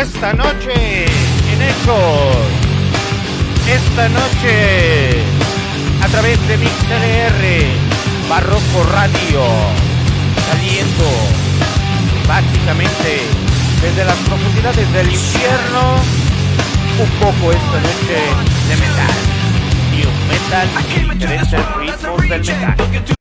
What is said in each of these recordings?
esta noche en Ecos. Esta noche a través de MixLR Barroco Radio. Saliendo básicamente desde las profundidades del infierno. Un poco esta noche este, de metal. y un metal y diferentes ritmos del metal.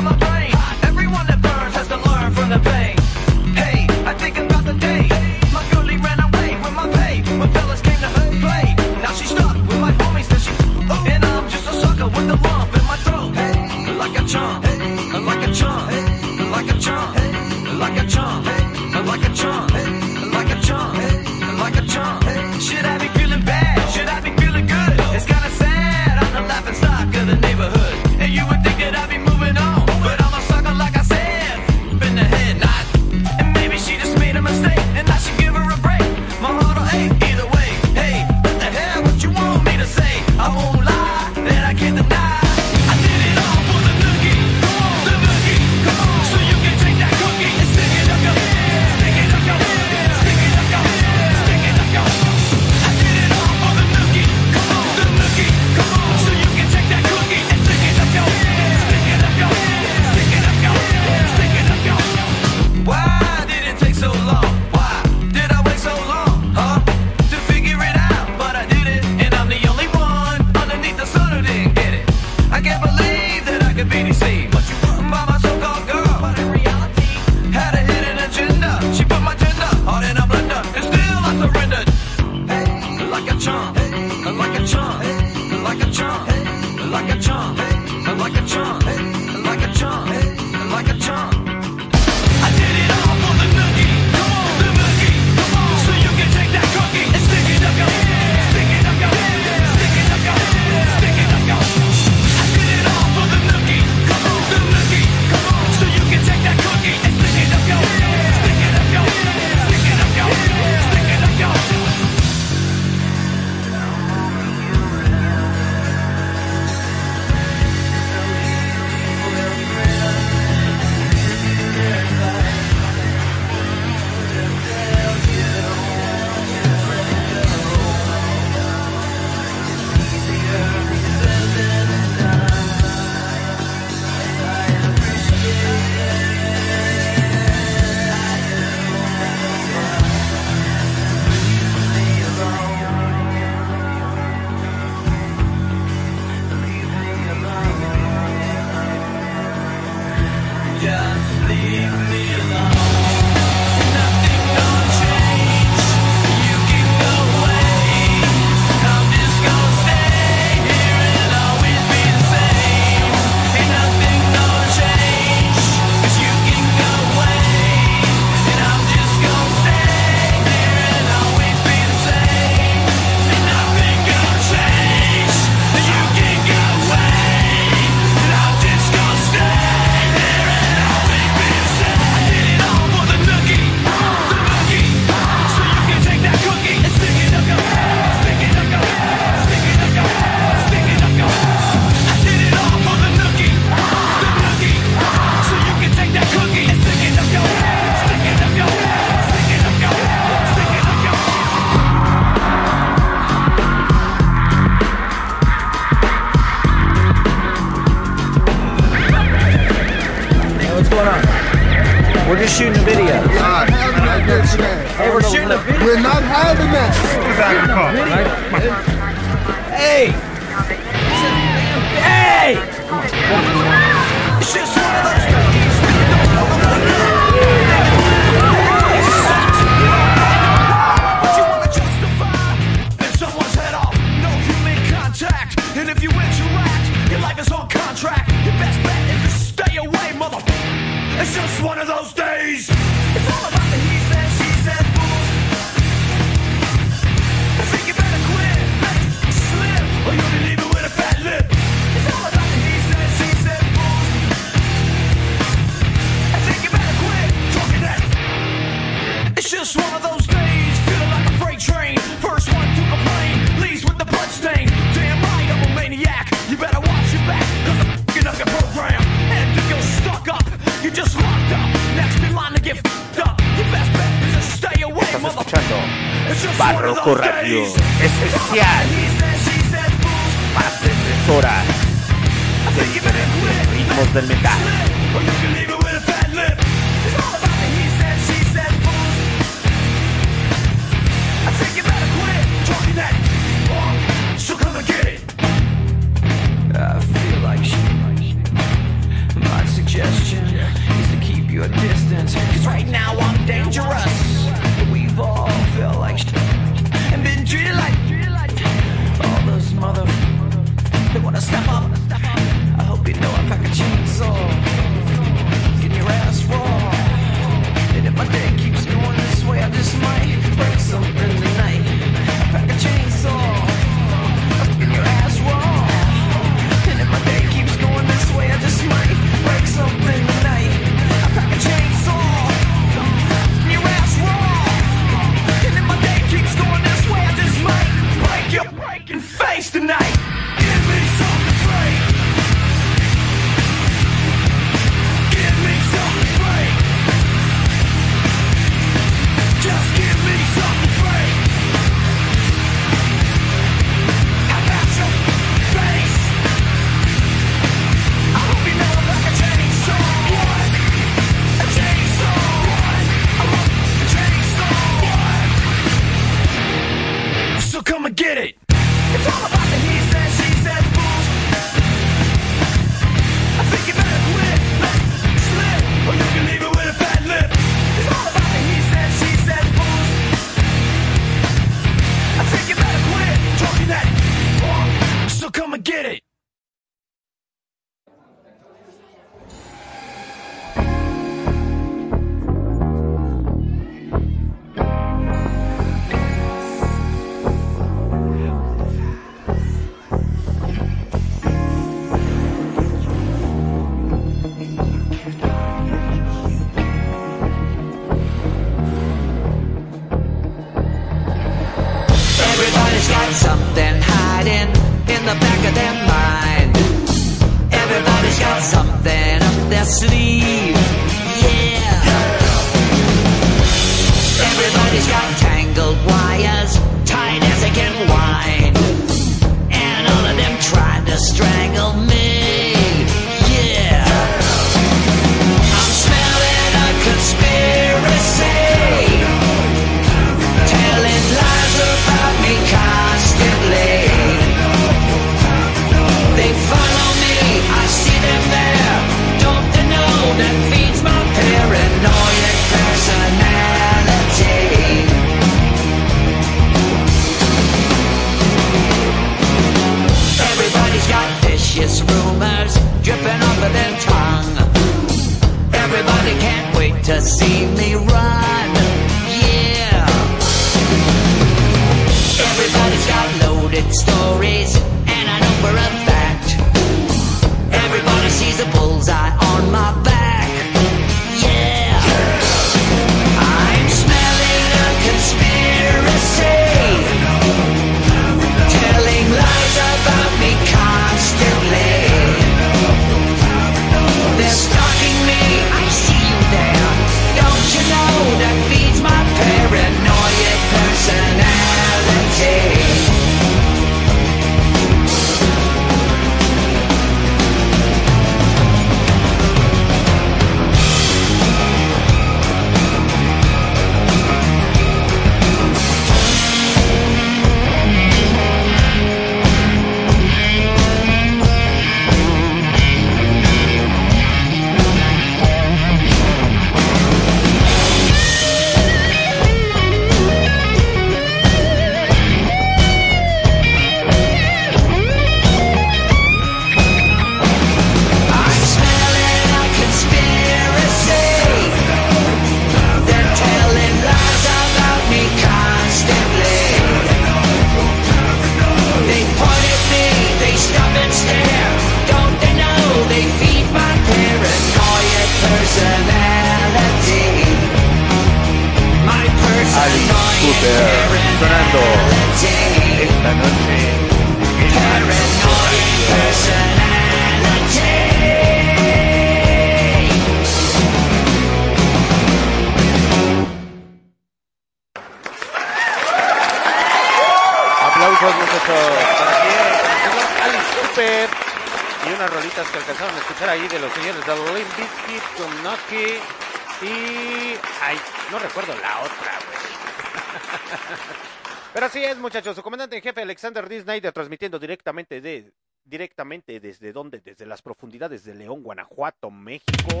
Muchachos, su comandante en jefe Alexander D. Transmitiendo directamente de directamente desde donde, desde las profundidades de León, Guanajuato, México.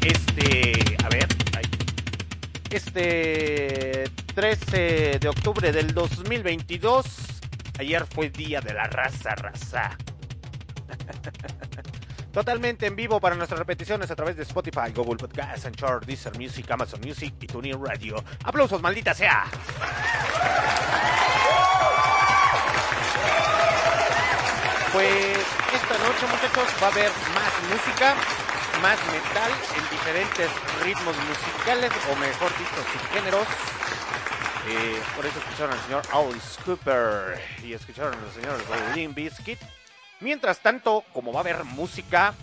Este, a ver, este 13 de octubre del 2022. Ayer fue día de la raza, raza. Totalmente en vivo para nuestras repeticiones a través de Spotify, Google Podcasts, Anchor, Deezer Music, Amazon Music y TuneIn Radio. ¡Aplausos, maldita sea! Pues esta noche, muchachos, va a haber más música, más metal en diferentes ritmos musicales, o mejor dicho, subgéneros. Eh, por eso escucharon al señor Alice Cooper y escucharon al señor Limp Bizkit. Mientras tanto, como va a haber música,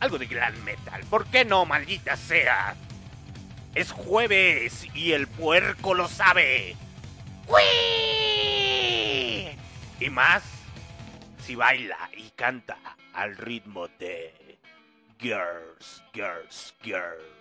algo de gran metal. ¿Por qué no, maldita sea? Es jueves y el puerco lo sabe. ¡Uy! Y más si baila y canta al ritmo de Girls, Girls, Girls.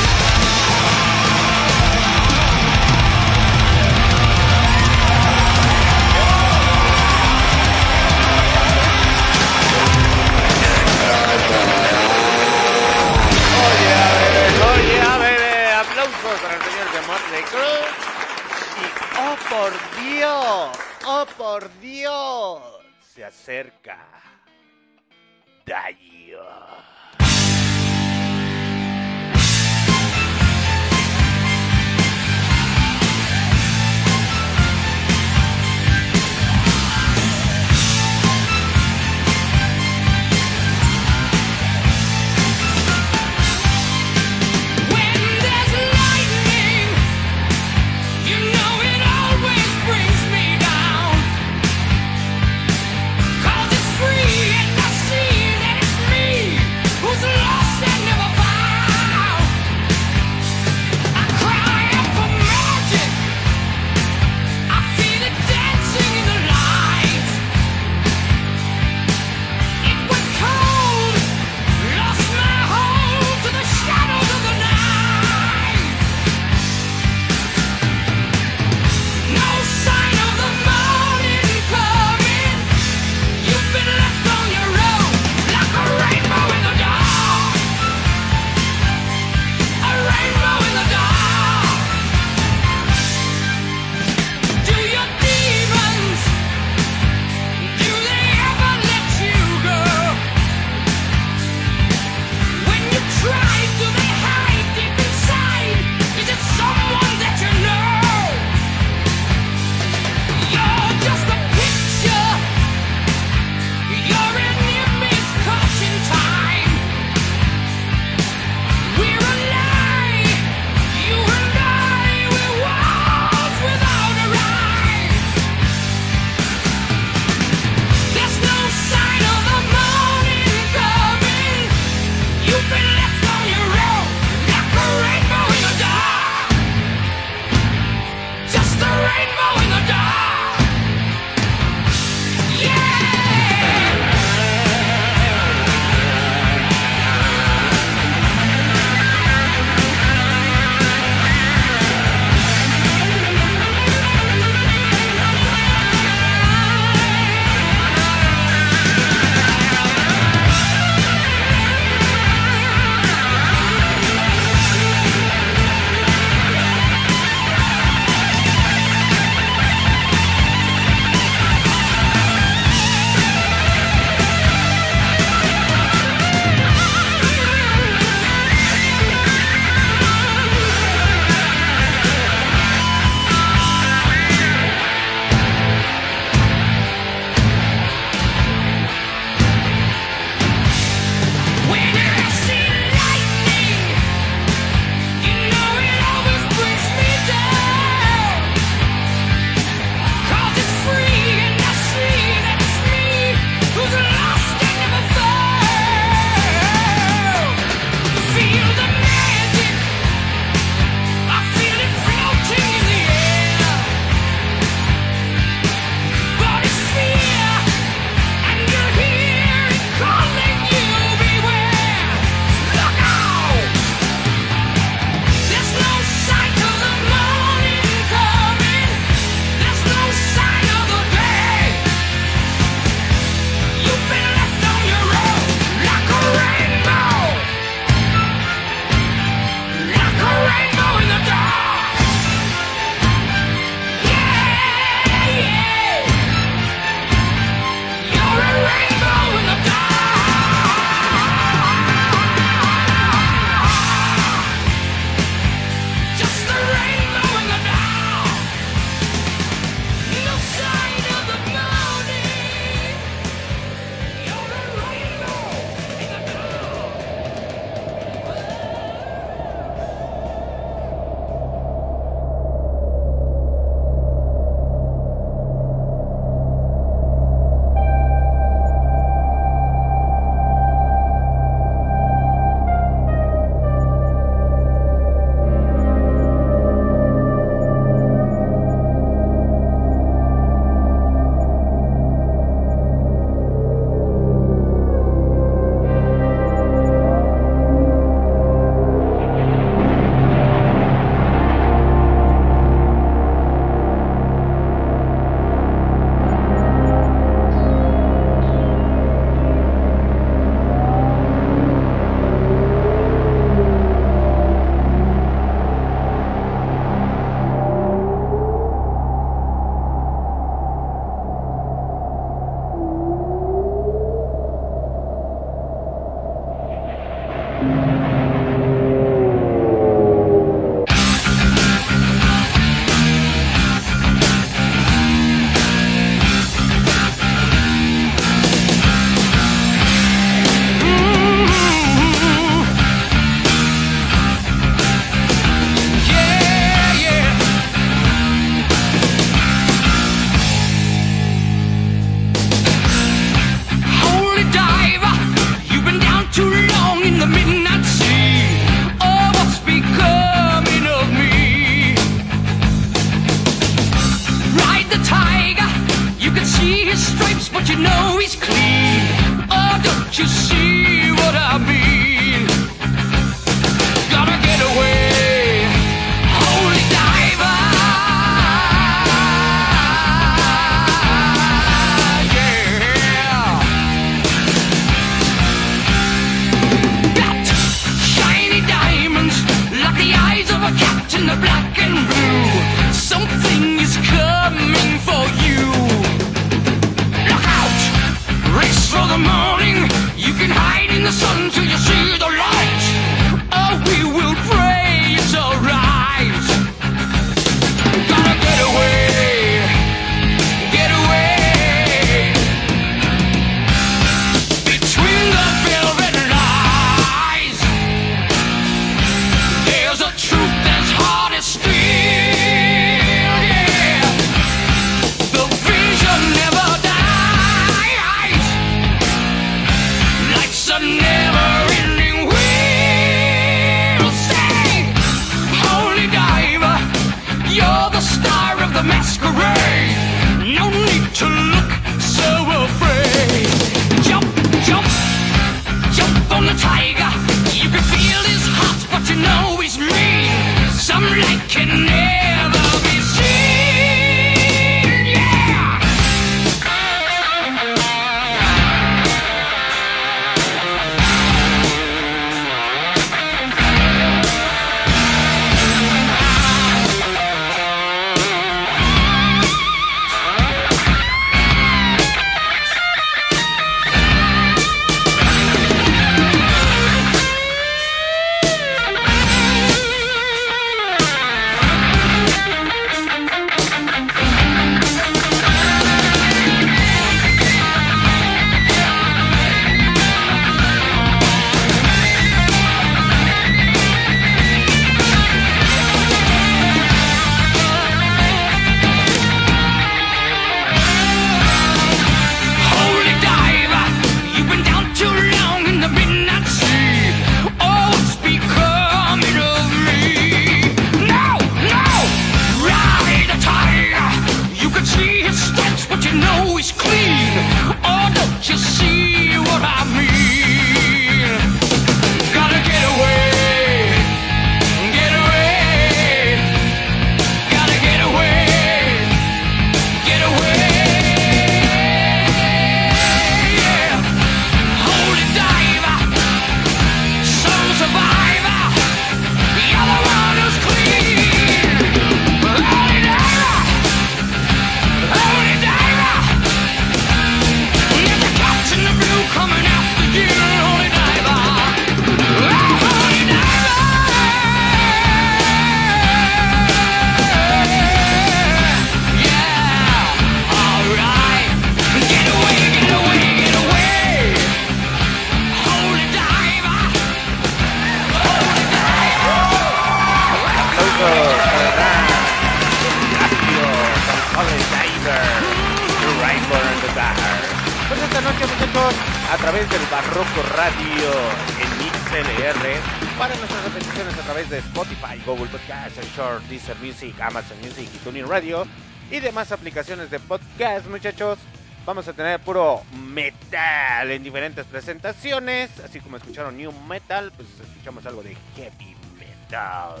Amazon Music y TuneIn Radio y demás aplicaciones de podcast, muchachos. Vamos a tener puro metal en diferentes presentaciones. Así como escucharon New Metal, pues escuchamos algo de Heavy Metal.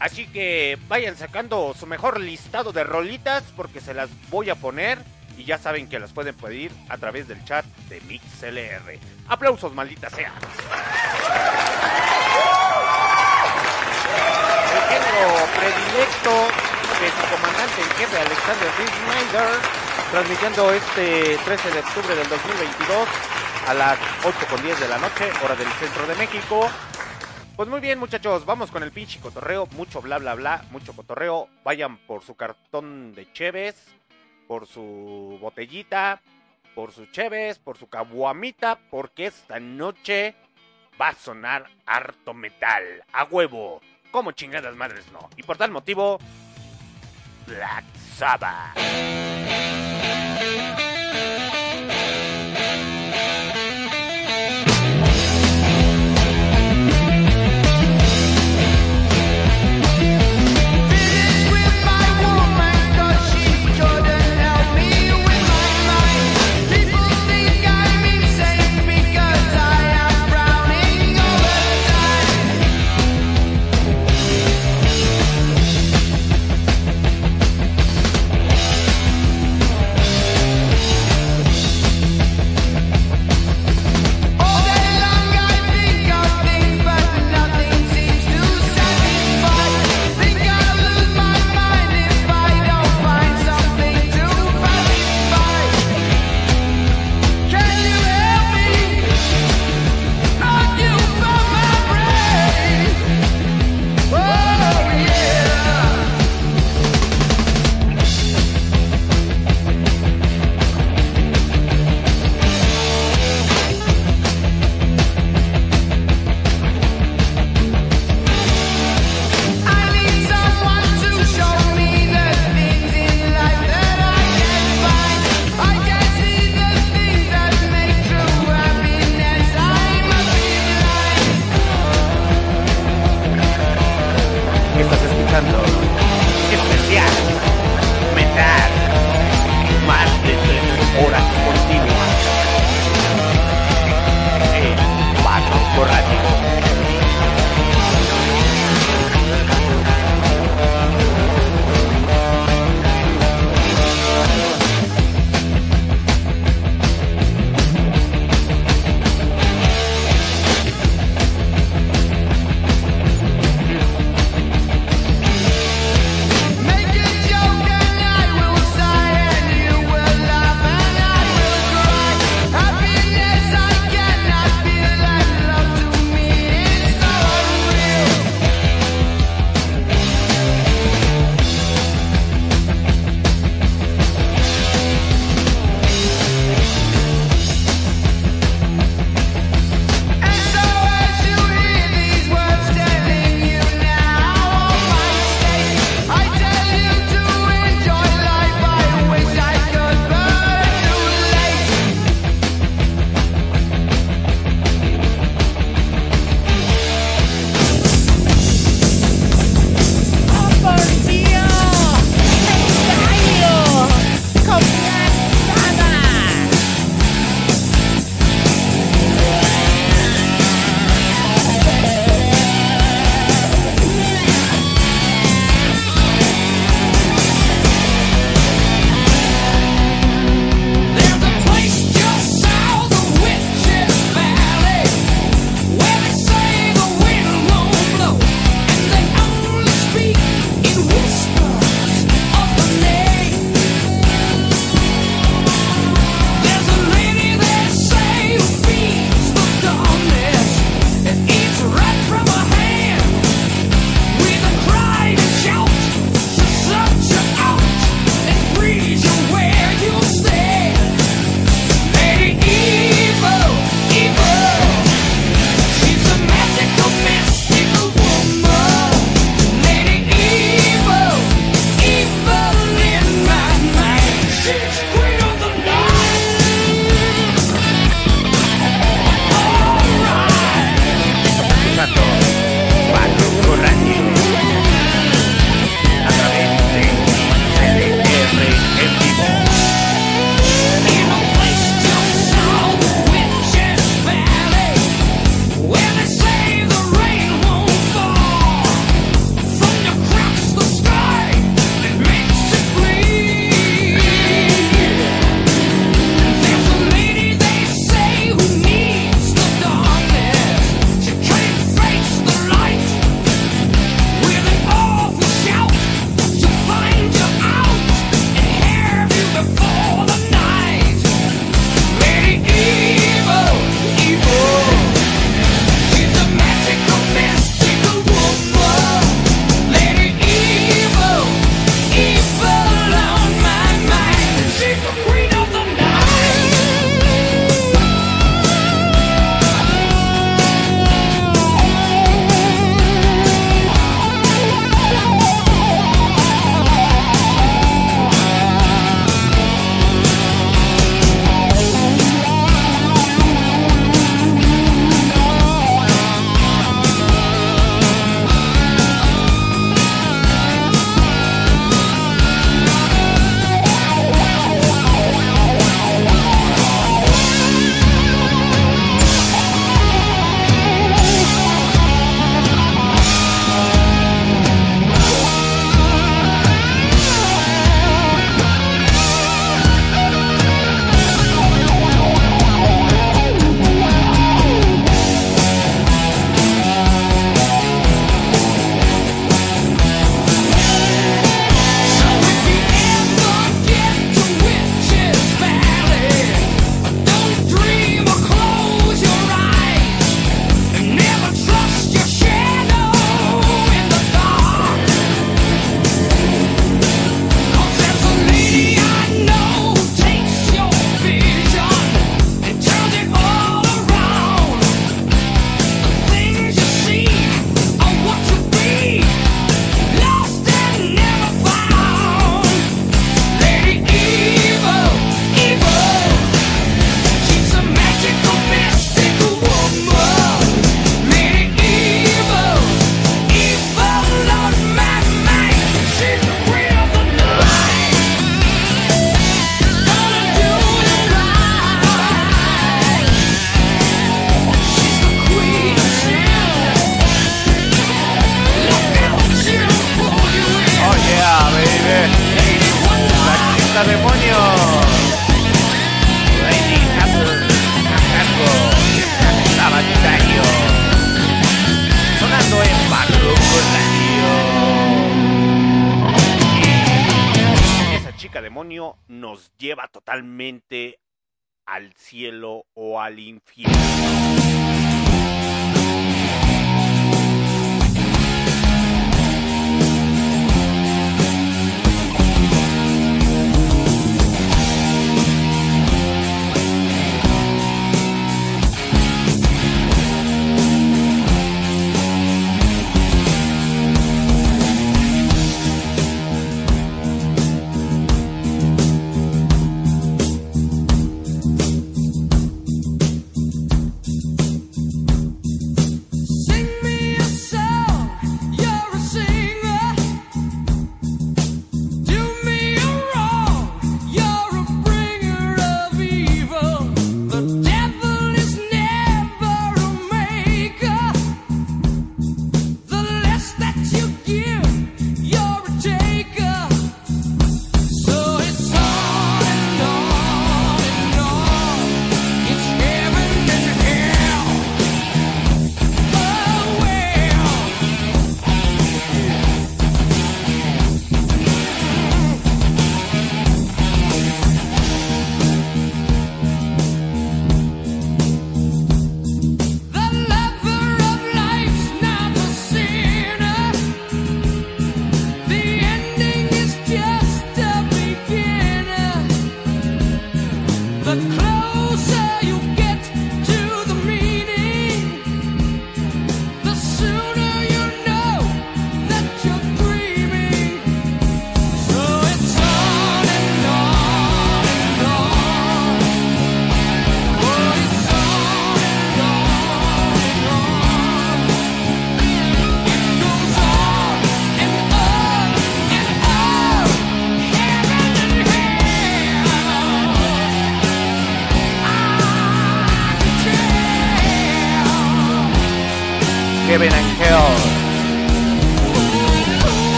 Así que vayan sacando su mejor listado de rolitas porque se las voy a poner y ya saben que las pueden pedir a través del chat de MixLR. Aplausos, maldita sea. predilecto de su comandante en jefe, Alexander D. Schneider, transmitiendo este 13 de octubre del 2022 a las 8.10 de la noche, hora del centro de México. Pues muy bien, muchachos, vamos con el pinche cotorreo. Mucho bla, bla, bla, mucho cotorreo. Vayan por su cartón de Cheves, por su botellita, por su Cheves, por su cabuamita, porque esta noche va a sonar harto metal. ¡A huevo! Como chingadas madres no. Y por tal motivo, Black Sabbath.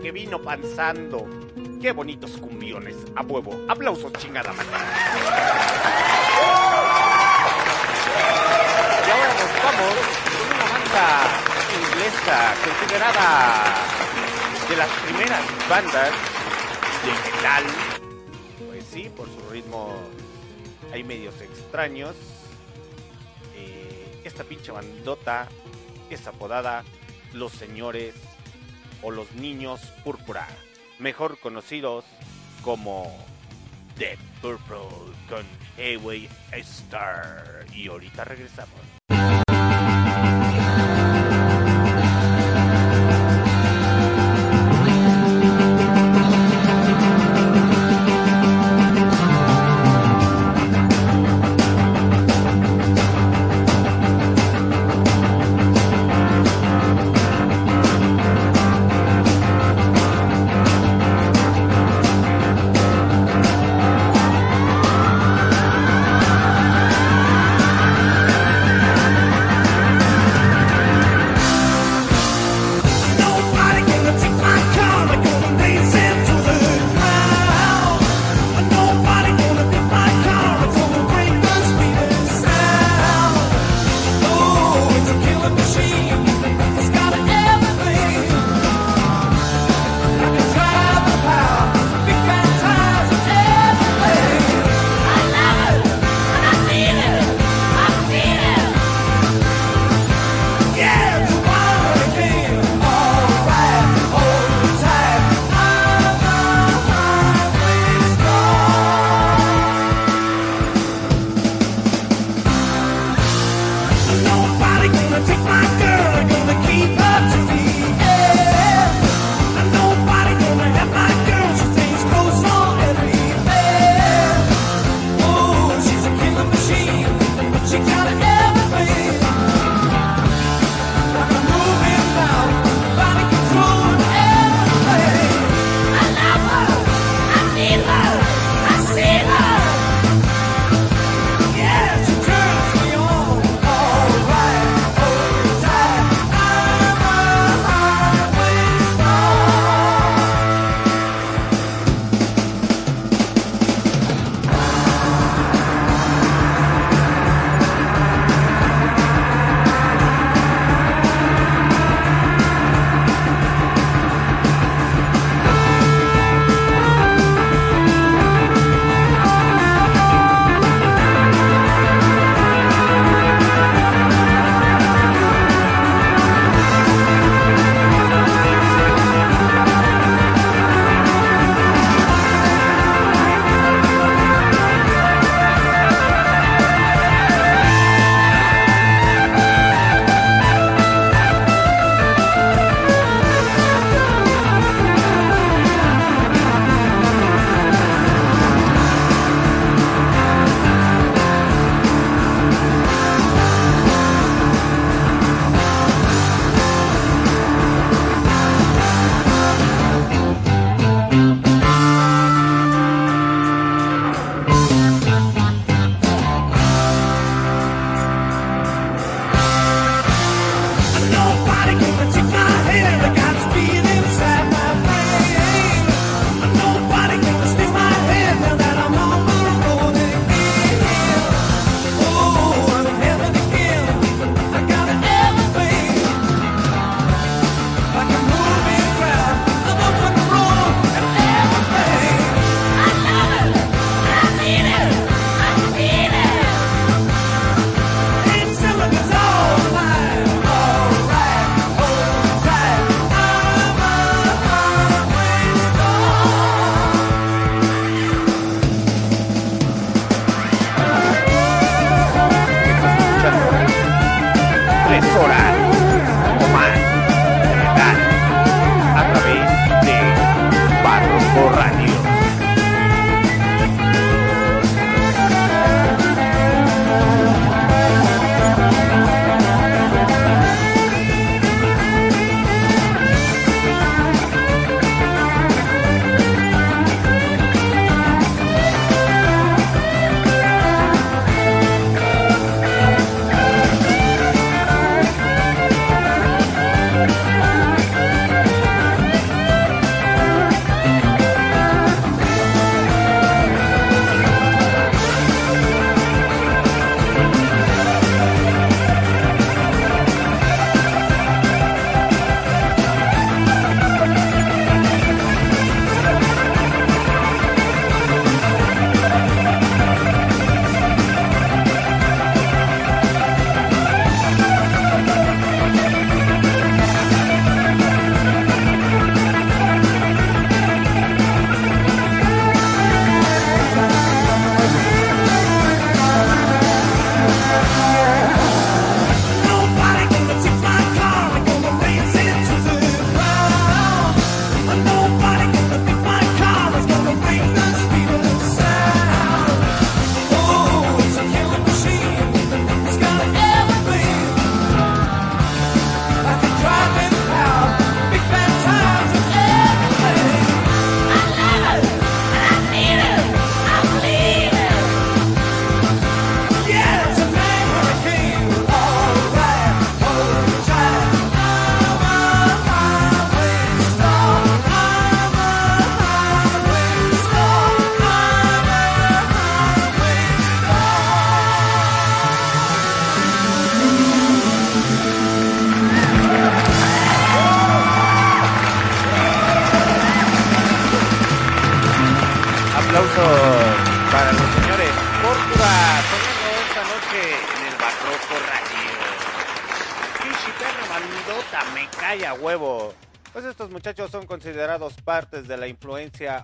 Que vino panzando. Qué bonitos cumbiones. A huevo. Aplausos, chingada madre. Y ahora nos vamos con una banda inglesa considerada de las primeras bandas de metal. Pues sí, por su ritmo hay medios extraños. Eh, esta pinche bandota es apodada Los Señores o Los Niños Púrpura, mejor conocidos como The Purple con Highway Star. Y ahorita regresamos.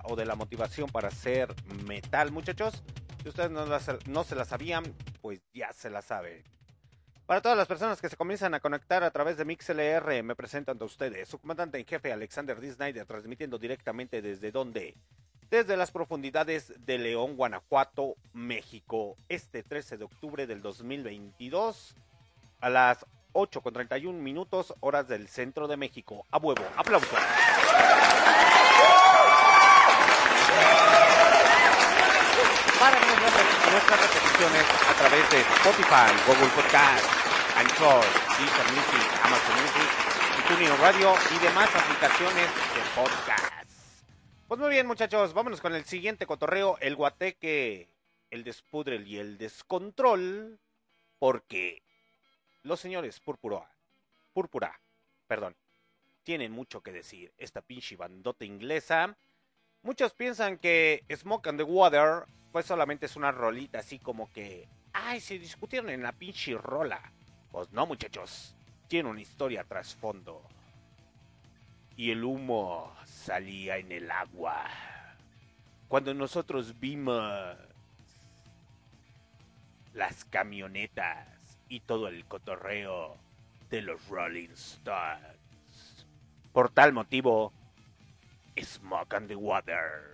O de la motivación para hacer metal, muchachos. Si ustedes no, se la sabían, pues ya se la saben. Para todas las personas que se comienzan a conectar a través de MixLR, me presento ante ustedes, su comandante en jefe Alexander D. Snyder, transmitiendo directamente desde donde? Desde las profundidades de León, Guanajuato, México, este 13 de octubre del 2022, a las 8 con 31 minutos, horas del centro de México. A huevo, aplausos. Para nuestras, repeticiones a través de Spotify, Google Podcast, Anchor, Deezer Music, Amazon Music, TuneIn Radio y demás aplicaciones de podcast. Pues muy bien, muchachos, vámonos con el siguiente cotorreo, el guateque, el despudrel y el descontrol, porque los señores púrpura, púrpura, perdón, tienen mucho que decir. Esta pinche bandota inglesa. Muchos piensan que Smoke and the Water pues solamente una rolita así como que, ay, se discutieron en la pinche rola. Pues no, muchachos, tiene una historia trasfondo. Y el humo salía en el agua. Cuando nosotros vimos las camionetas y todo el cotorreo de los Rolling Stones. Por tal motivo, Smoke on the Water.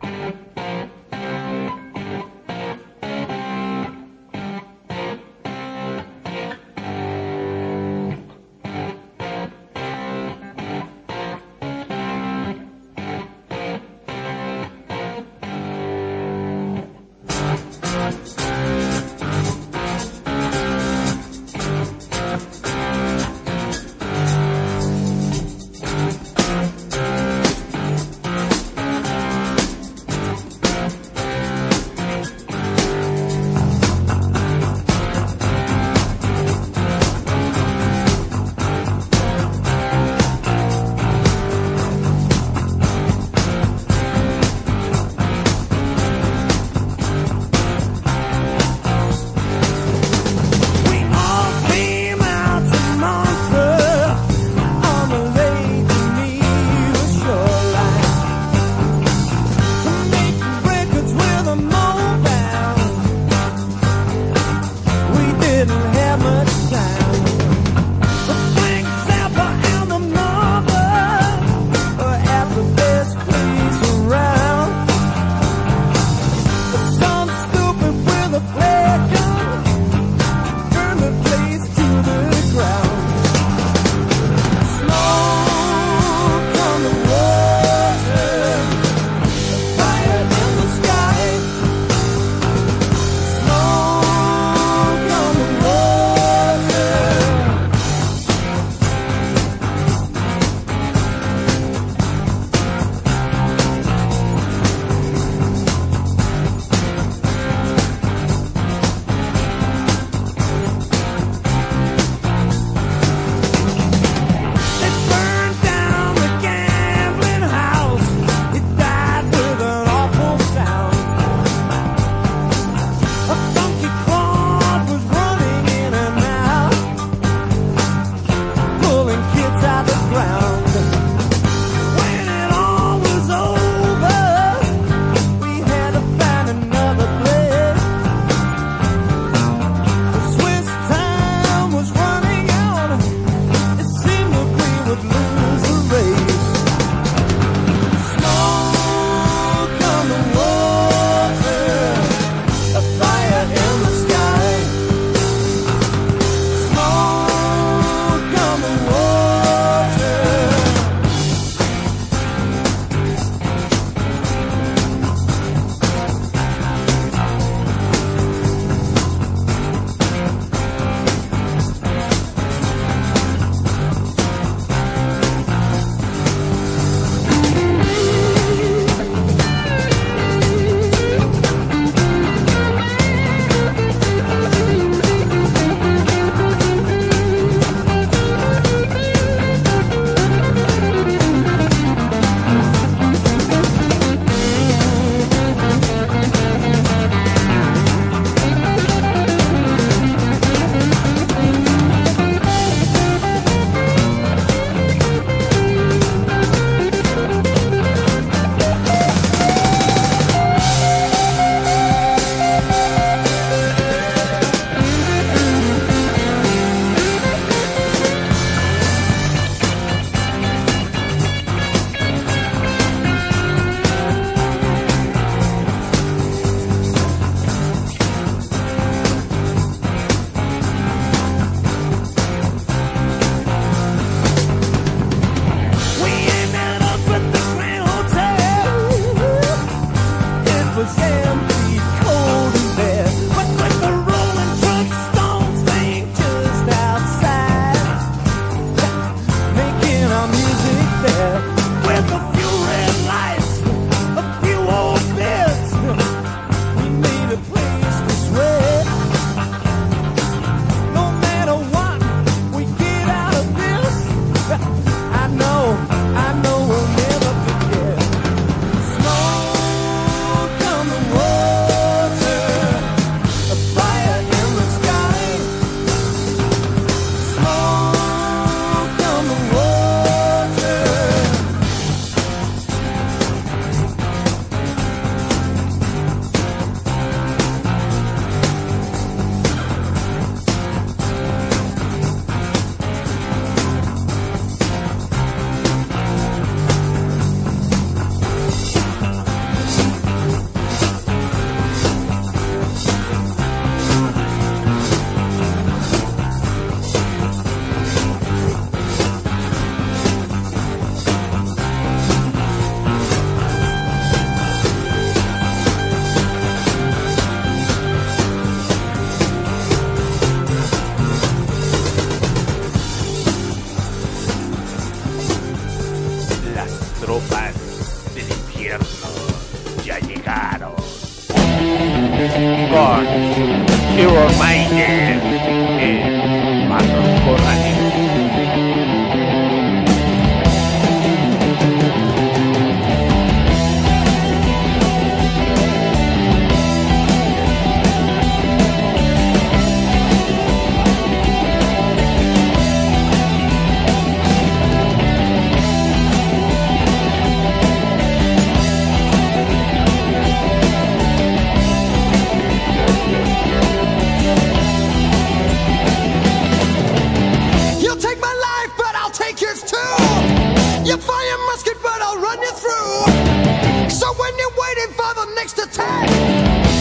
but I'll run you through. So when you're waiting for the next attack,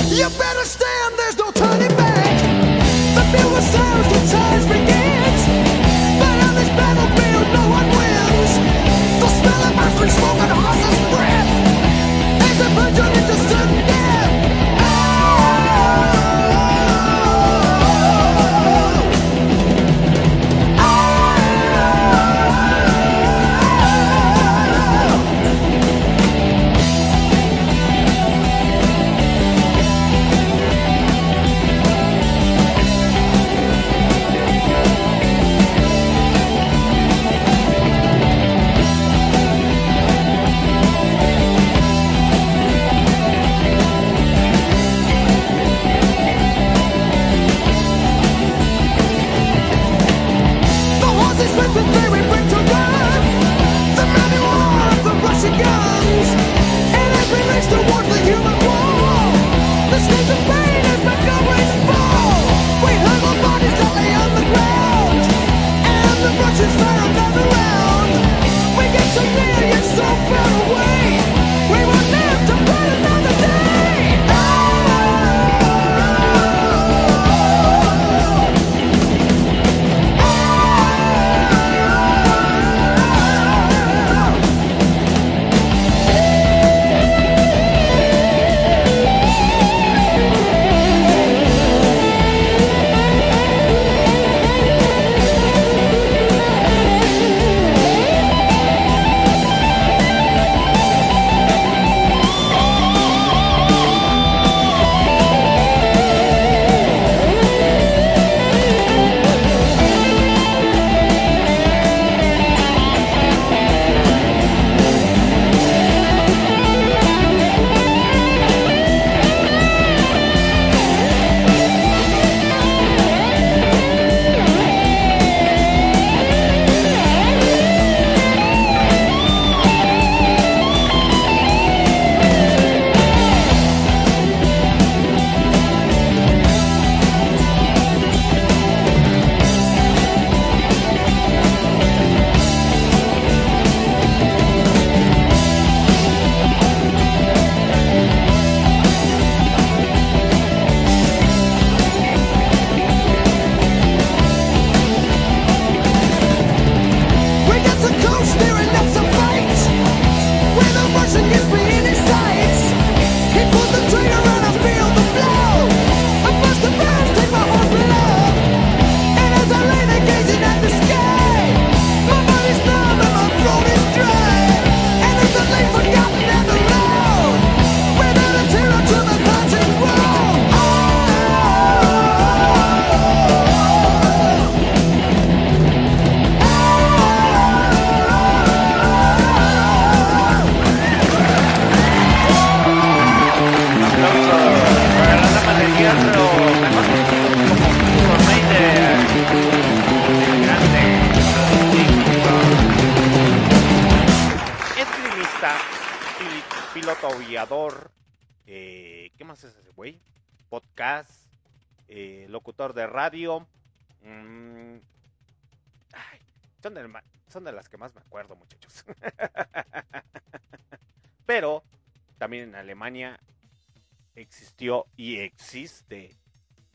you better stand. también en Alemania existió y existe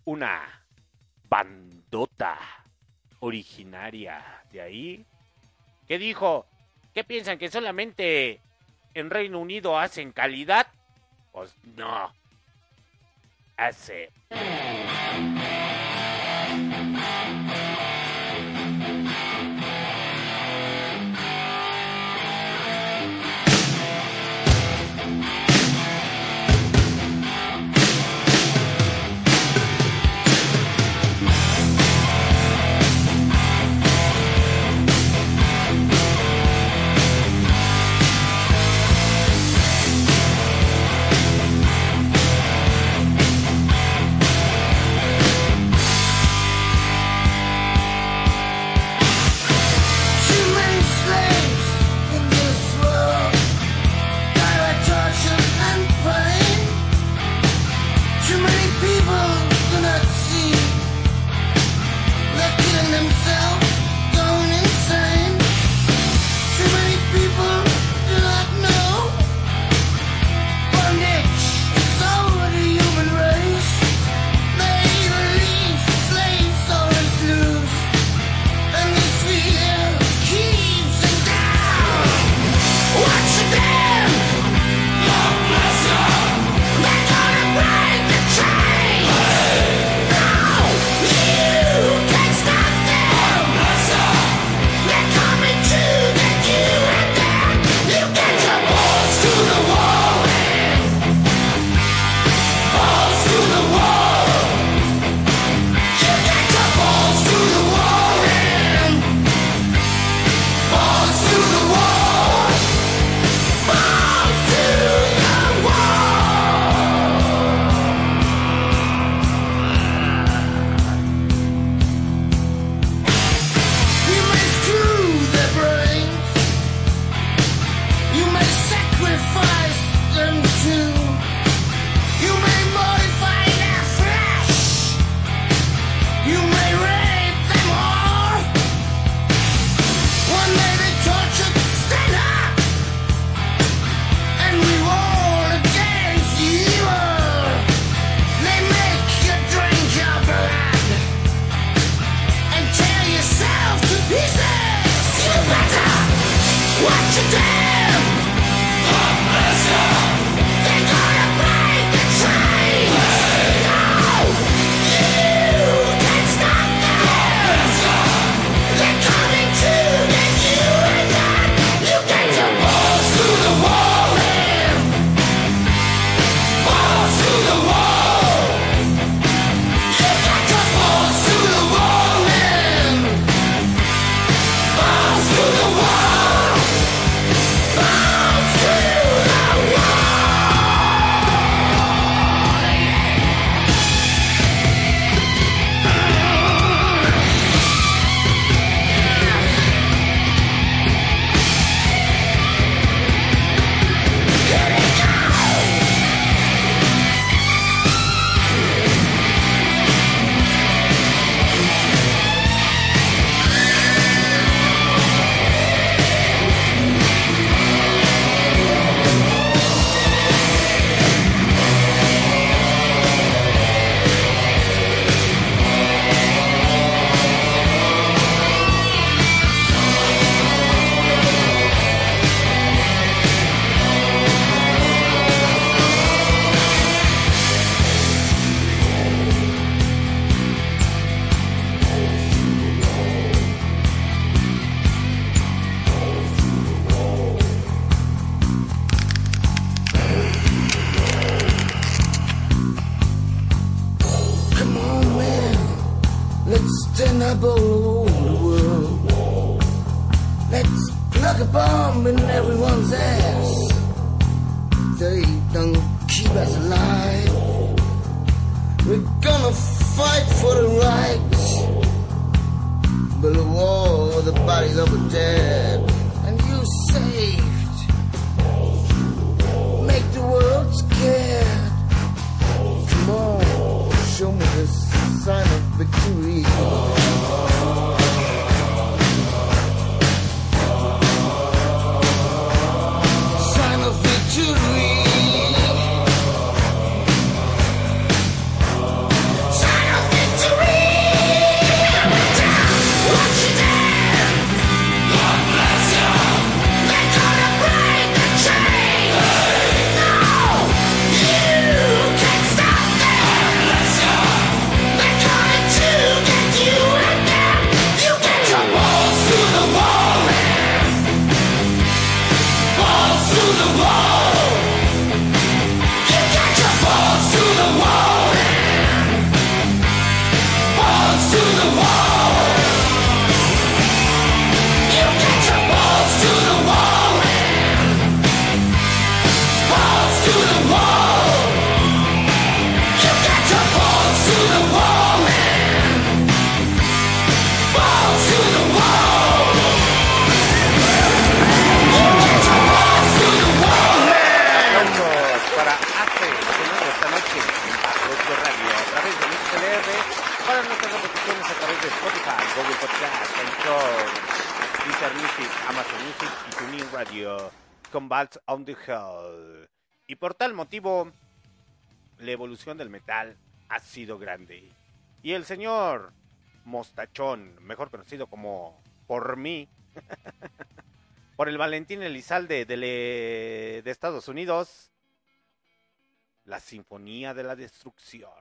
una bandota originaria de ahí que dijo, ¿qué piensan que solamente en Reino Unido hacen calidad? Pues no. Hace. Music, Music y the Hell. Por tal motivo, la evolución del metal ha sido grande. Y el señor Mostachón, mejor conocido como por mí, por el Valentín Elizalde de, le... de Estados Unidos, la Sinfonía de la Destrucción.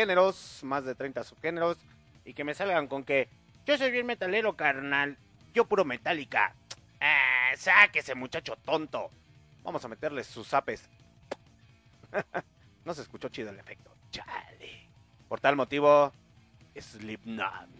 géneros, más de 30 subgéneros, y que me salgan con que yo soy bien metalero, carnal, yo puro metálica. Ah, sáquese, muchacho tonto. Vamos a meterle sus apes. no se escuchó chido el efecto. Chale. Por tal motivo, Slipknot.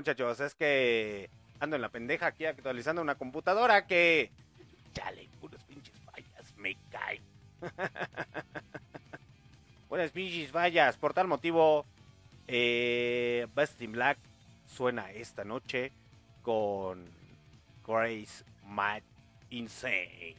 muchachos, es que ando en la pendeja aquí actualizando una computadora que. Chale, puros pinches fallas, me cae. Buenas pinches fallas. Por tal motivo, eh, Best in Black suena esta noche con Grace Mad Insane.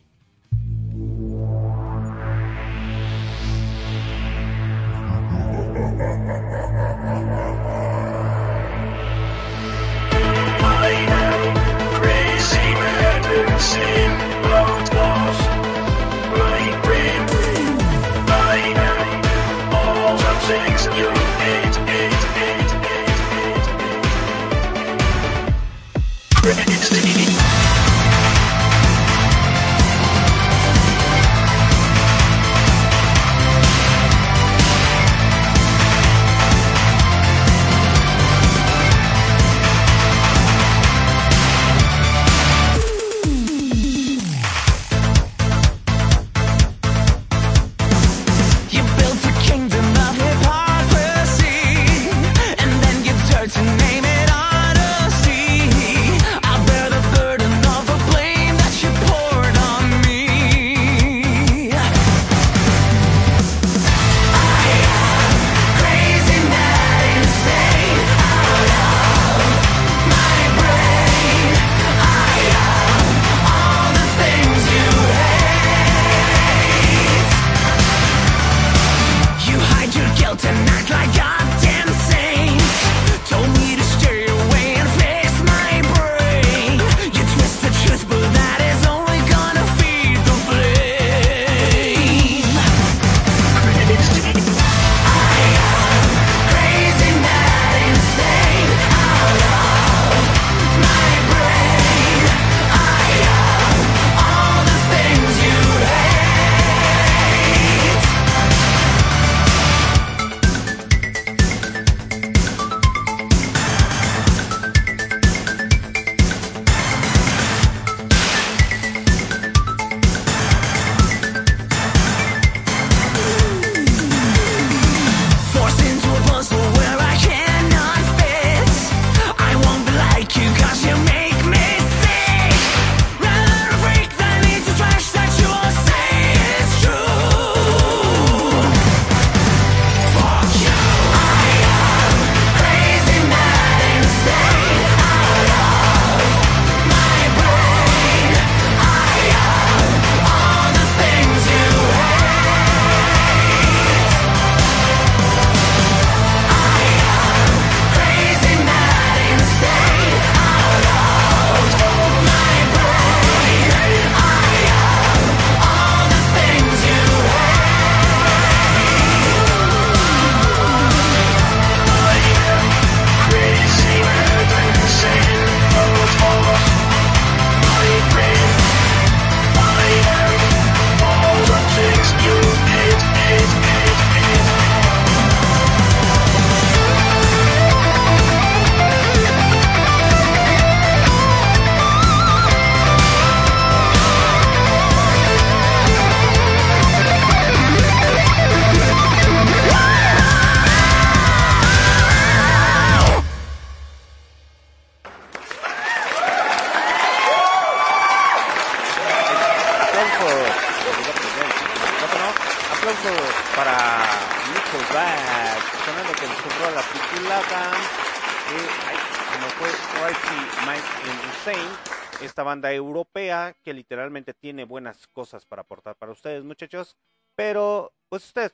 Banda europea que literalmente tiene buenas cosas para aportar para ustedes, muchachos, pero pues ustedes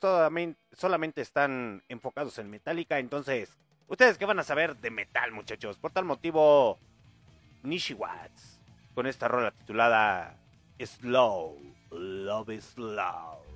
solamente están enfocados en Metallica, entonces, ¿ustedes qué van a saber de metal, muchachos? Por tal motivo, Nishi Watts, con esta rola titulada Slow, Love is. Love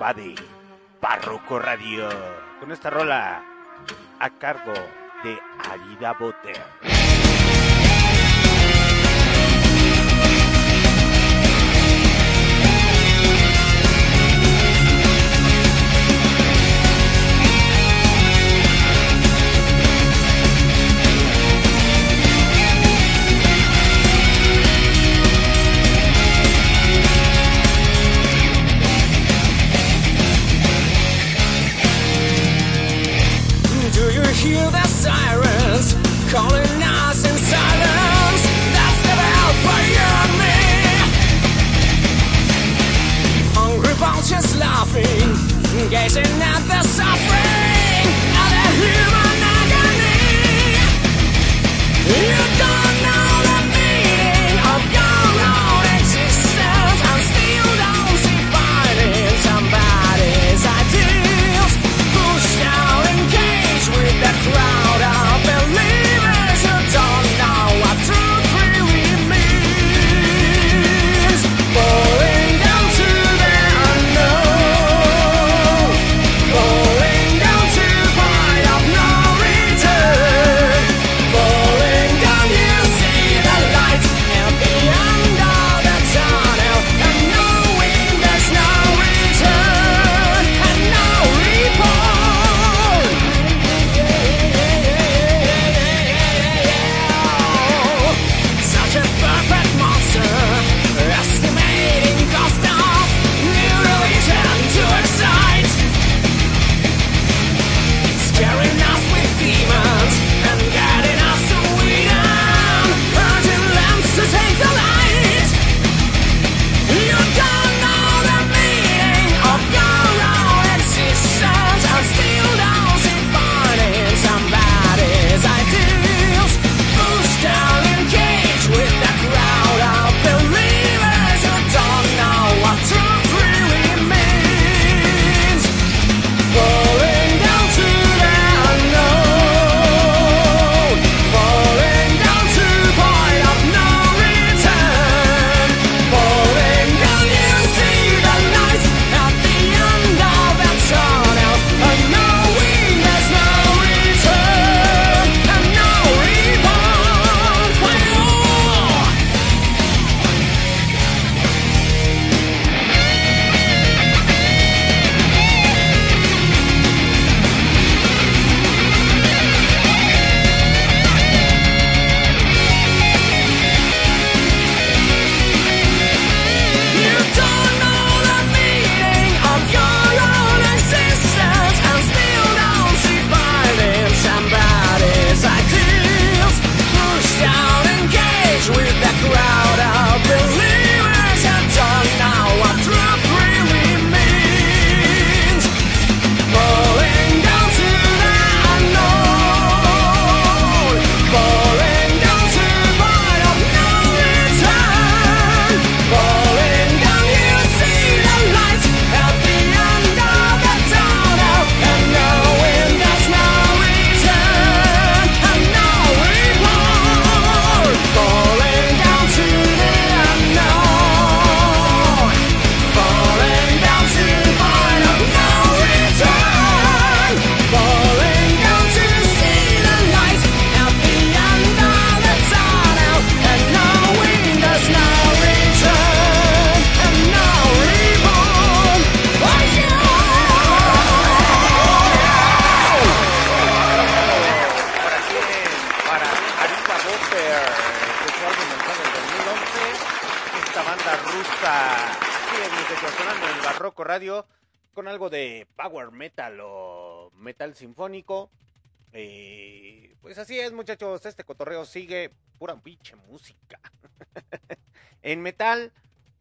invade Párroco Radio con esta rola a cargo de Arida Bot.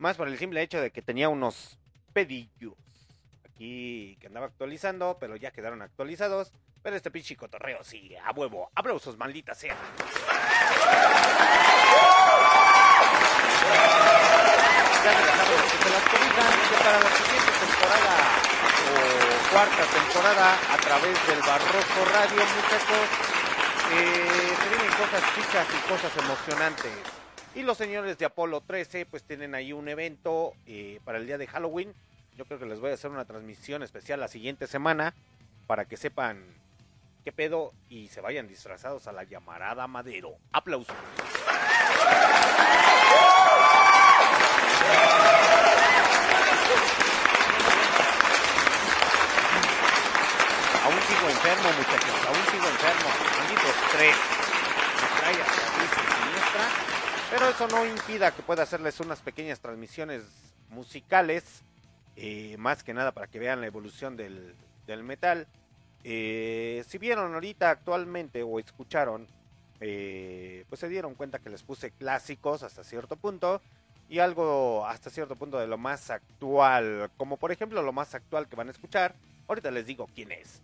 más por el simple hecho de que tenía unos pedillos aquí que andaba actualizando, pero ya quedaron actualizados. Pero este pinche cotorreo sí, a huevo. Aplausos, maldita sea. O cuarta temporada a través del Barroco Radio, muchachos, eh, se vienen cosas chicas y cosas emocionantes. Y los señores de Apolo 13 pues tienen ahí un evento eh, para el día de Halloween. Yo creo que les voy a hacer una transmisión especial la siguiente semana para que sepan qué pedo y se vayan disfrazados a la llamarada Madero. Aplausos. Aún sigo enfermo, muchachos. Aún sigo enfermo. Malditos tres. Me trae siniestra. Pero eso no impida que pueda hacerles unas pequeñas transmisiones musicales. eh, más que nada para que vean la evolución del, del metal. Eh, si vieron ahorita actualmente o escucharon, eh, pues se dieron cuenta que les puse clásicos hasta cierto punto y algo hasta cierto punto de lo más actual, como por ejemplo lo más actual que van a escuchar. Ahorita les digo quién es.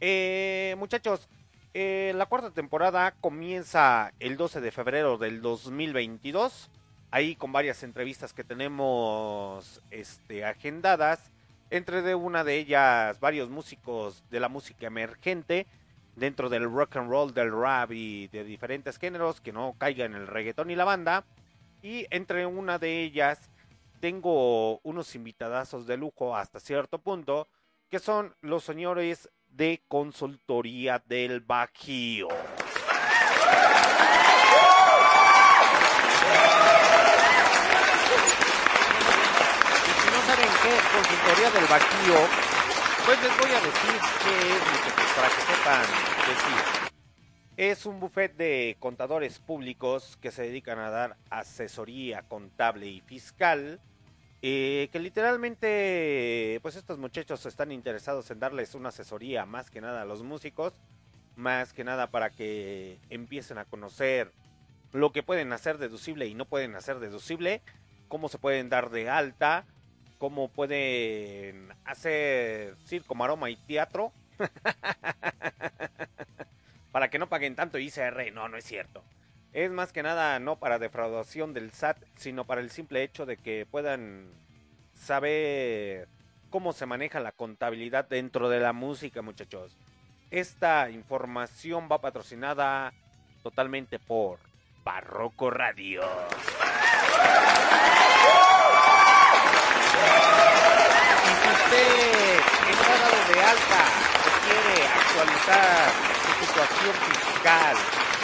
Eh, muchachos, eh, la cuarta temporada comienza el 12 de febrero del 2022. Ahí con varias entrevistas que tenemos este, agendadas. Entre de una de ellas varios músicos de la música emergente dentro del rock and roll, del rap y de diferentes géneros que no caigan en el reggaetón y la banda. Y entre una de ellas tengo unos invitadazos de lujo hasta cierto punto, que son los señores de consultoría del Bajío. Y si no saben qué es consultoría del Bajío, pues les voy a decir qué es, muchachos, para que sepan decir. Es un buffet de contadores públicos que se dedican a dar asesoría contable y fiscal. Eh, que literalmente, pues estos muchachos están interesados en darles una asesoría más que nada a los músicos, más que nada para que empiecen a conocer lo que pueden hacer deducible y no pueden hacer deducible, cómo se pueden dar de alta, cómo pueden hacer circo, maroma y teatro. para que no paguen tanto ICR. No, no es cierto. Es más que nada no para defraudación del SAT, sino para el simple hecho de que puedan saber cómo se maneja la contabilidad dentro de la música, muchachos. Esta información va patrocinada totalmente por Barroco Radio. De alta o quiere actualizar su situación fiscal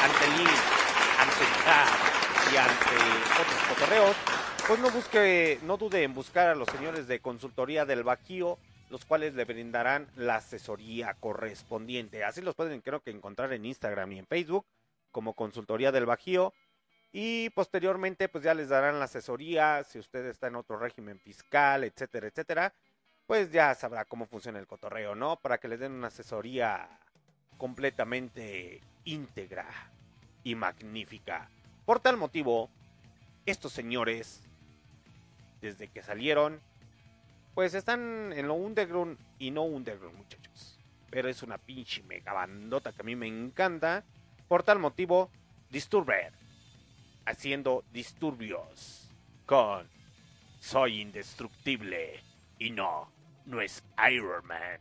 ante el INS, SAT y ante otros cotorreos, pues no busque, no dude en buscar a los señores de consultoría del Bajío, los cuales le brindarán la asesoría correspondiente. Así los pueden creo que encontrar en Instagram y en Facebook como consultoría del Bajío. Y posteriormente pues ya les darán la asesoría si usted está en otro régimen fiscal, etcétera, etcétera. Pues ya sabrá cómo funciona el cotorreo, ¿no? Para que les den una asesoría completamente íntegra y magnífica. Por tal motivo, estos señores, desde que salieron, pues están en lo underground y no underground, muchachos. Pero es una pinche mega bandota que a mí me encanta. Por tal motivo, Disturbed, haciendo disturbios con Soy indestructible y no, no es Iron Man.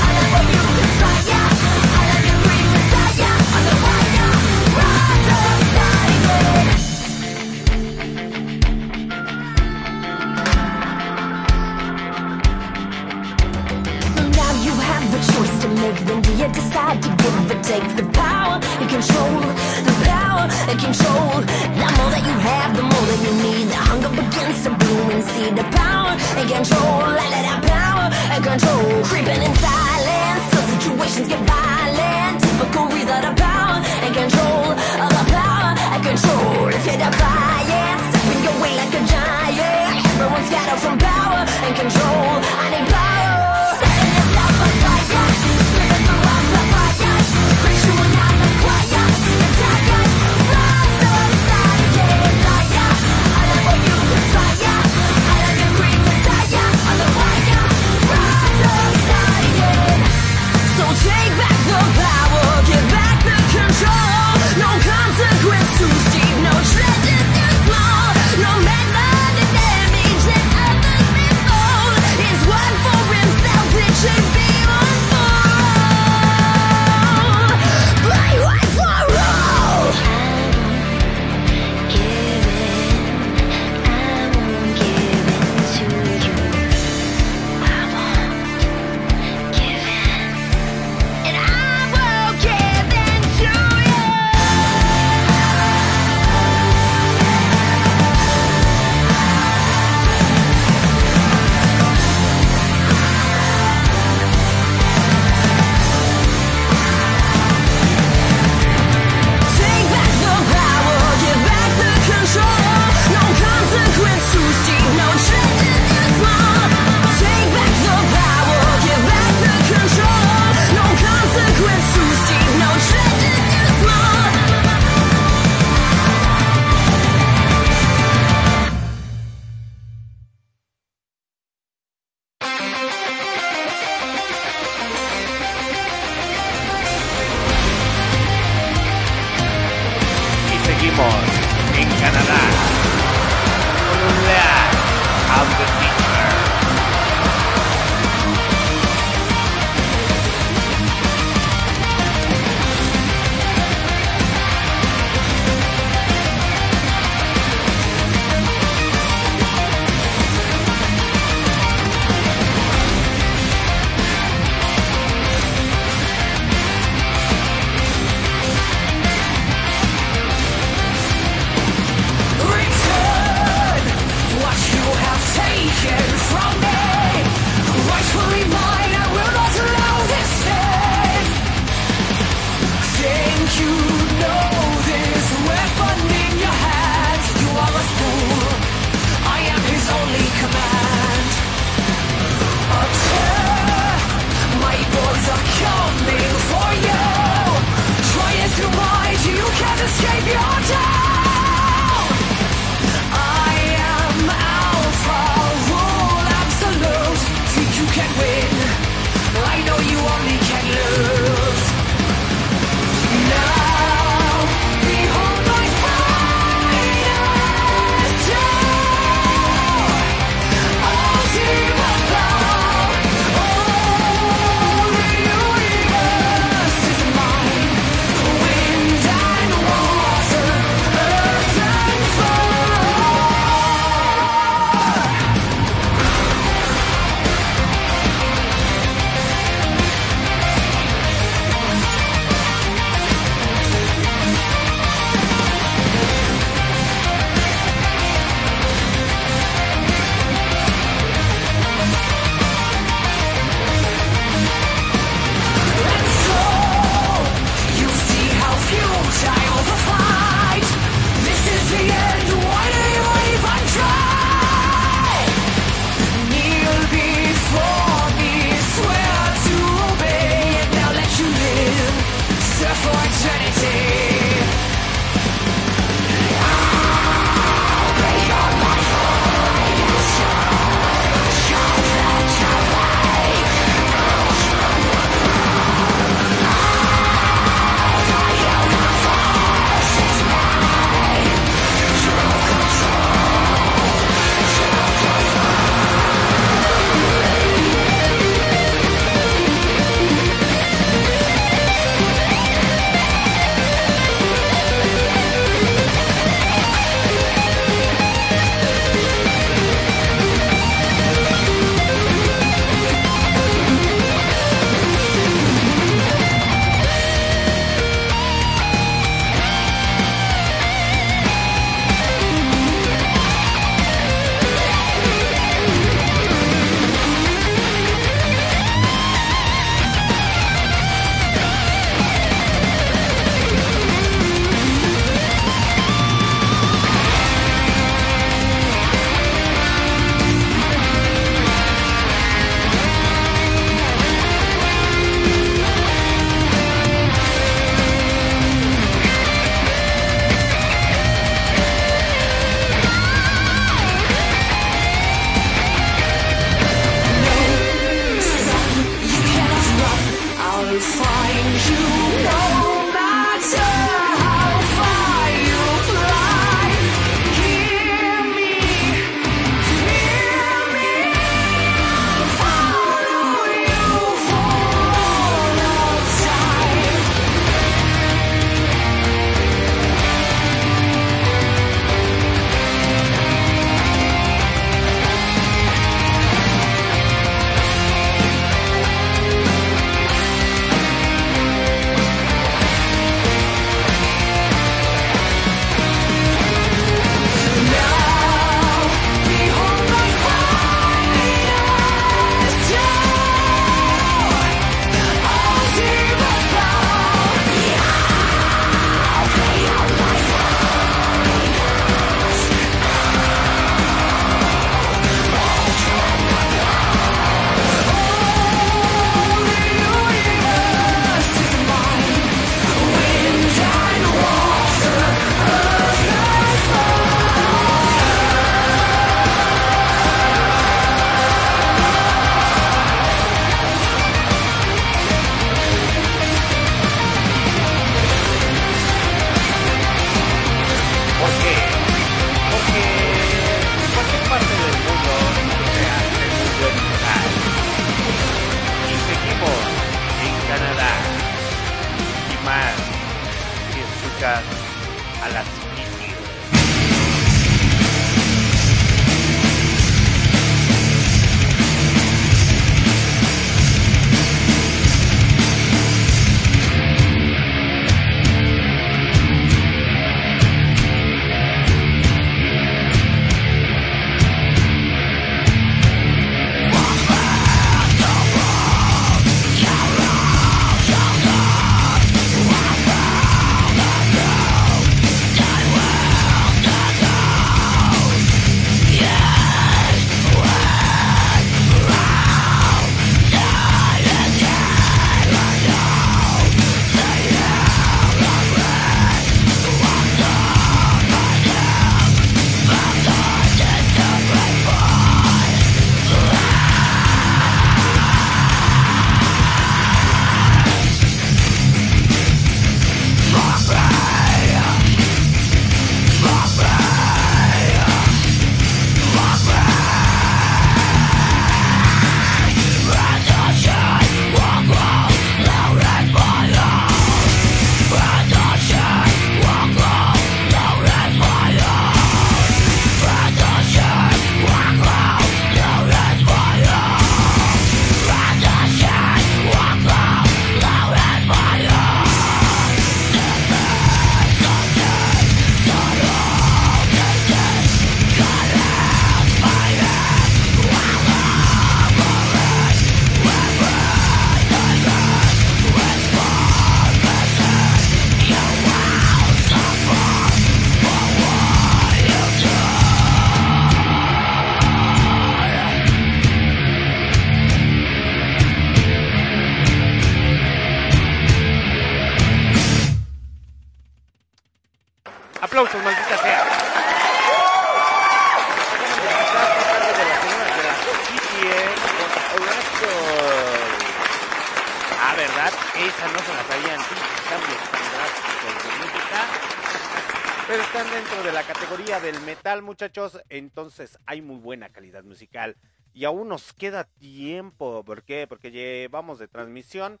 muchachos? Entonces hay muy buena calidad musical. Y aún nos queda tiempo. ¿Por qué? Porque llevamos de transmisión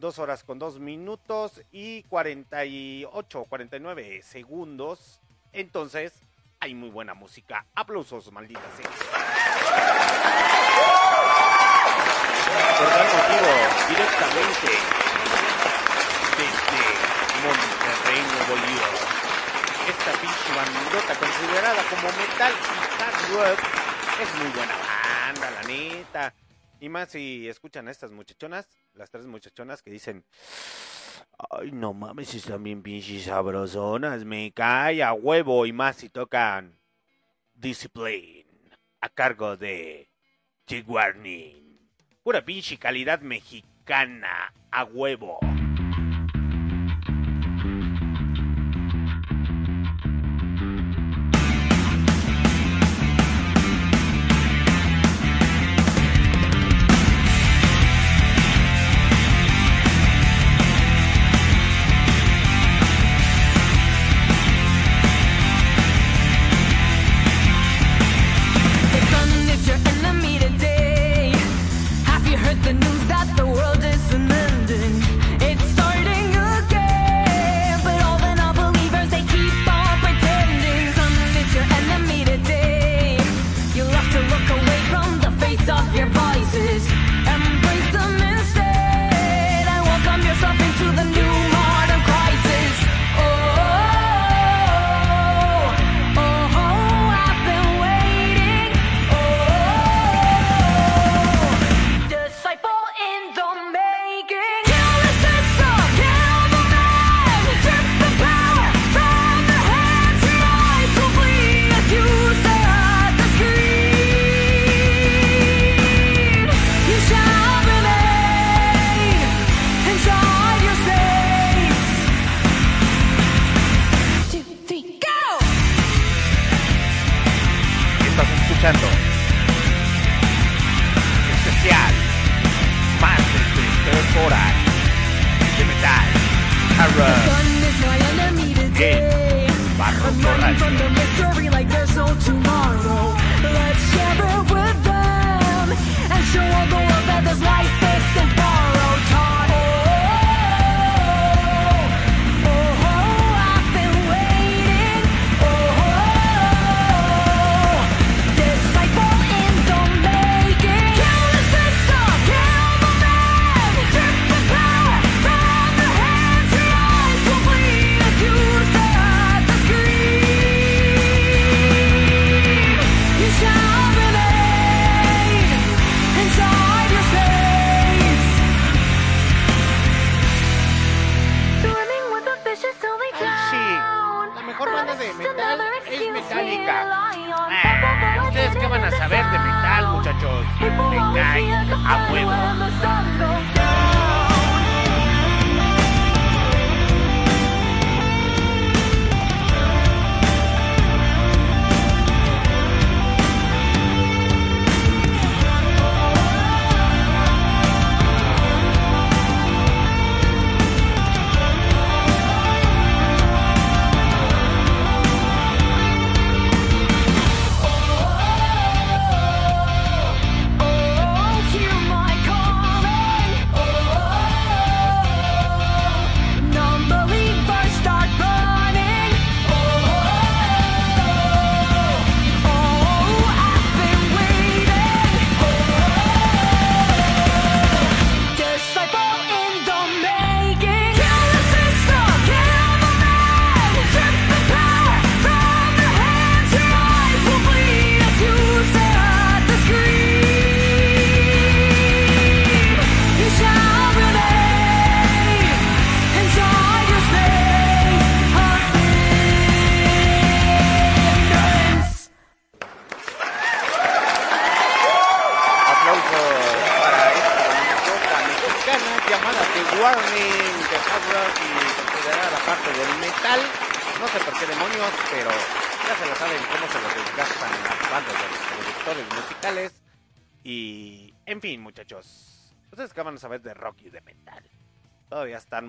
dos horas con dos minutos y 48, 49 segundos. Entonces, hay muy buena música. Aplausos, maldita sea. Por tal directamente desde esta pinche bandota considerada como metal y hard rock es muy buena banda, la neta. Y más si escuchan a estas muchachonas, las tres muchachonas que dicen, ay, no mames, están bien pinches sabrosonas, me cae a huevo. Y más si tocan Discipline a cargo de Chick Warning. Pura pinche calidad mexicana a huevo.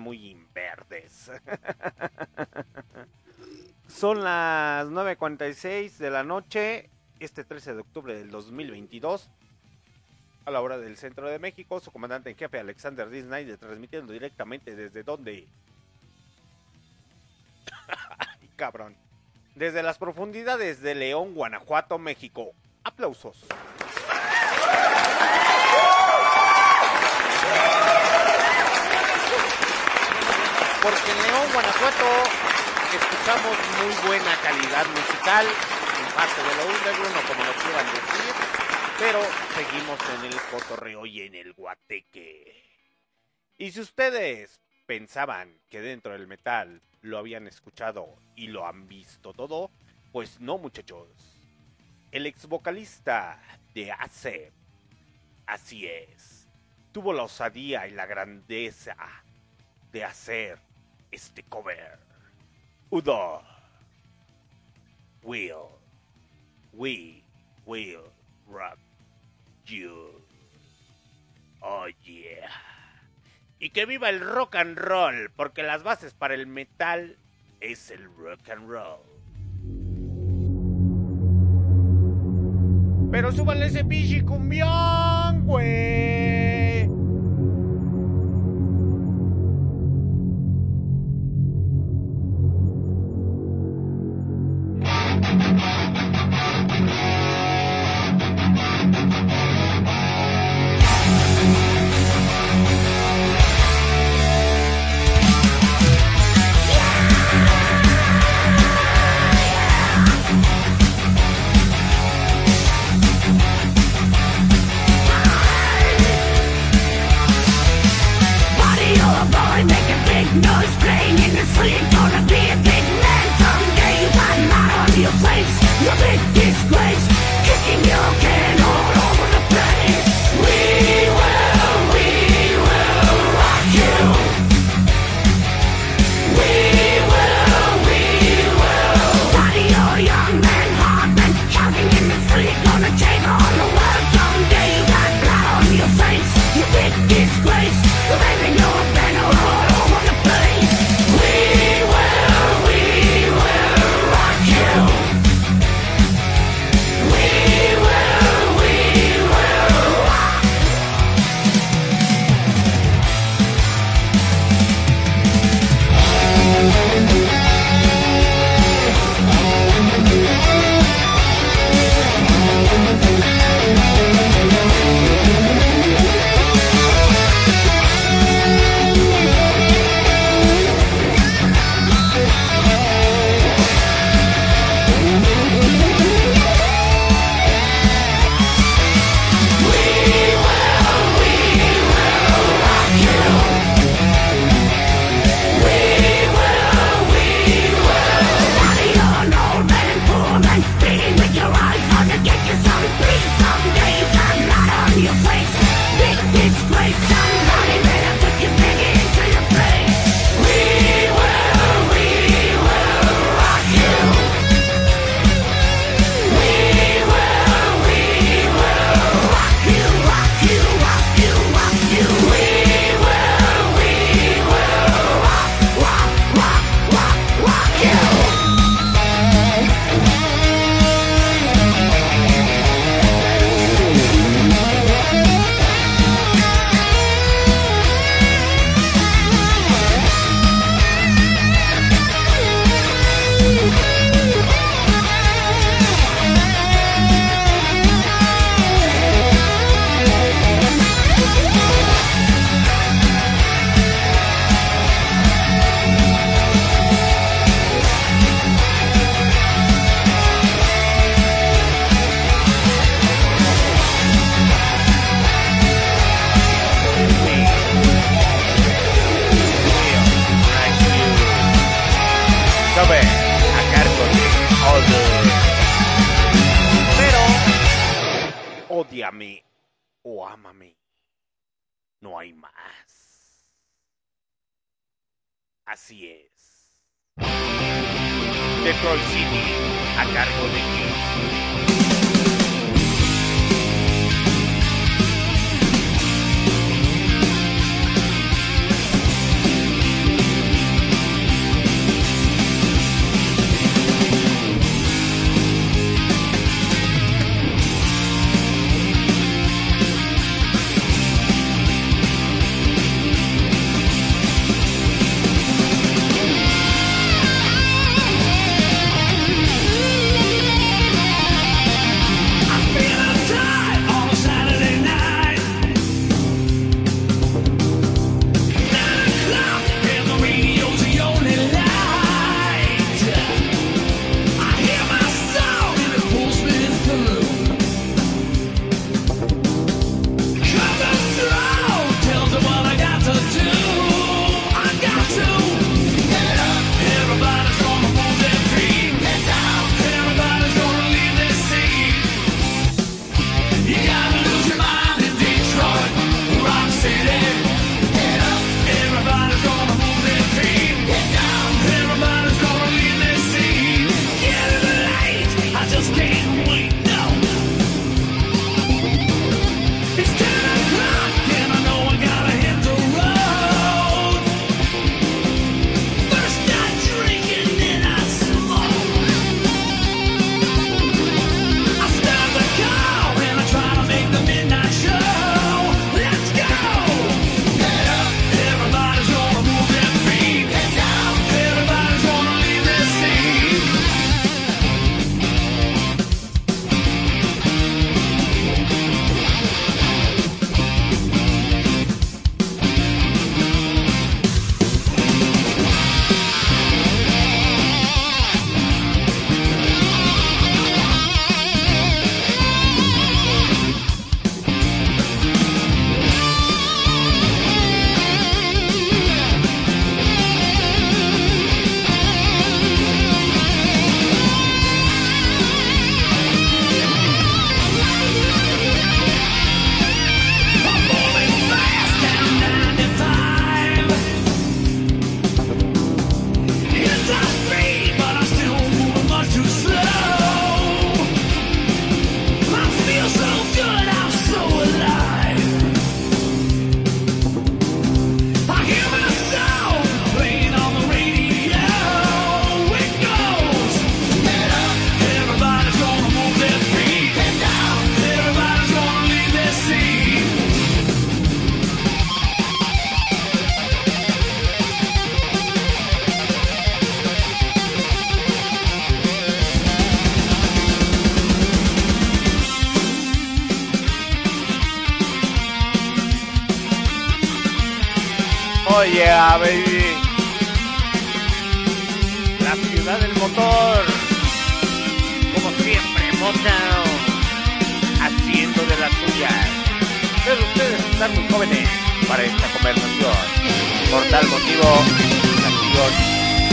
Muy inverdes. Son las 9.46 de la noche, este 13 de octubre del 2022. A la hora del centro de México, su comandante en jefe Alexander Disney transmitiendo directamente desde donde. Cabrón. Desde las profundidades de León, Guanajuato, México. Aplausos. Porque en León, Guanajuato, escuchamos muy buena calidad musical, en parte de lo underground o como lo quieran decir, pero seguimos en el cotorreo y en el guateque. Y si ustedes pensaban que dentro del metal lo habían escuchado y lo han visto todo, pues no muchachos. El ex vocalista de ACE, así es, tuvo la osadía y la grandeza de hacer este cover. Udo. Will. We will rock you. Oh yeah. Y que viva el rock and roll, porque las bases para el metal es el rock and roll. Pero súbanle ese pinche cumbión, güey.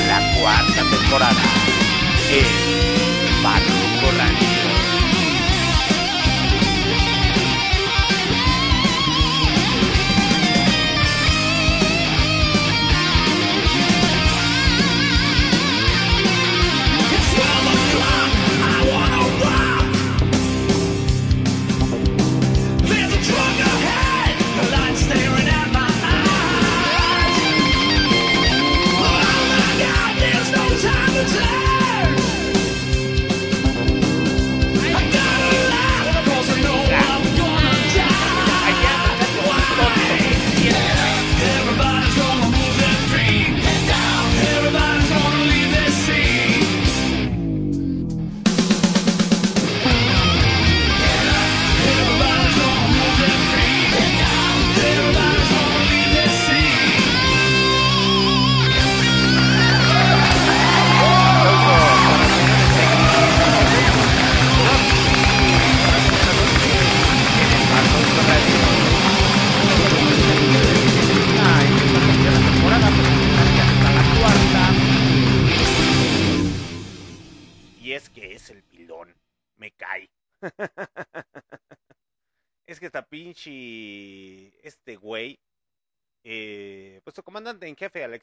La cuarta temporada.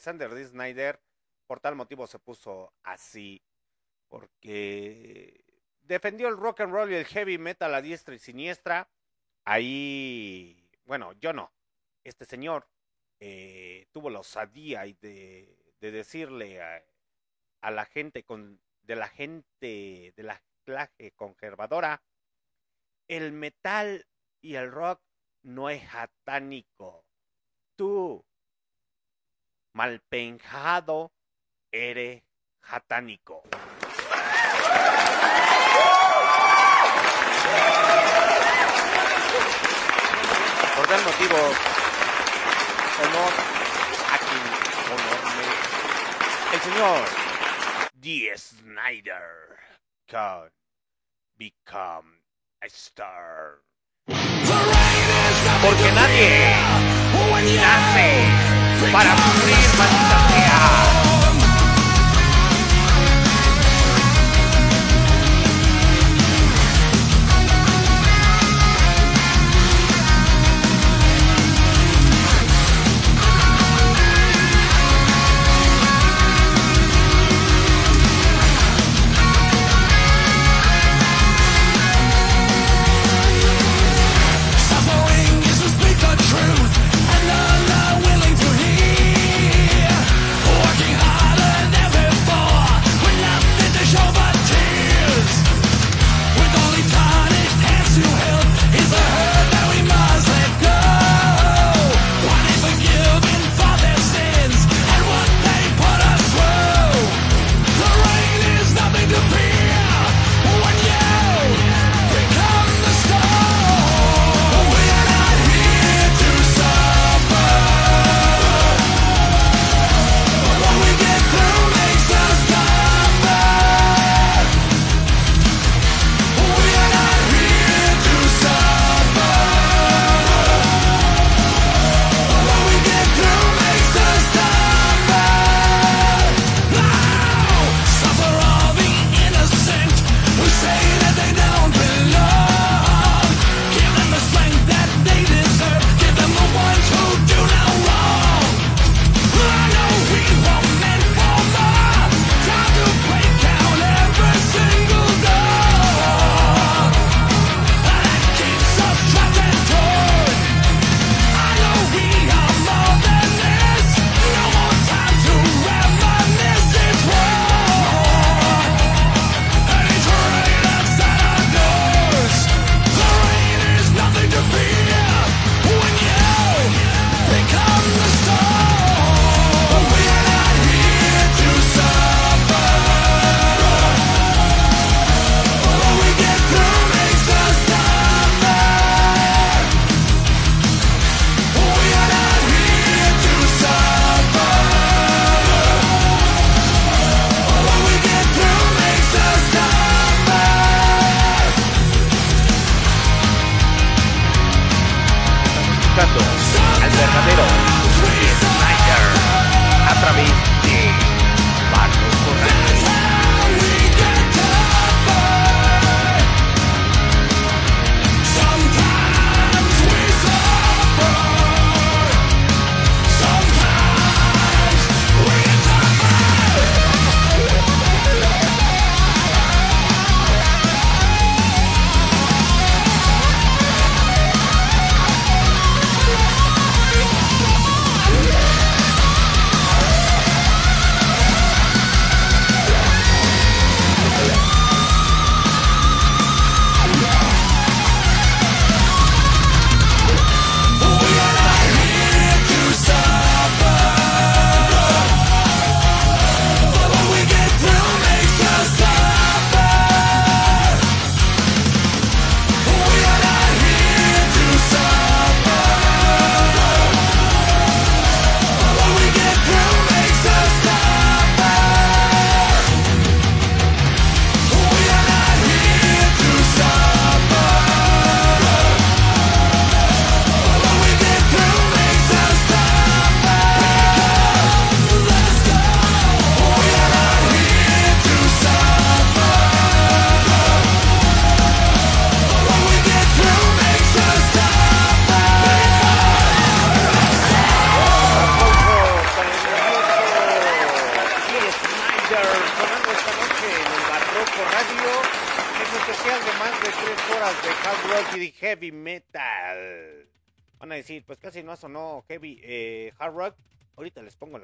Alexander D. Snyder, por tal motivo se puso así. porque defendió el rock and roll y el heavy metal a diestra y siniestra. Ahí, bueno, yo no. Este señor eh, tuvo la osadía de, de decirle a, a la gente con de la gente de la clase conservadora el metal y el rock no es satánico. Tú, malpenjado, eres satánico. Por tal motivo, honor a quien honor merece. El señor D. Snyder can become a star. Porque nadie nace para sufrir fantasía. Suffering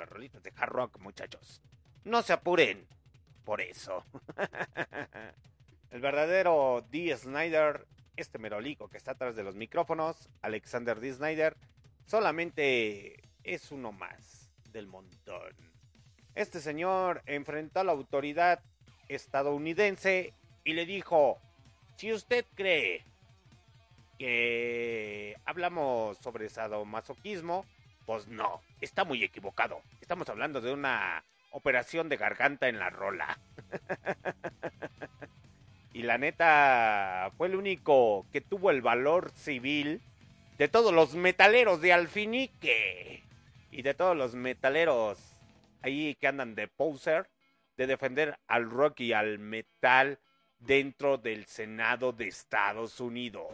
rolitas de hard rock, muchachos. No se apuren por eso. El verdadero D. Snyder, este merolico que está atrás de los micrófonos, Alexander D. Snyder, solamente es uno más del montón. Este señor enfrentó a la autoridad estadounidense y le dijo, si usted cree que hablamos sobre sadomasoquismo, pues no, está muy equivocado. Estamos hablando de una operación de garganta en la rola. y la neta fue el único que tuvo el valor civil de todos los metaleros de Alfinique y de todos los metaleros ahí que andan de poser de defender al rock y al metal dentro del Senado de Estados Unidos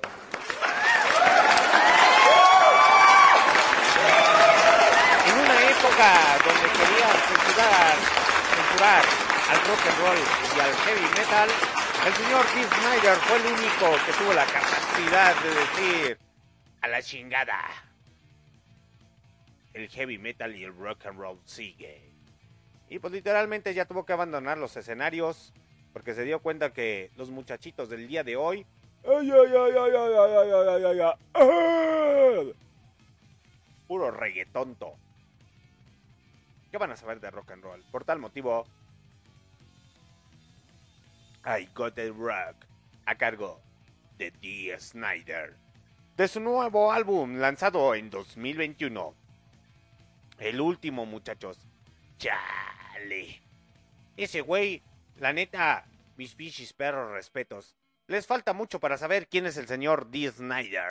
época donde querían censurar, censurar al rock and roll y al heavy metal, el señor Keith Snyder fue el único que tuvo la capacidad de decir a la chingada. El heavy metal y el rock and roll sigue. Y pues literalmente ya tuvo que abandonar los escenarios porque se dio cuenta que los muchachitos del día de hoy puro reggaetonto. ¿Qué van a saber de rock and roll? Por tal motivo, I Got the Rock a cargo de D. Snyder. De su nuevo álbum lanzado en 2021. El último, muchachos. Chale. Ese güey, la neta, mis bichis perros respetos. Les falta mucho para saber quién es el señor D. Snyder.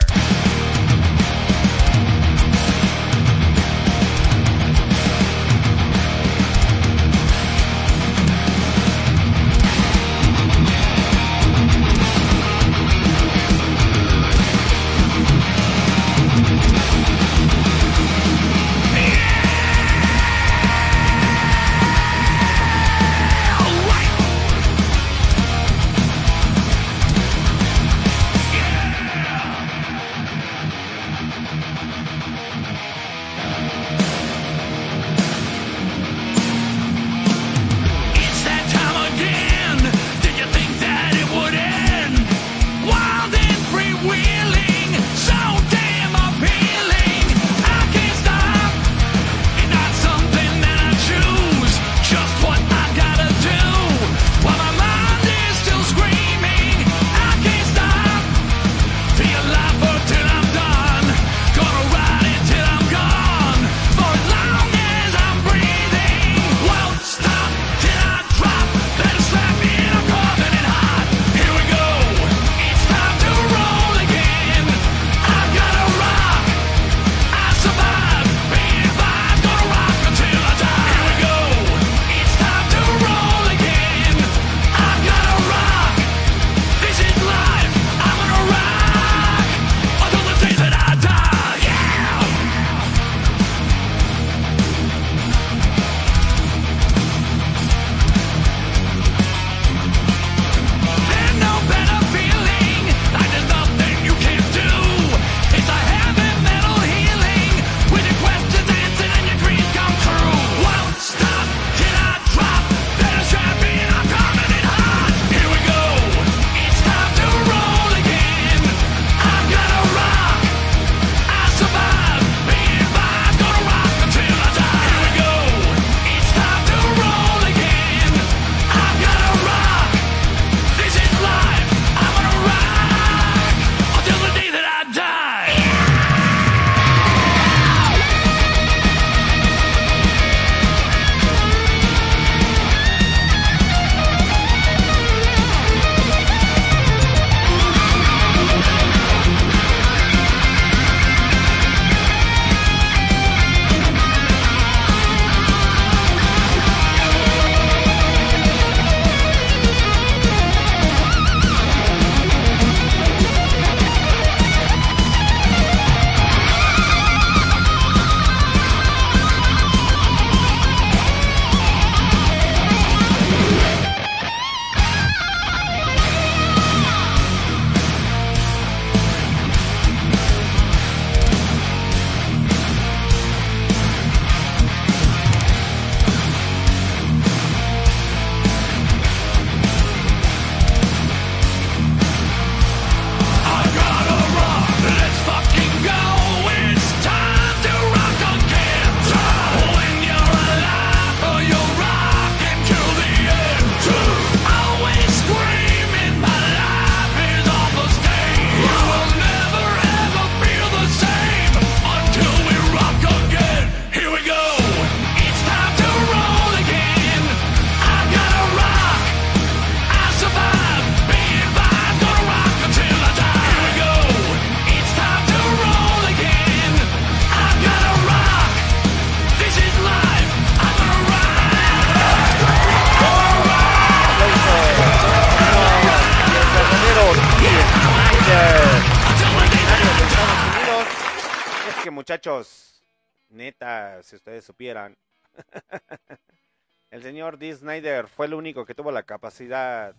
Señor Snyder fue el único que tuvo la capacidad,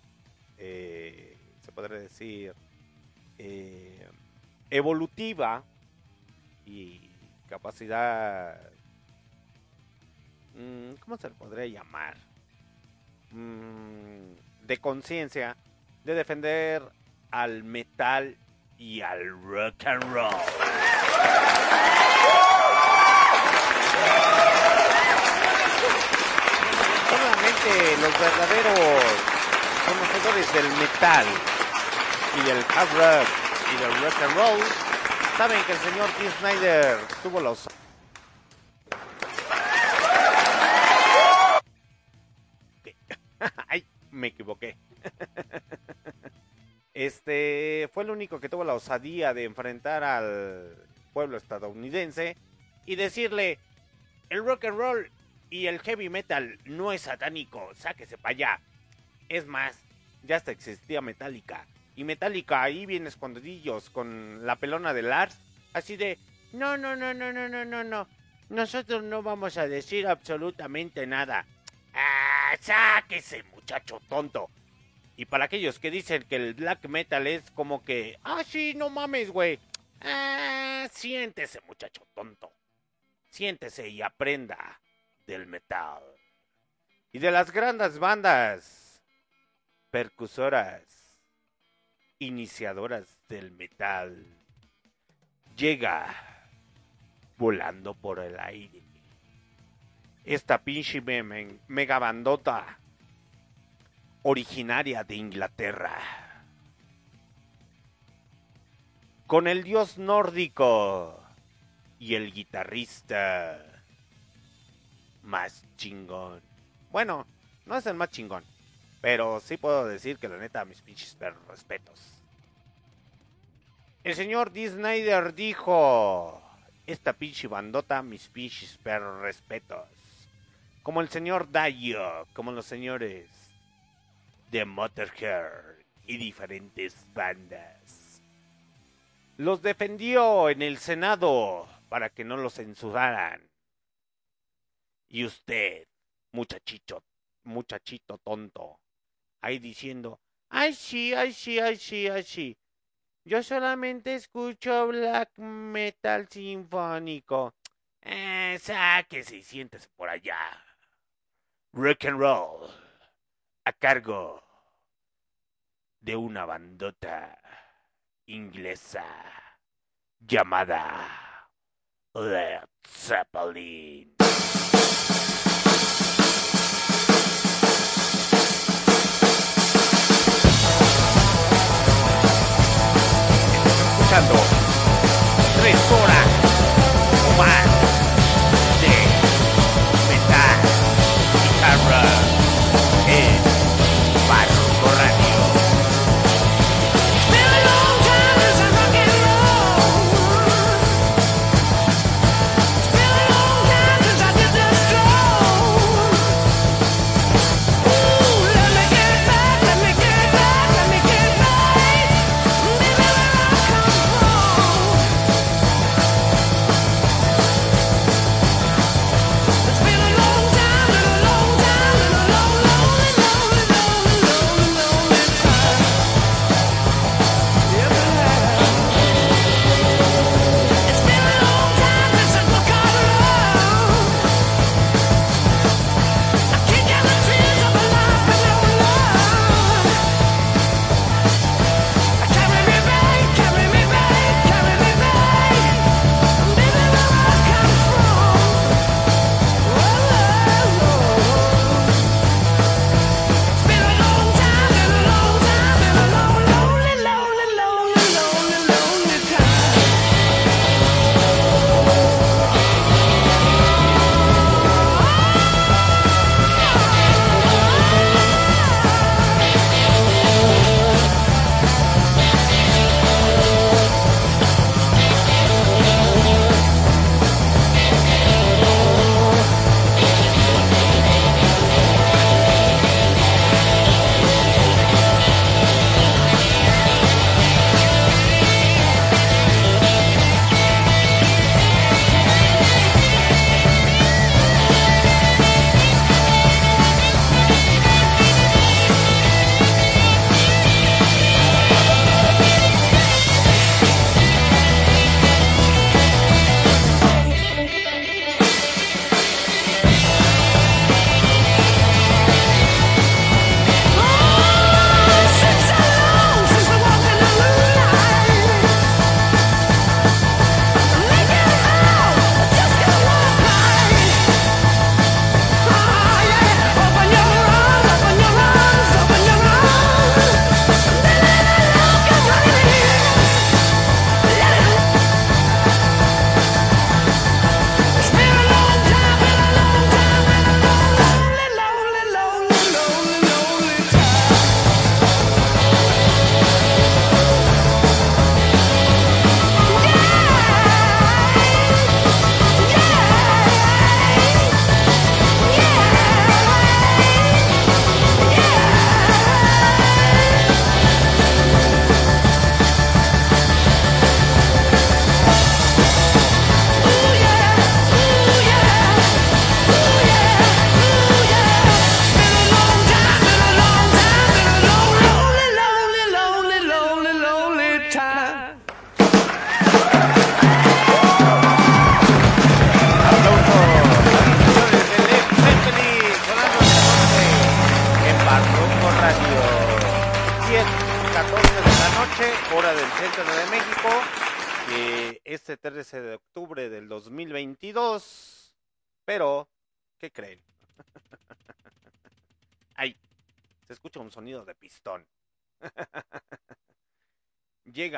eh, se podría decir, eh, evolutiva y capacidad, mm, ¿cómo se le podría llamar? Mm, de conciencia de defender al metal y al rock and roll. Solamente los verdaderos conocedores del metal y del hard rock y del rock and roll saben que el señor Tim Snyder tuvo los Ay, me equivoqué. Este fue el único que tuvo la osadía de enfrentar al pueblo estadounidense y decirle, el rock and roll y el heavy metal no es satánico, sáquese para allá. Es más, ya hasta existía Metallica. Y Metallica ahí viene escondidillos con la pelona de Lars, así de, no, no, no, no, no, no, no, no. Nosotros no vamos a decir absolutamente nada. Ah, sáquese, muchacho tonto. Y para aquellos que dicen que el black metal es como que, ah, sí, no mames, güey. Ah, siéntese, muchacho tonto. Siéntese y aprenda del metal. Y de las grandes bandas percusoras, iniciadoras del metal. Llega volando por el aire. Esta pinche me- me- mega bandota originaria de Inglaterra. Con el dios nórdico y el guitarrista más chingón. Bueno, no es el más chingón, pero sí puedo decir que la neta, mis pinches perros respetos. El señor D. Snyder dijo, esta pinche bandota, mis pinches perros respetos. Como el señor Dayo, como los señores de Motorhead y diferentes bandas. Los defendió en el Senado para que no los censuraran. Y usted, muchachito, muchachito tonto, ahí diciendo, ay sí, ay sí, ay sí, ay sí. Yo solamente escucho black metal sinfónico. Eh, sáquese y siéntese por allá. Rock and roll a cargo de una bandota inglesa llamada Led Zeppelin. Escuchando tres horas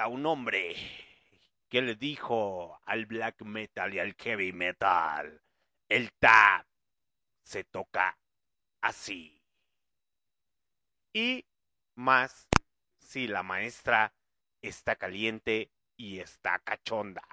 un hombre que le dijo al black metal y al heavy metal, el tap se toca así. Y más si la maestra está caliente y está cachonda.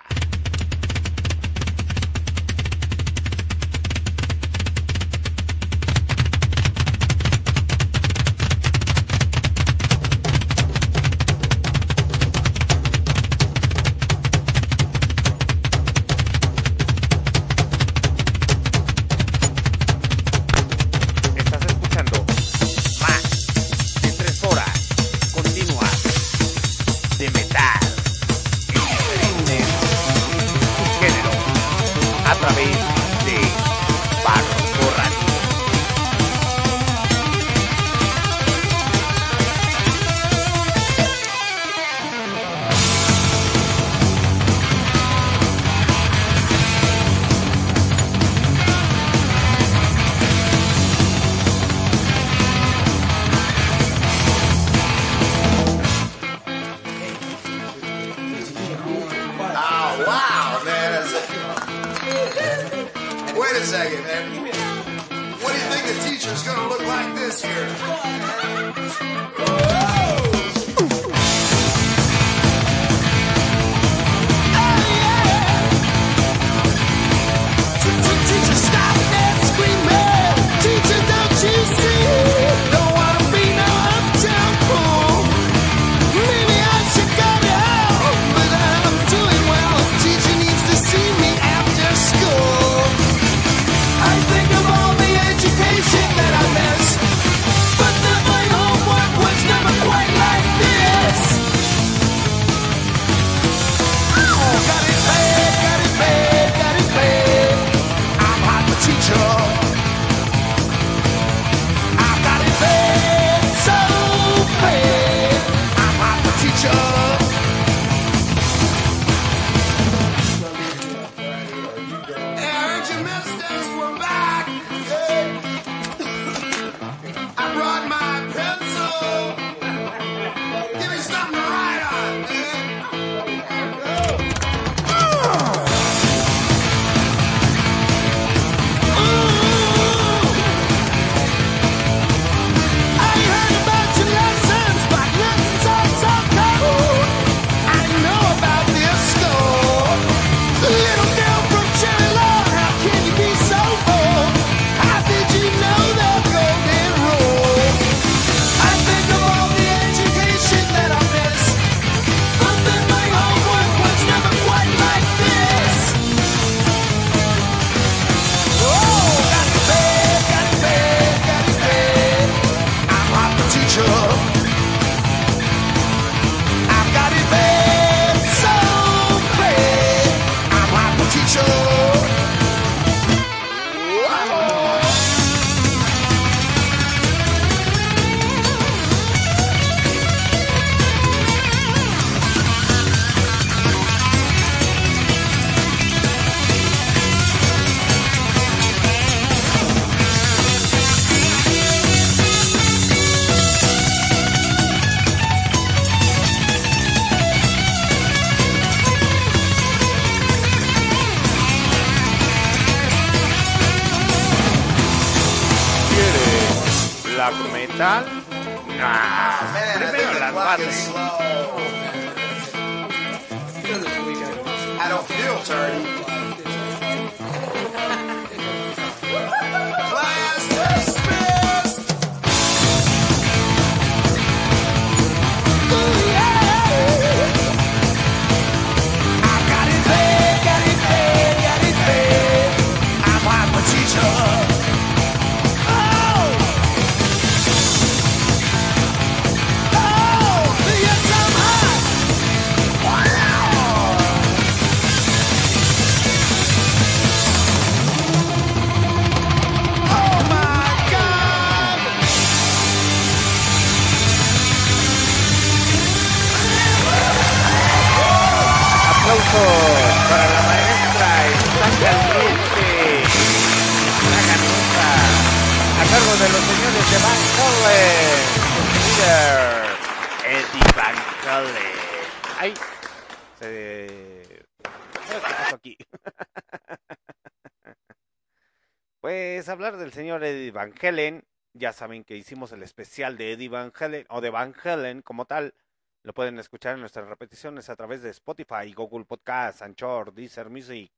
Van Helen. Ya saben que hicimos el especial de Eddie Van Helen o de Van Helen como tal. Lo pueden escuchar en nuestras repeticiones a través de Spotify, Google Podcast, Anchor, Deezer Music,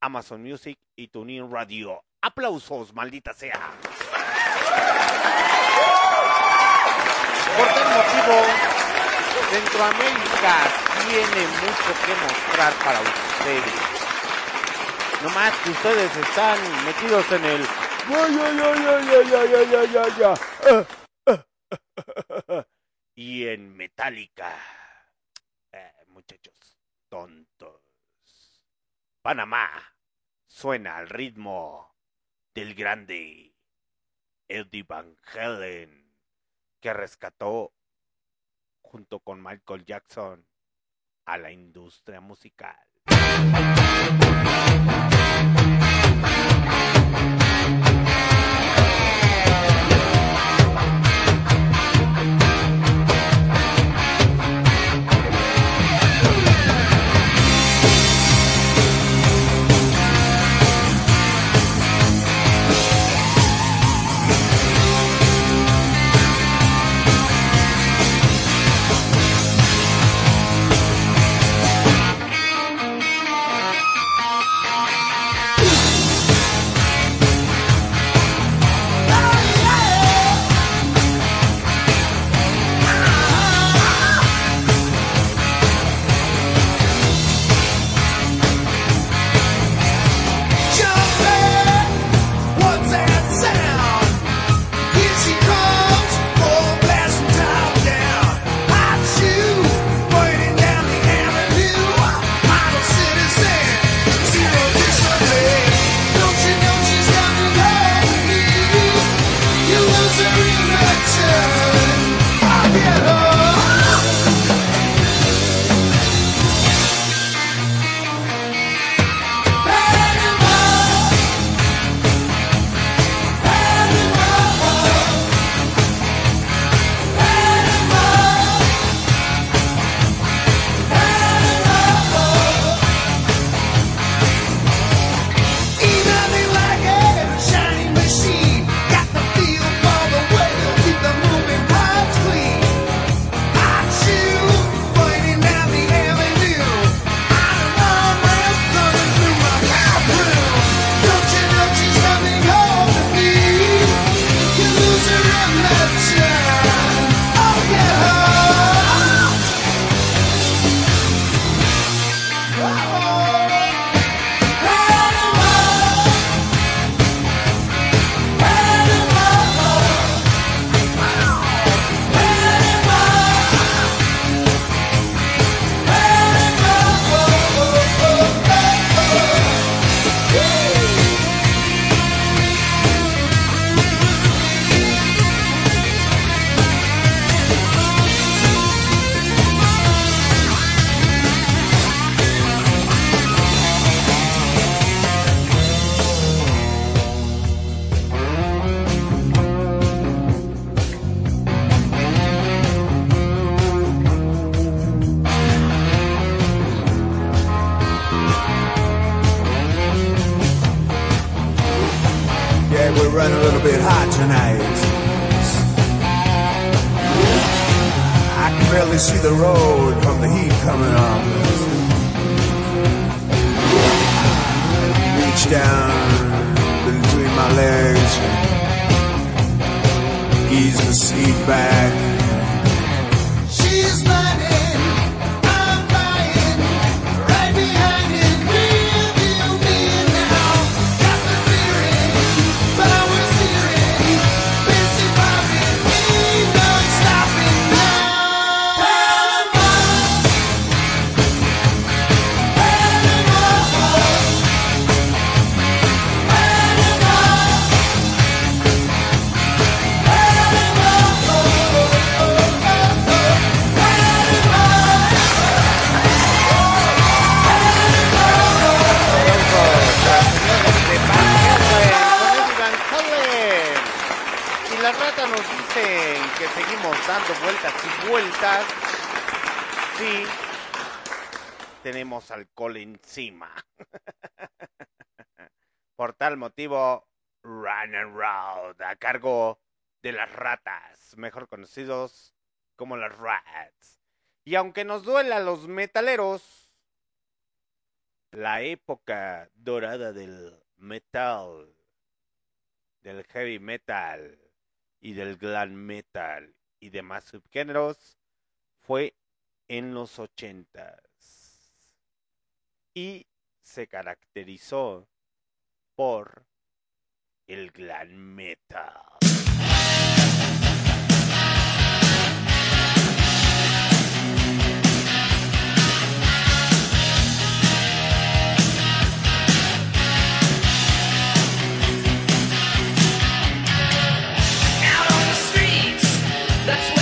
Amazon Music y TuneIn Radio. ¡Aplausos, maldita sea! Por tal motivo, Centroamérica tiene mucho que mostrar para ustedes. Nomás que ustedes están metidos en el y en Metallica. Eh, muchachos tontos. Panamá suena al ritmo del grande Eddie Van Halen, que rescató junto con Michael Jackson a la industria musical. Run and Round a cargo de las ratas, mejor conocidos como las rats. Y aunque nos duela a los metaleros, la época dorada del metal, del heavy metal y del glam metal y demás subgéneros fue en los ochentas y se caracterizó por el glam metal. Out on the streets, that's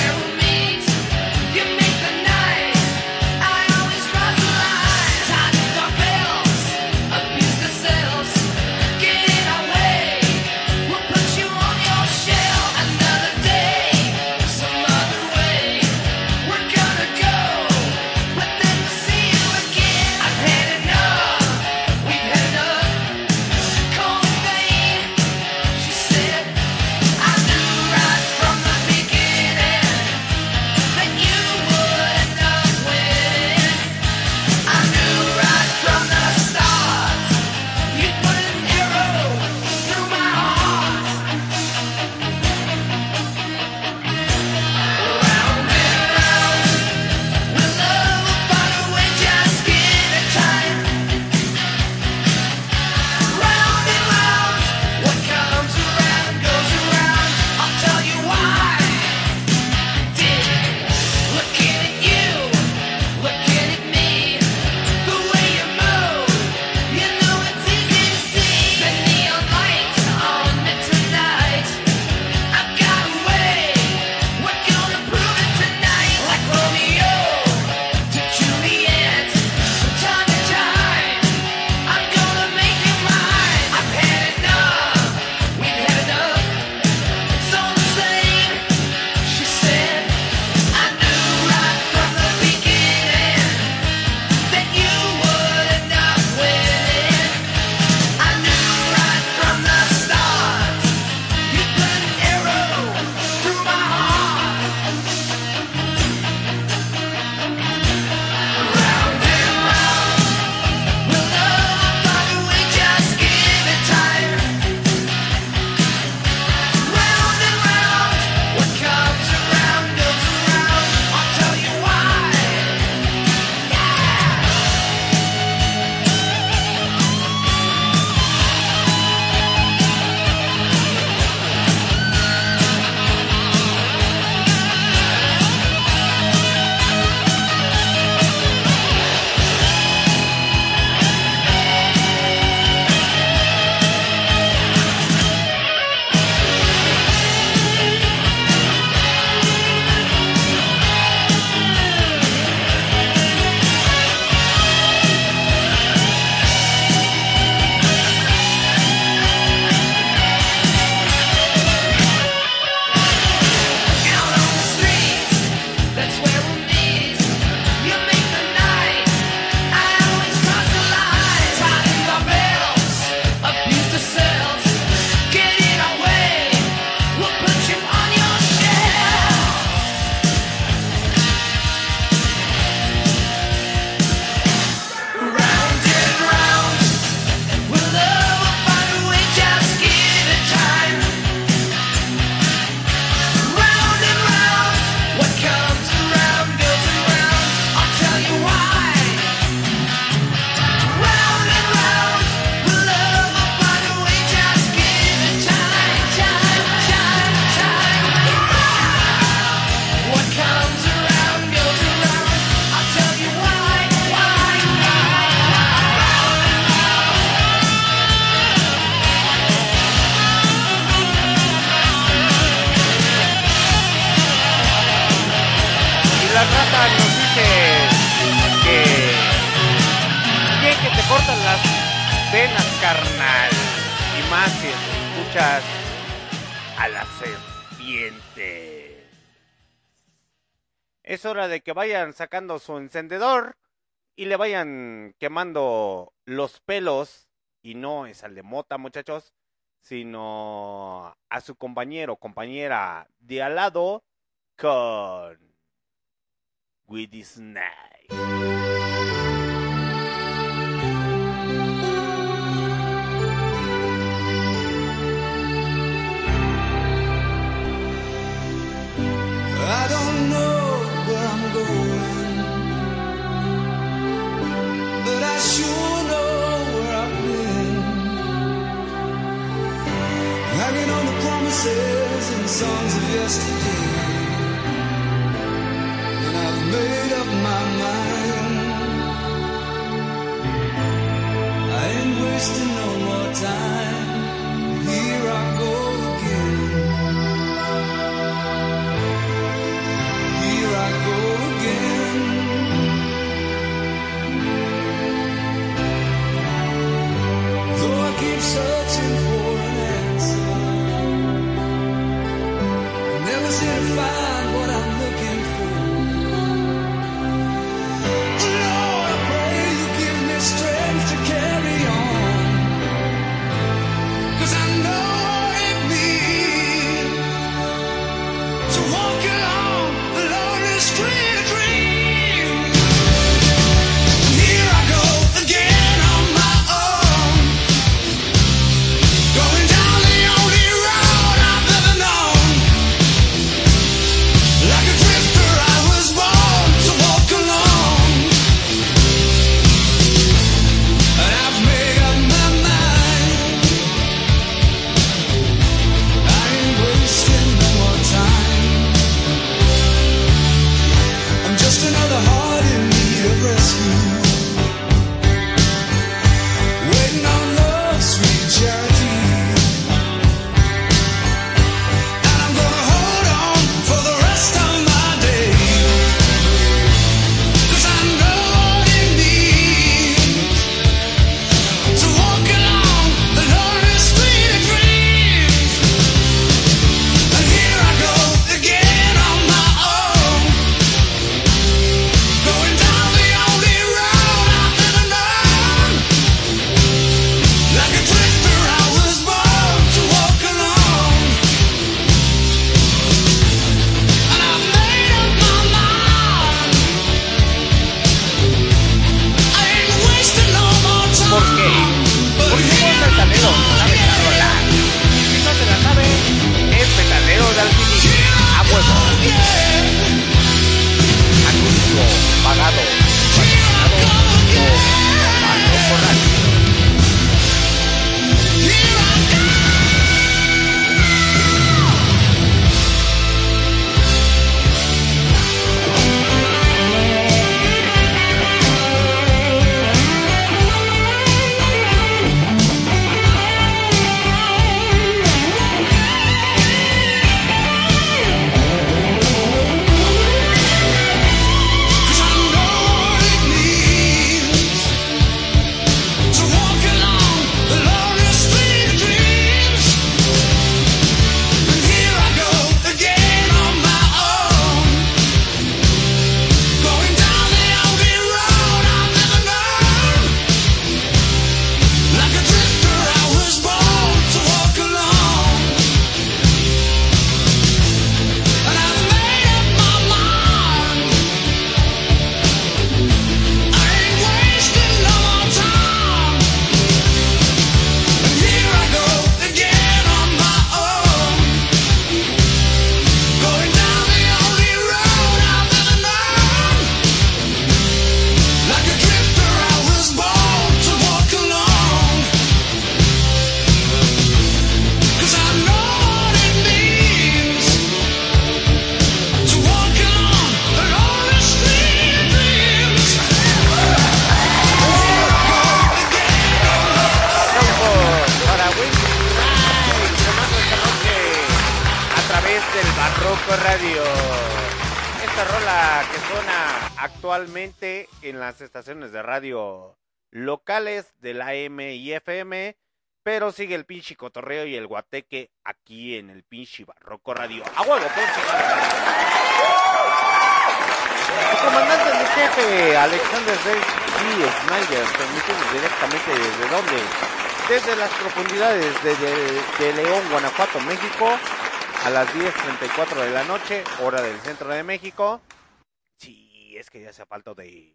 que vayan sacando su encendedor y le vayan quemando los pelos, y no es al de mota, muchachos, sino a su compañero, compañera de al lado con With Snake. I don't know dances and songs of yesterday. And I've made up my mind. I ain't wasting no more time. Here I go again. Here I go again. Though I keep searching. to find de la M y FM, pero sigue el pinche cotorreo y el guateque aquí en el pinche barroco radio. ¡A huevo, pues, pinche! Comandante en jefe, Alexander G. Snyder, transmitimos directamente desde dónde? Desde las profundidades de, León, Guanajuato, México, a las 10.34 de la noche, hora del centro de México. Sí, es que ya se falta de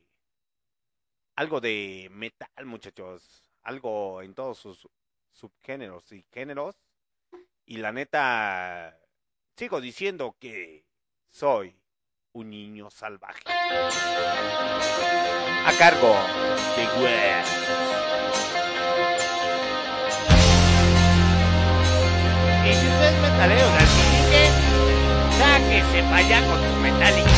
algo de metal, muchachos. Algo en todos sus subgéneros y géneros. Y la neta, sigo diciendo que soy un niño salvaje. A cargo de Wes. Y si usted es metalero del siguiente, sáquese para allá con su.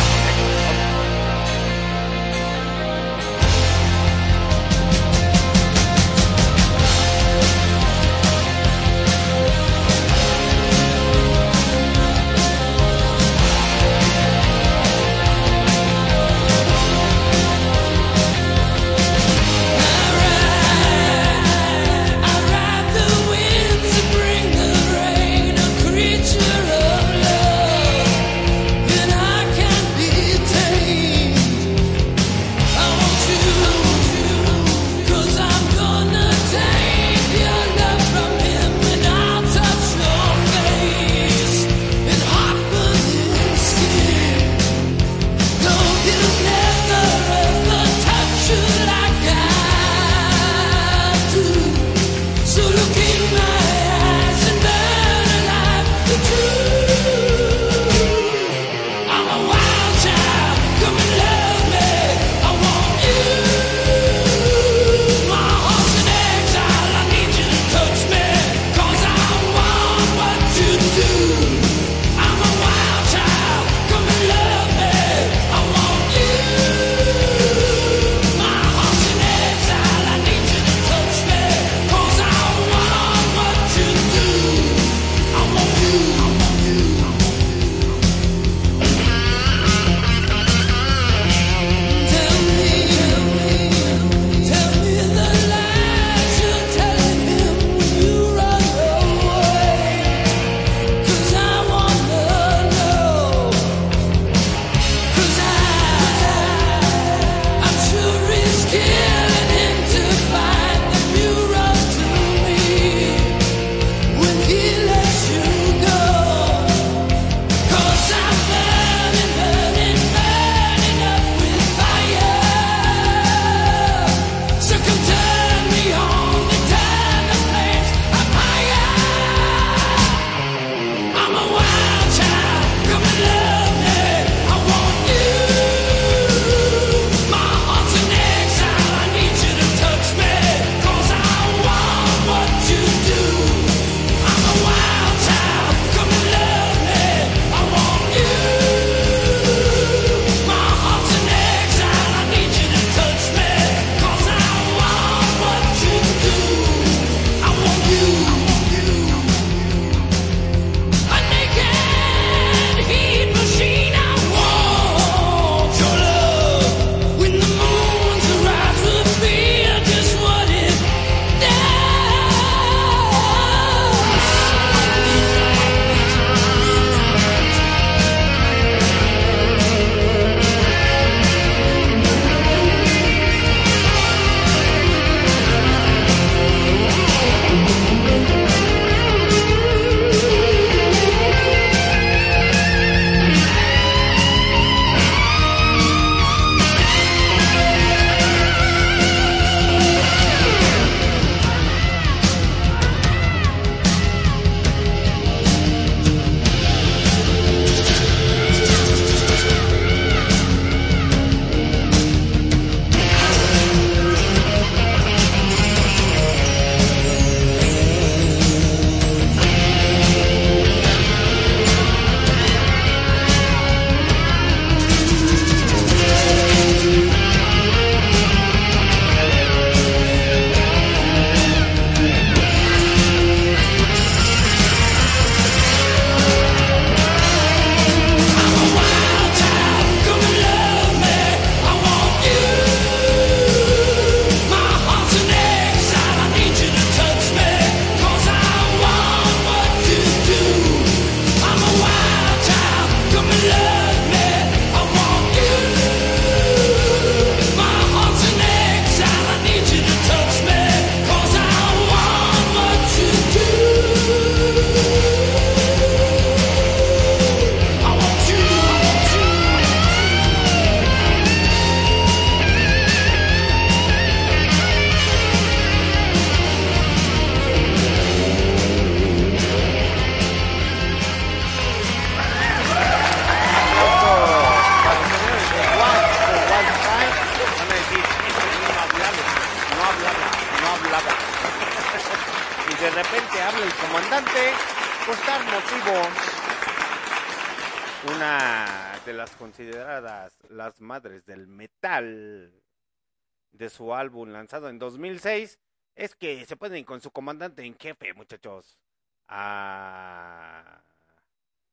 lanzado en 2006, es que se pueden con su comandante en jefe, muchachos. A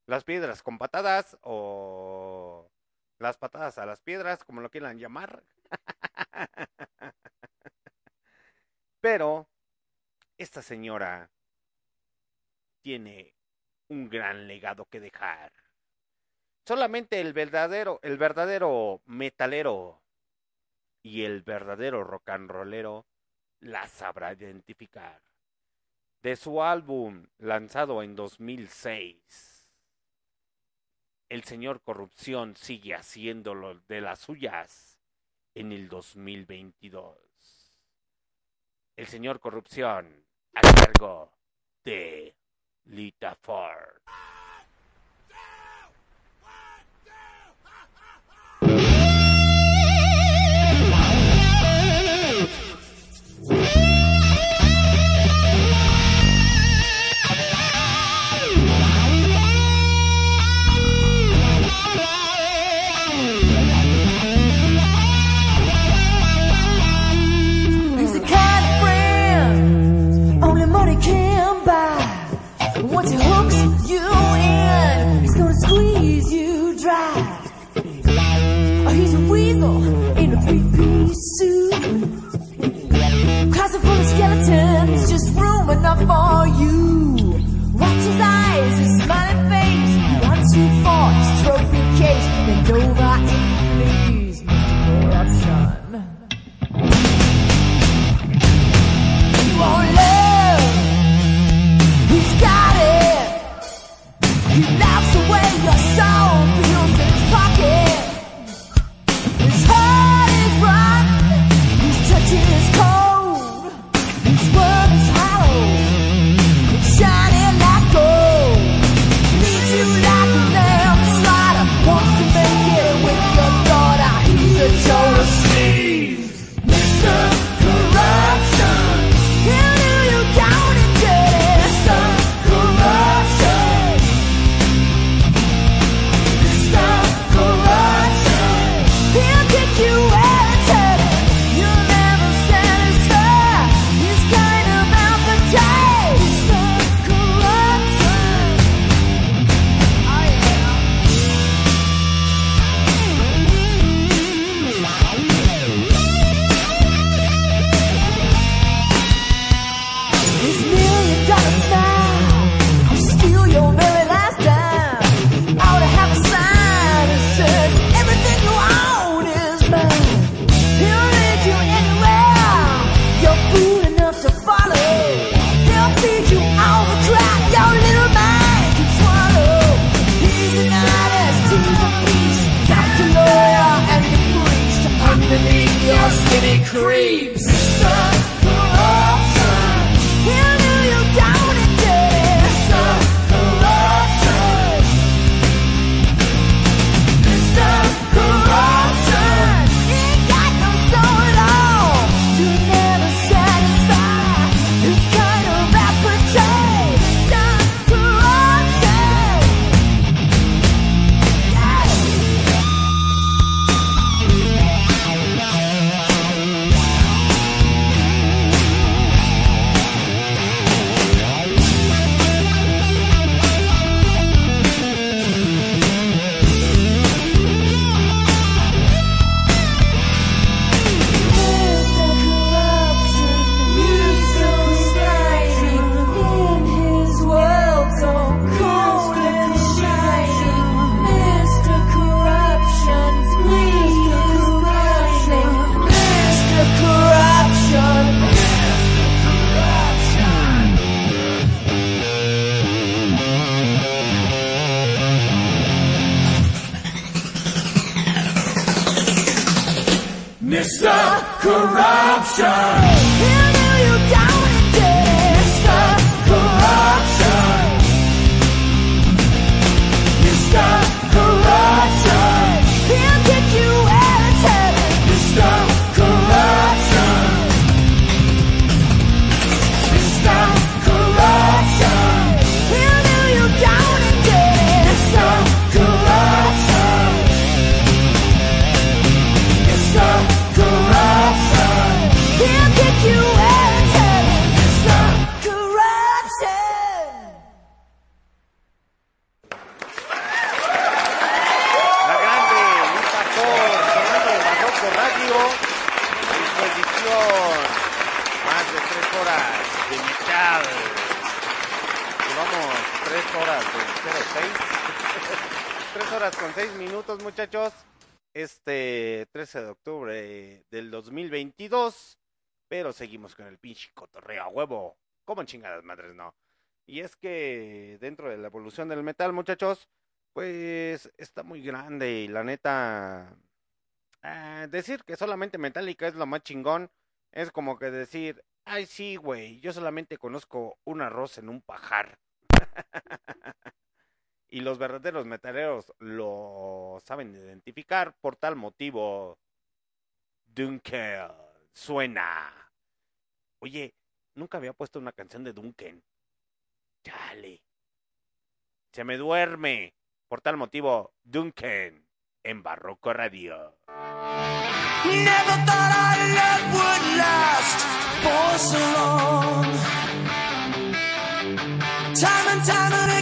las piedras con patadas o las patadas a las piedras, como lo quieran llamar. Pero esta señora tiene un gran legado que dejar. Solamente el verdadero, el verdadero metalero y el verdadero rock and rollero la sabrá identificar. De su álbum lanzado en 2006, el señor Corrupción sigue haciéndolo de las suyas en el 2022. El señor Corrupción a cargo de Lita Ford. suit. Closet full of skeletons, just room enough for you. muchachos. Este 13 de octubre del 2022. Pero seguimos con el pinche cotorreo a huevo. Como chingadas madres, no. Y es que dentro de la evolución del metal, muchachos, pues está muy grande y la neta. Eh, decir que solamente Metallica es lo más chingón es como que decir, ay sí, güey, yo solamente conozco un arroz en un pajar. y los verdaderos metaleros lo saben identificar. Por tal motivo, Duncan suena. Oye, nunca había puesto una canción de Duncan. Chale. Se me duerme. Por tal motivo, Duncan en Barroco Radio. Long. Time and time and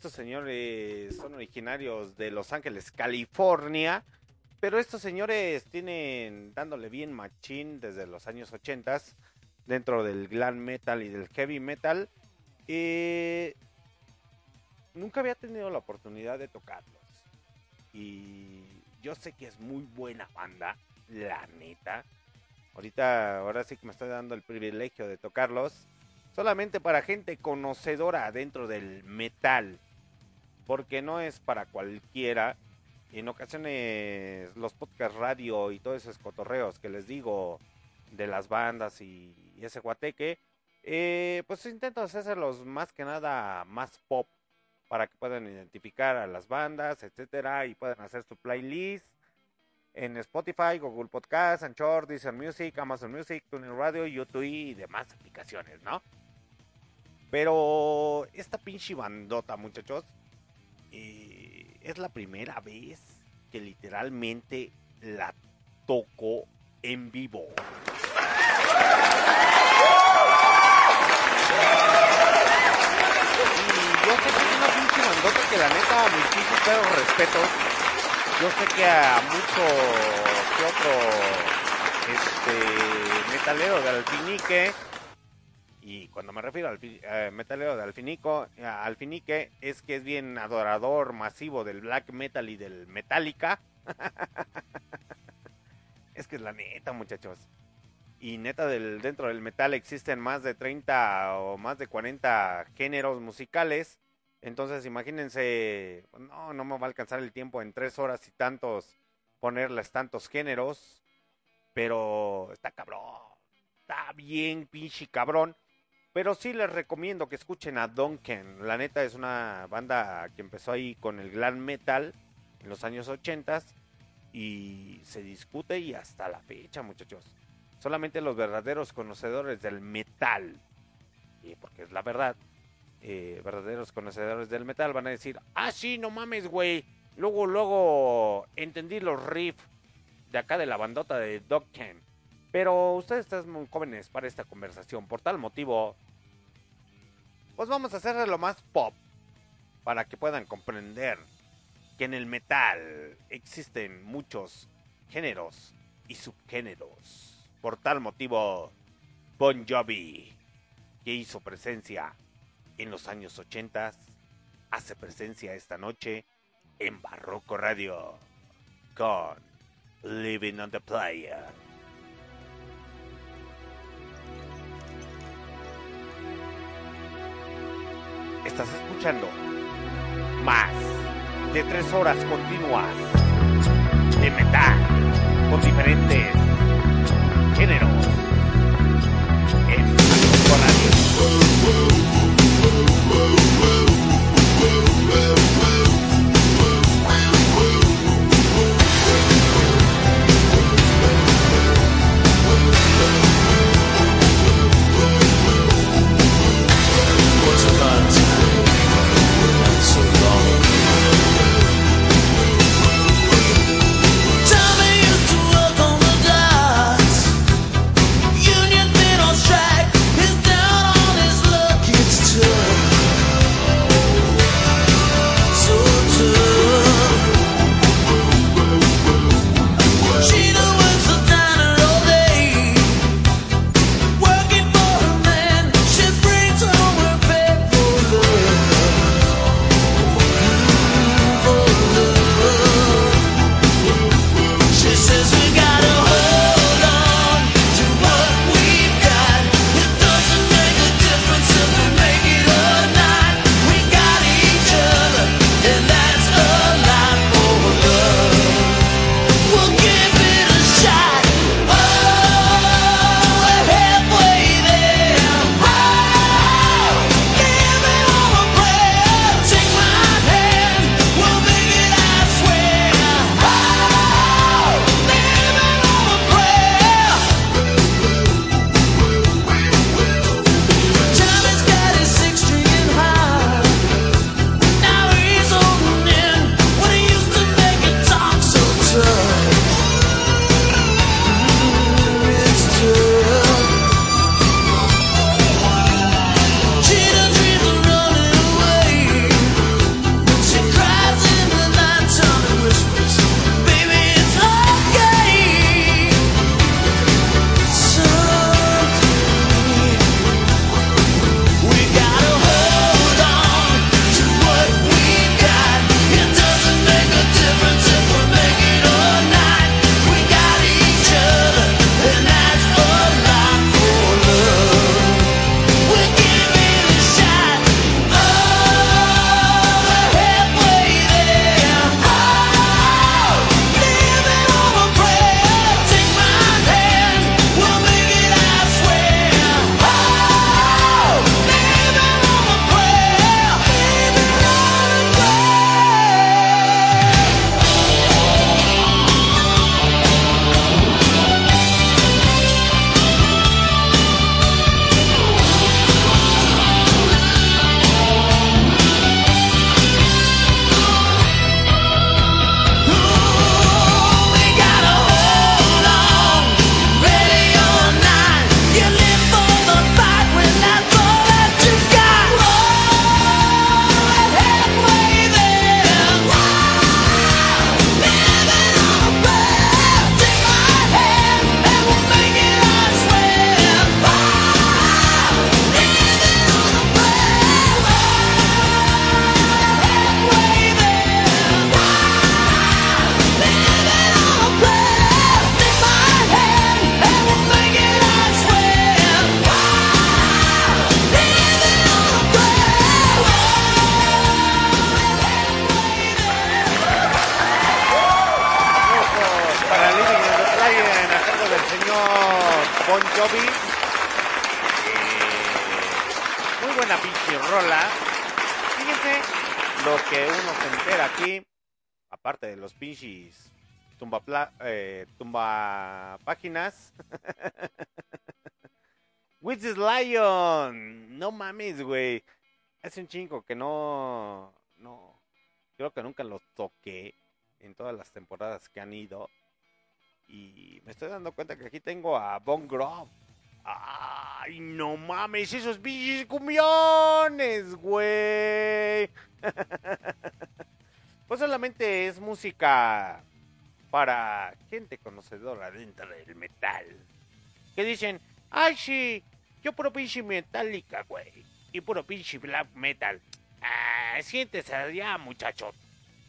Estos señores son originarios de Los Ángeles, California. Pero estos señores tienen dándole bien machín desde los años 80 dentro del glam metal y del heavy metal. Eh, nunca había tenido la oportunidad de tocarlos. Y yo sé que es muy buena banda, la neta. Ahorita, ahora sí que me estoy dando el privilegio de tocarlos. Solamente para gente conocedora dentro del metal. Porque no es para cualquiera. En ocasiones los podcast radio y todos esos cotorreos que les digo de las bandas y ese guateque, eh, pues intento hacerlos más que nada más pop para que puedan identificar a las bandas, etcétera, y puedan hacer su playlist en Spotify, Google Podcast, Anchor, Deezer Music, Amazon Music, TuneIn Radio, YouTube y demás aplicaciones, ¿no? Pero esta pinche bandota, muchachos, eh, es la primera vez que literalmente la toco en vivo. Y yo sé que es una pinche bandota que la neta, mis pinches perros respetos. Yo sé que a mucho que otro este metalero de alfinique y cuando me refiero al eh, metalero de alfinico, alfinique es que es bien adorador masivo del black metal y del metallica. es que es la neta, muchachos. Y neta, del, dentro del metal existen más de 30 o más de 40 géneros musicales. Entonces, imagínense, no, no me va a alcanzar el tiempo en tres horas y tantos ponerles tantos géneros. Pero está cabrón. Está bien, pinche cabrón. Pero sí les recomiendo que escuchen a Duncan. La neta es una banda que empezó ahí con el glam metal en los años 80 y se discute y hasta la fecha, muchachos. Solamente los verdaderos conocedores del metal, y porque es la verdad, eh, verdaderos conocedores del metal van a decir, ah, sí, no mames, güey. Luego, luego entendí los riffs de acá de la bandota de Duncan. Pero ustedes están muy jóvenes para esta conversación. Por tal motivo, pues vamos a hacerle lo más pop para que puedan comprender que en el metal existen muchos géneros y subgéneros. Por tal motivo, Bon Jovi, que hizo presencia en los años 80, hace presencia esta noche en Barroco Radio con Living on the Playa. Estás escuchando más de tres horas continuas de metal con diferentes géneros eh, tumba páginas. With this Lion. No mames, güey. Es un chingo que no. No. Creo que nunca los toqué en todas las temporadas que han ido. Y me estoy dando cuenta que aquí tengo a Bon Grove. ¡Ay, no mames! ¡Esos pinches cumbiones, güey! pues solamente es música para gente conocedora dentro del metal. Que dicen, ¡ay, sí! Yo puro pinche metálica, güey. Y puro pinche black metal. Ah, siéntese allá, muchacho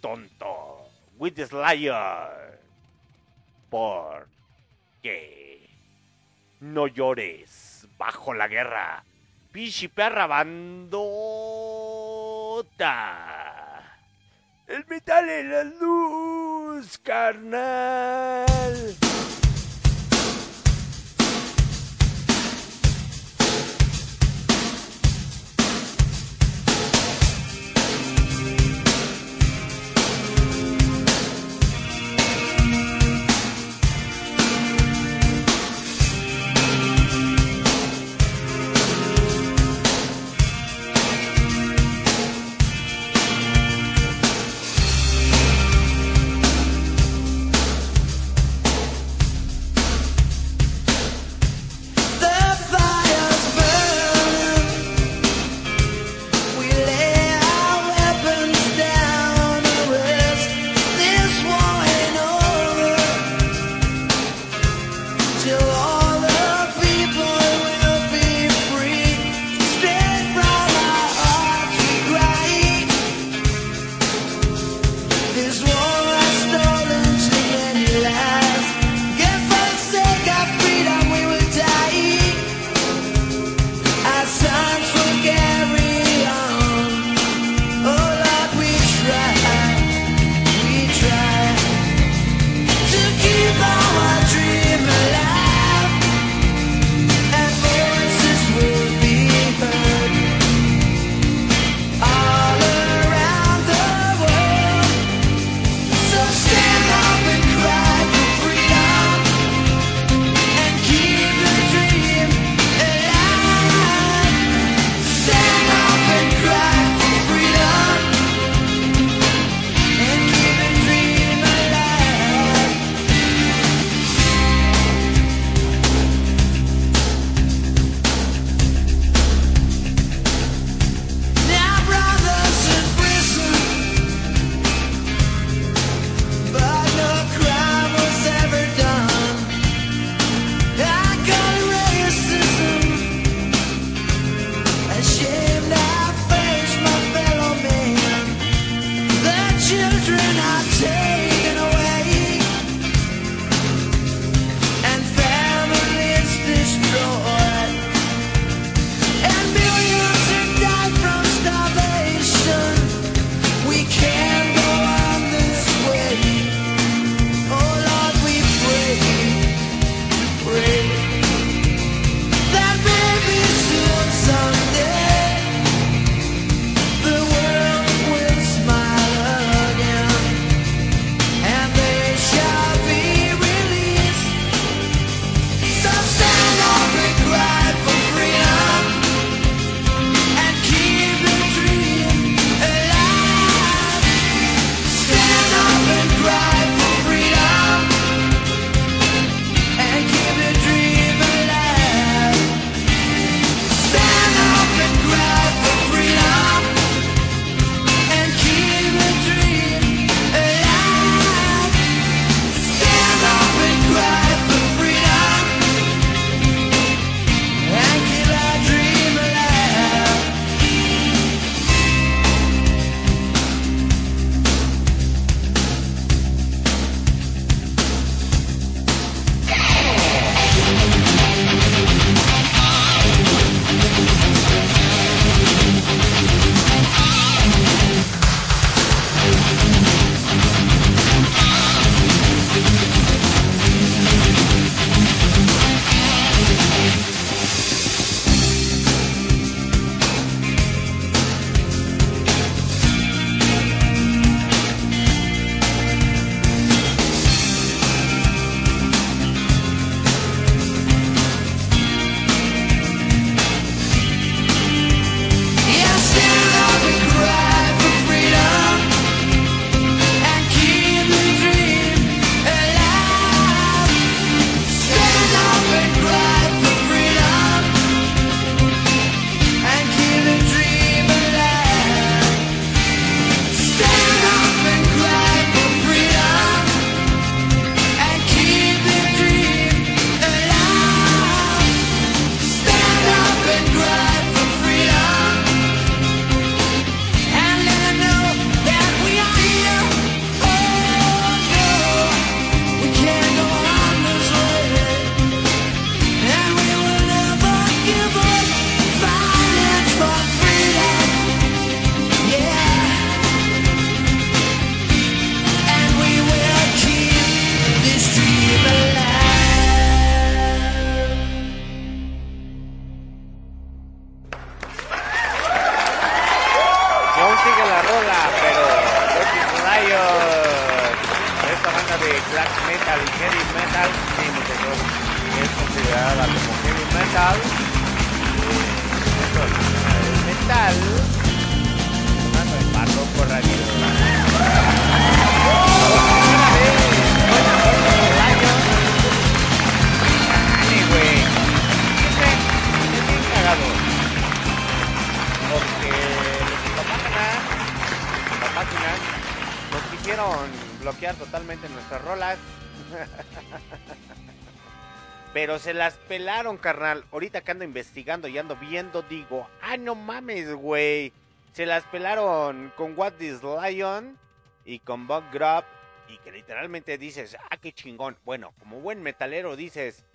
tonto. With the Slayer. Por que no llores bajo la guerra. Pinche perra bandota. El metal en la luz, carnal. Pero se las pelaron, carnal. Ahorita que ando investigando y ando viendo, digo, ah, no mames, güey. Se las pelaron con What This Lion y con Bug Grub. Y que literalmente dices, ah, qué chingón. Bueno, como buen metalero dices,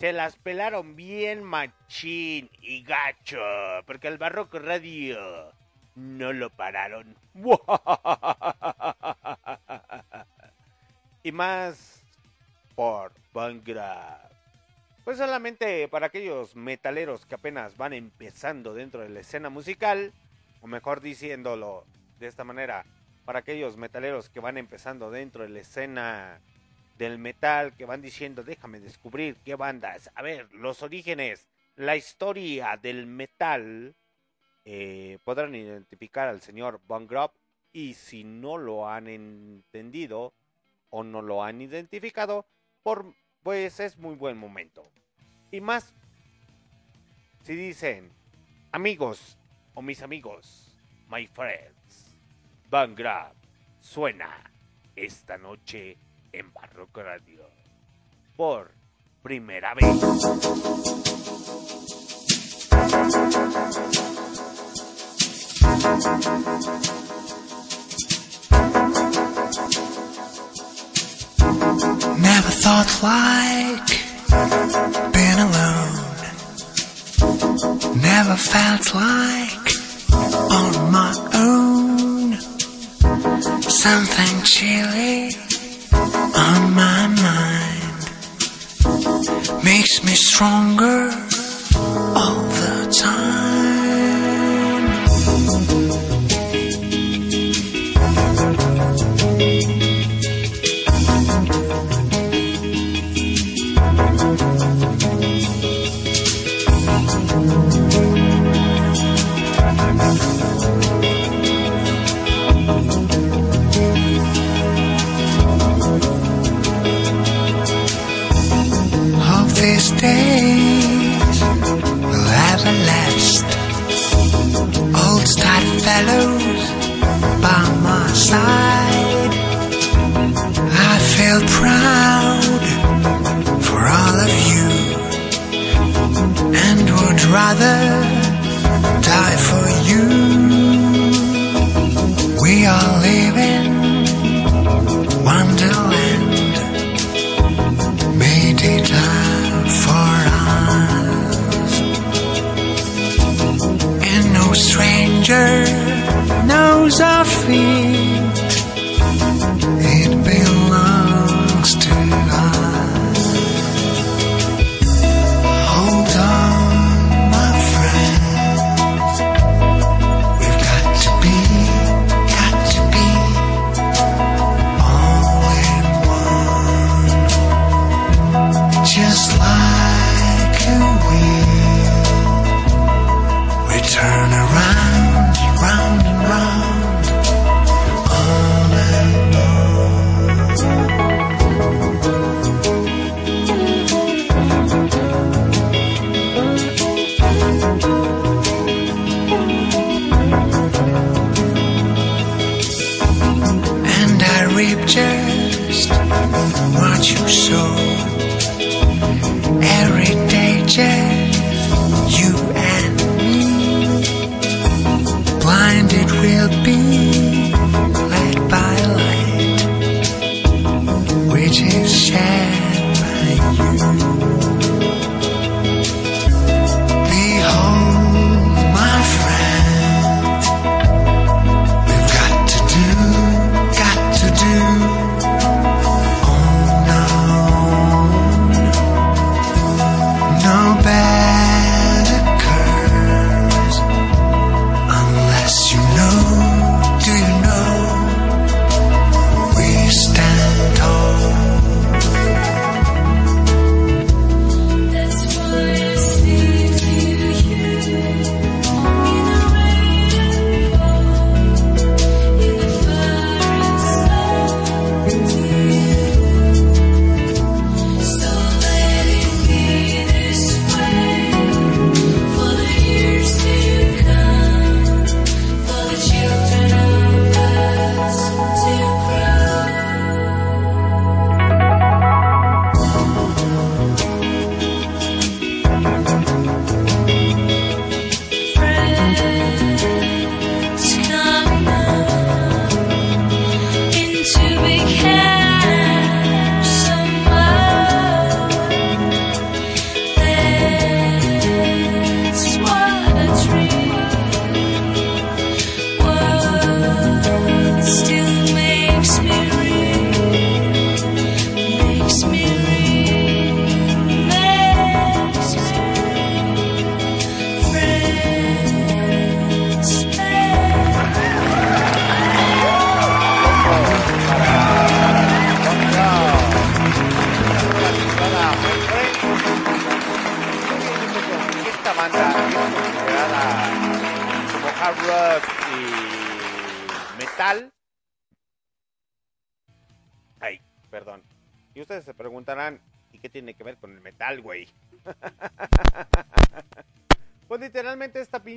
se las pelaron bien machín y gacho. Porque el Barroco Radio no lo pararon. y más por Grub. Pues solamente para aquellos metaleros que apenas van empezando dentro de la escena musical, o mejor diciéndolo de esta manera, para aquellos metaleros que van empezando dentro de la escena del metal, que van diciendo, déjame descubrir qué bandas, a ver, los orígenes, la historia del metal, eh, podrán identificar al señor Von Grub, y si no lo han entendido o no lo han identificado, por pues es muy buen momento. Y más, si dicen, amigos o mis amigos, my friends, Van suena esta noche en Barroco Radio. Por primera vez. Never thought like being alone. Never felt like on my own. Something chilly on my mind makes me stronger all the time.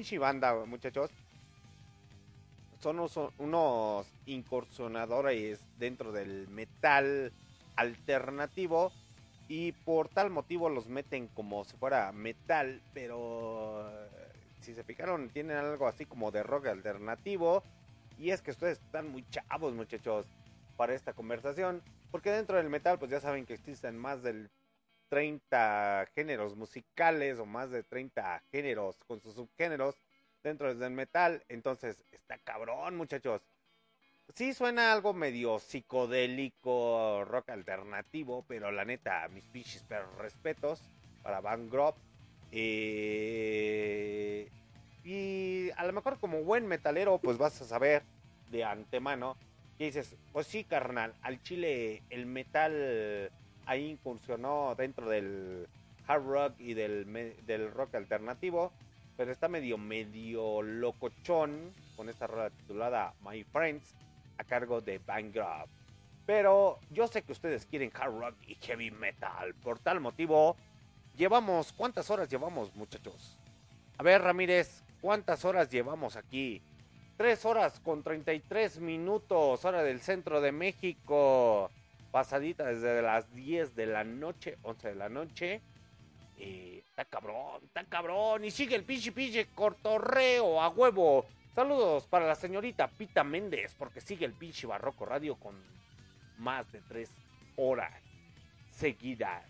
Pinche banda, muchachos, son unos, unos incursionadores dentro del metal alternativo y por tal motivo los meten como si fuera metal, pero eh, si se fijaron tienen algo así como de rock alternativo. Y es que ustedes están muy chavos muchachos para esta conversación, porque dentro del metal pues ya saben que existen más del 30 géneros musicales o más de 30 géneros con sus subgéneros dentro del metal, entonces está cabrón muchachos. Sí suena algo medio psicodélico, rock alternativo, pero la neta, mis pinches perros respetos para Van Grove. Eh, y a lo mejor como buen metalero, pues vas a saber de antemano que dices, pues sí, carnal, al chile el metal ahí incursionó dentro del hard rock y del, del rock alternativo, pero está medio, medio locochón con esta rola titulada My Friends a cargo de Van Grove. Pero yo sé que ustedes quieren hard rock y heavy metal. Por tal motivo, llevamos, ¿cuántas horas llevamos, muchachos? A ver, Ramírez, ¿cuántas horas llevamos aquí? Tres horas con 33 minutos, hora del centro de México. Pasadita desde las 10 de la noche, 11 de la noche. Eh, está cabrón, está cabrón. Y sigue el pinche pinche cortorreo a huevo. Saludos para la señorita Pita Méndez, porque sigue el pinche Barroco Radio con más de tres horas seguidas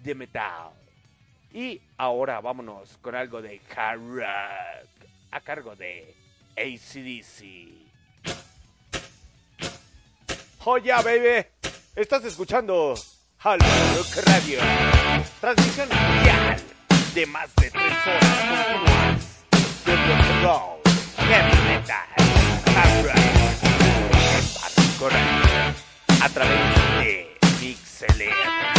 de metal. Y ahora vámonos con algo de hard rock a cargo de ACDC. ¡Joya, baby! Estás escuchando Rock Radio. Transmisión mundial de más de tres horas continuas de rock roll, heavy metal, hard rock, a través de Mixeler.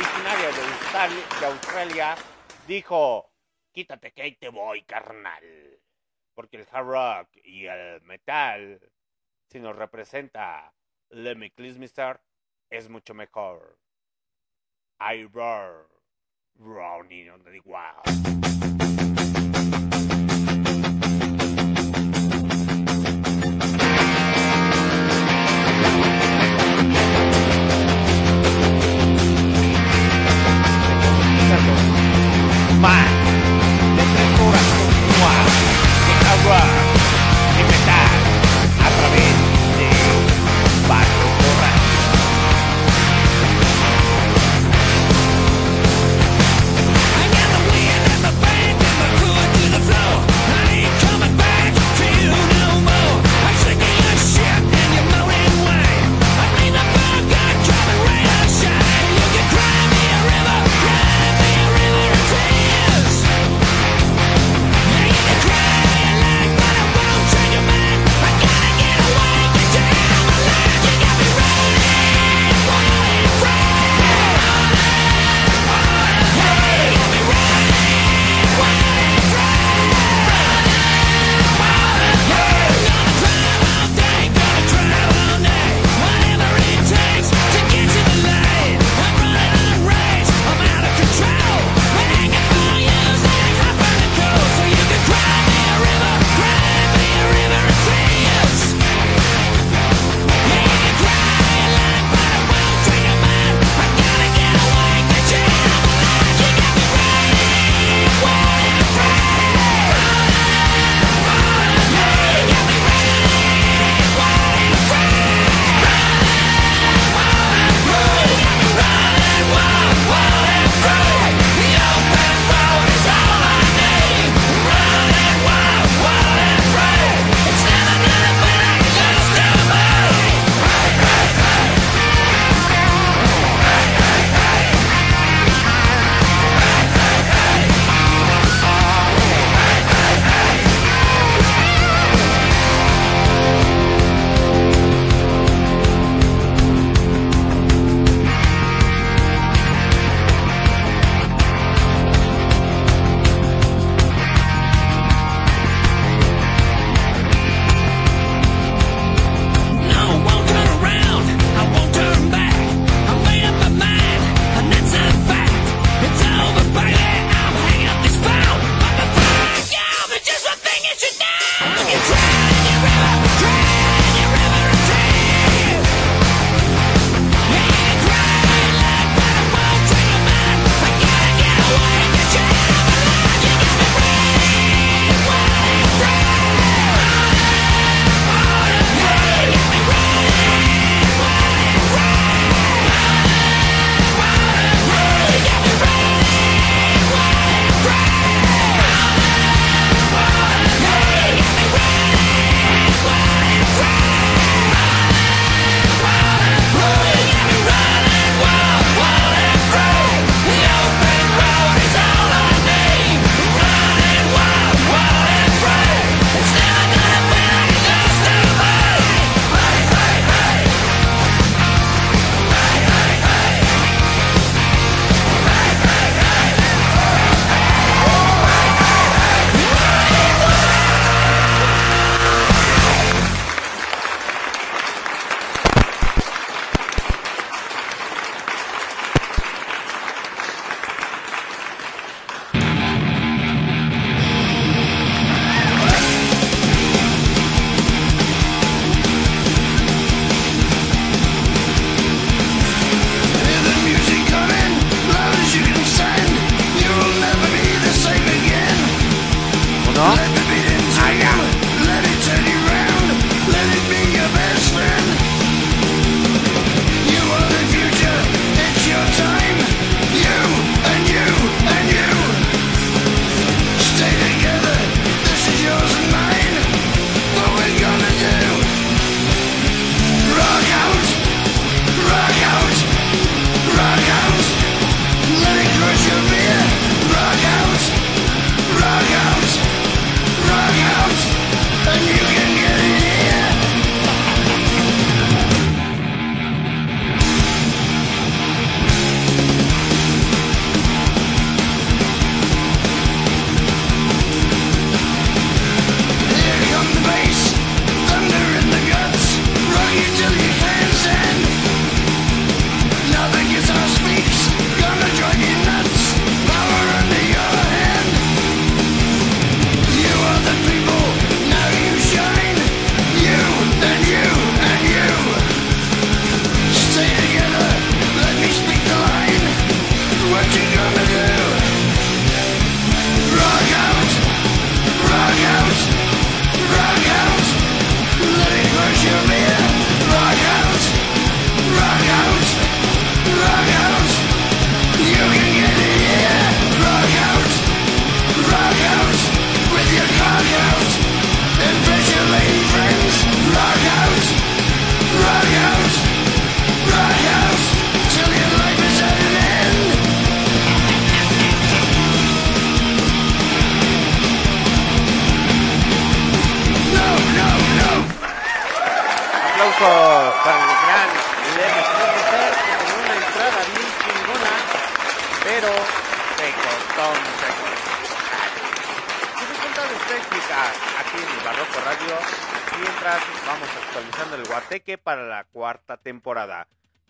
Originaria de Australia, dijo, quítate que te voy, carnal. Porque el hard rock y el metal, si nos representa Lemmy Kilmister, es mucho mejor. I roar, on the wild. De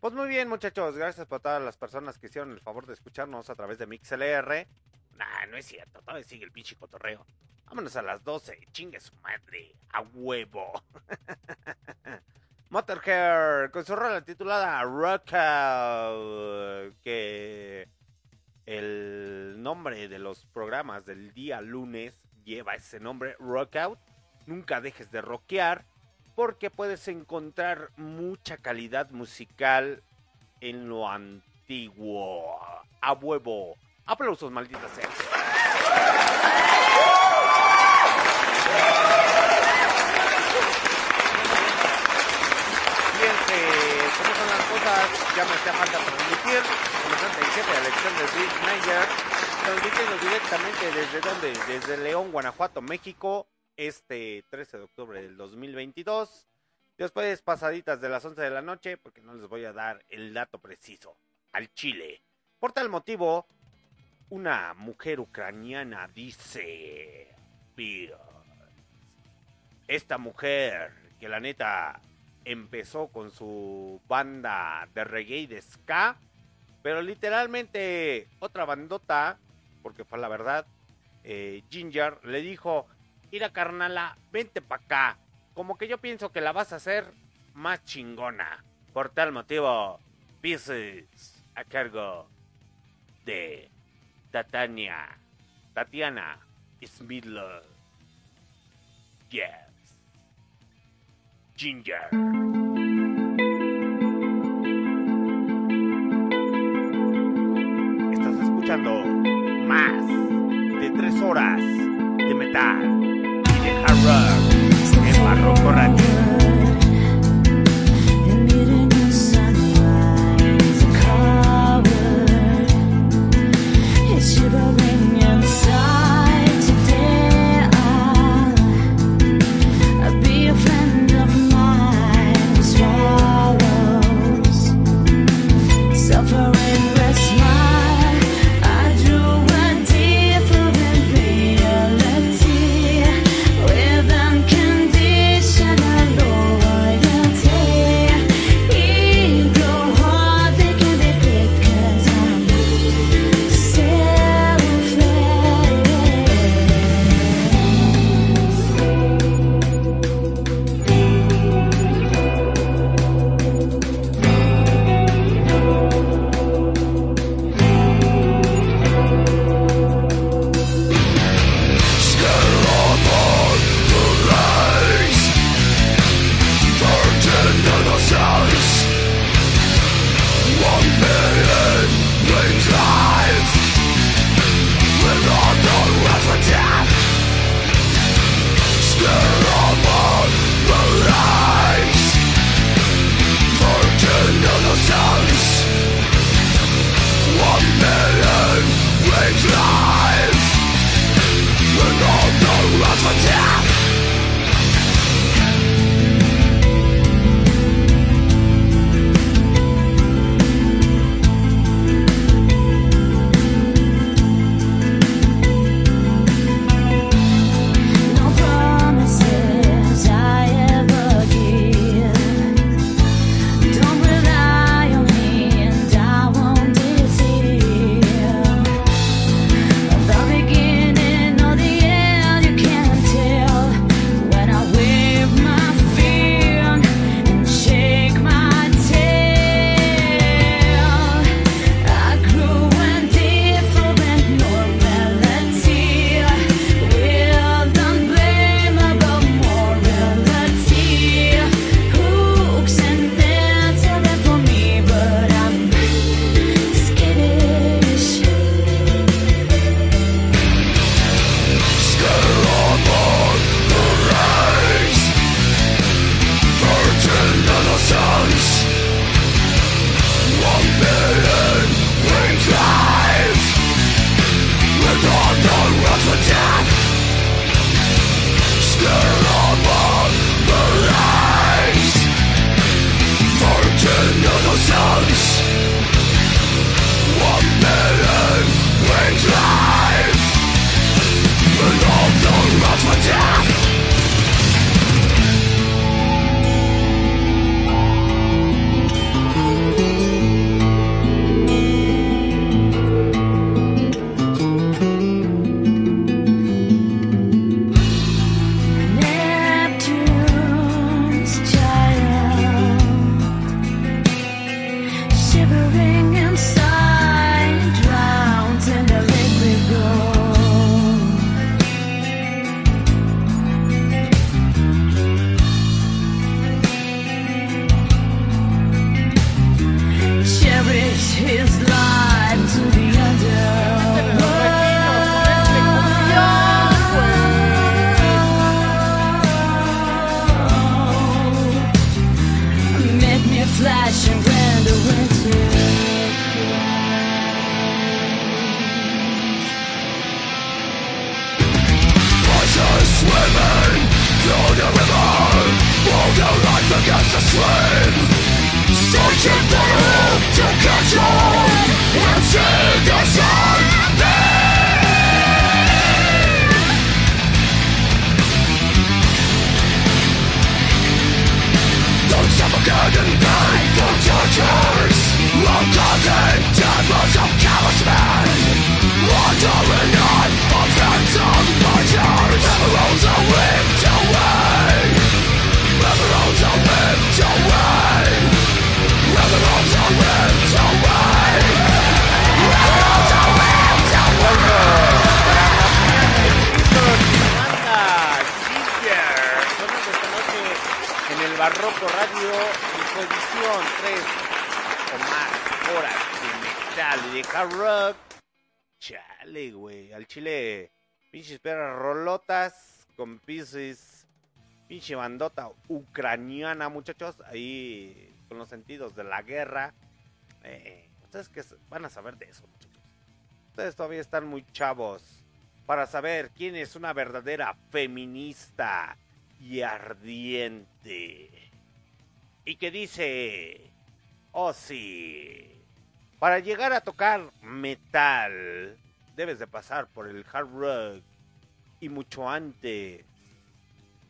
Pues muy bien, muchachos, gracias por todas las personas que hicieron el favor de escucharnos a través de MixLR. Nah, no es cierto, todavía sigue el pinche cotorreo. Vámonos a las 12, chingue su madre, a huevo. Motorhead, con su rola titulada Rock Out, que el nombre de los programas del día lunes lleva ese nombre, Rock Out. Nunca dejes de rockear, porque puedes encontrar mucha calidad musical en lo antiguo. A huevo. Aplausos, maldita sea. Fíjense cómo son las cosas. Ya me hacía falta transmitir. En jefe Alexander Bill Meyer. Transmitiendo directamente desde donde? Desde León, Guanajuato, México. Este 13 de octubre del 2022. Después pasaditas de las 11 de la noche, porque no les voy a dar el dato preciso. Al Chile. Por tal motivo, una mujer ucraniana dice... Esta mujer, que la neta empezó con su banda de reggae de ska, pero literalmente otra bandota, porque fue la verdad, eh, Ginger le dijo, mira carnala, vente pa' acá, como que yo pienso que la vas a hacer más chingona. Por tal motivo, Pieces a cargo de Tatania, Tatiana Smidler. Yes. Ginger. Estás escuchando más de tres horas de metal y de hard rock pinche ucraniana, muchachos, ahí con los sentidos de la guerra. Eh, ustedes que van a saber de eso, muchachos. Ustedes todavía están muy chavos para saber quién es una verdadera feminista y ardiente. Y que dice, oh sí, para llegar a tocar metal debes de pasar por el hard rock y mucho antes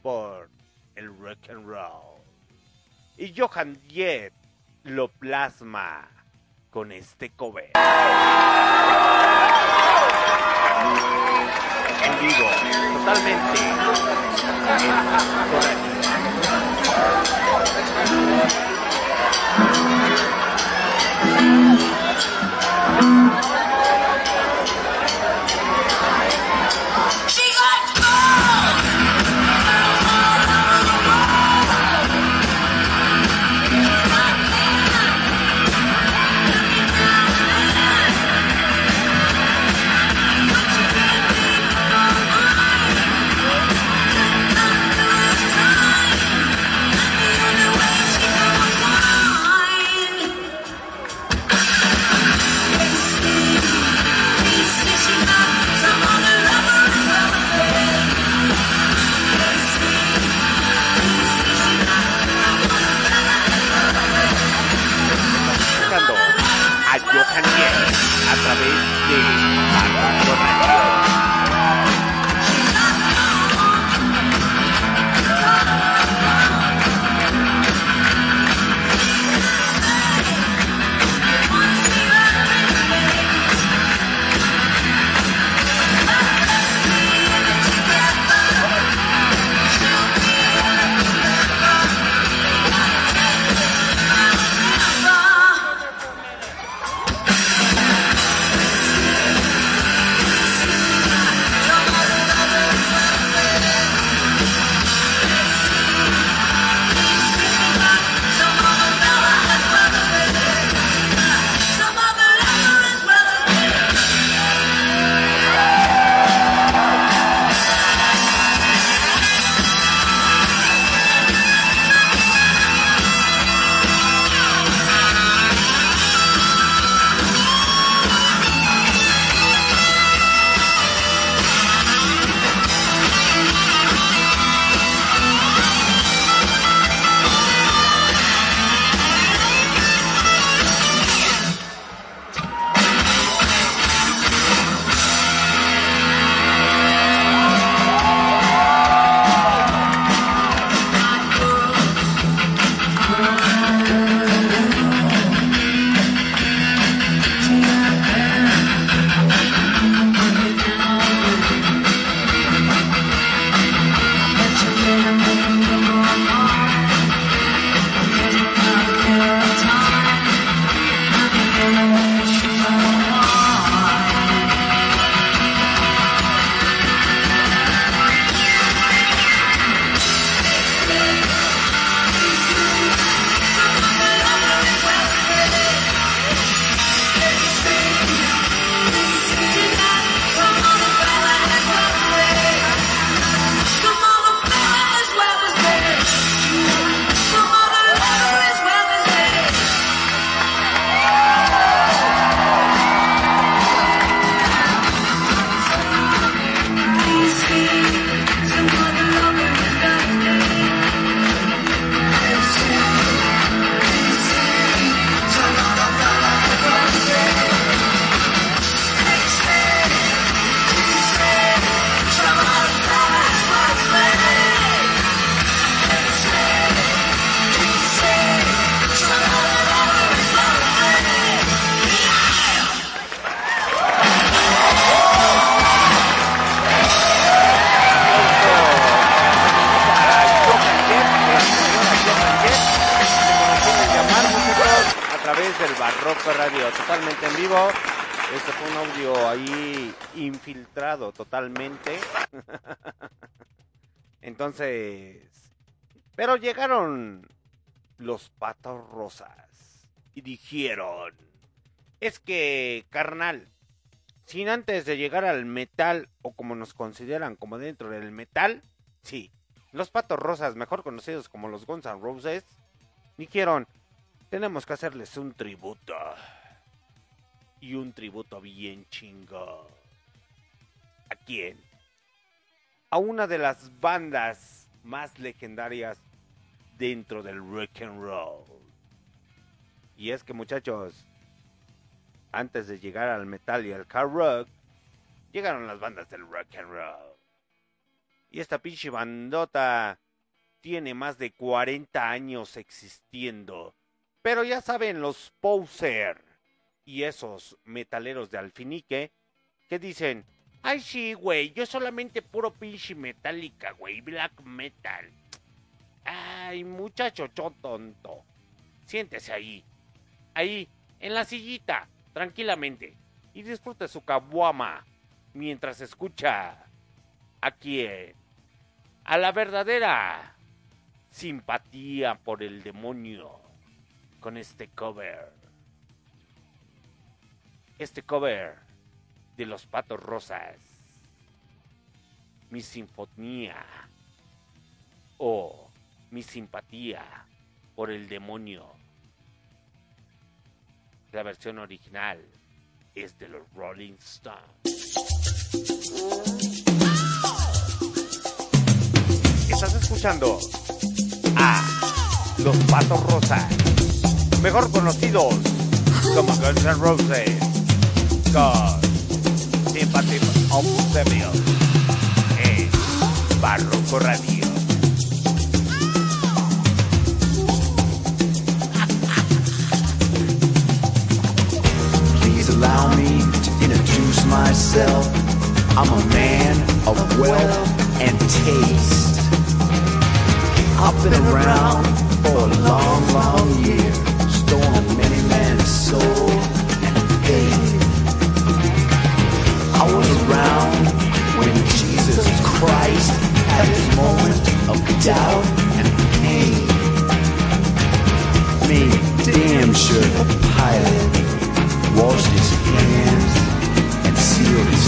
por el rock and roll. Y Johan Jett lo plasma con este cover. Vivo, totalmente. Llegaron los patos rosas y dijeron, es que, carnal, sin antes de llegar al metal, o como nos consideran como dentro del metal, sí, los patos rosas, mejor conocidos como los Guns N' Roses, dijeron, tenemos que hacerles un tributo. Y un tributo bien chingo. ¿A quién? A una de las bandas más legendarias dentro del rock and roll. Y es que muchachos, antes de llegar al metal y al car rock, llegaron las bandas del rock and roll. Y esta pinche bandota tiene más de 40 años existiendo. Pero ya saben, los poser y esos metaleros de alfinique que dicen, ay sí, güey, yo solamente puro pinche metálica, güey, black metal. Ay, muchacho cho tonto. Siéntese ahí. Ahí, en la sillita, tranquilamente. Y disfrute su caguama mientras escucha a quién. A la verdadera simpatía por el demonio con este cover. Este cover de los patos rosas. Mi sinfonía. O mi simpatía por el demonio. La versión original es de los Rolling Stones. Estás escuchando a los patos rosas, mejor conocidos como Guns N' Roses, con Sympathy of the Devil en Barroco Radio. Myself. I'm a man of wealth and taste. I've been around for a long, long year, stolen many men's soul and faith. I was around when Jesus Christ had his moment of doubt and pain. Made damn sure the pilot washed his hands sealed his.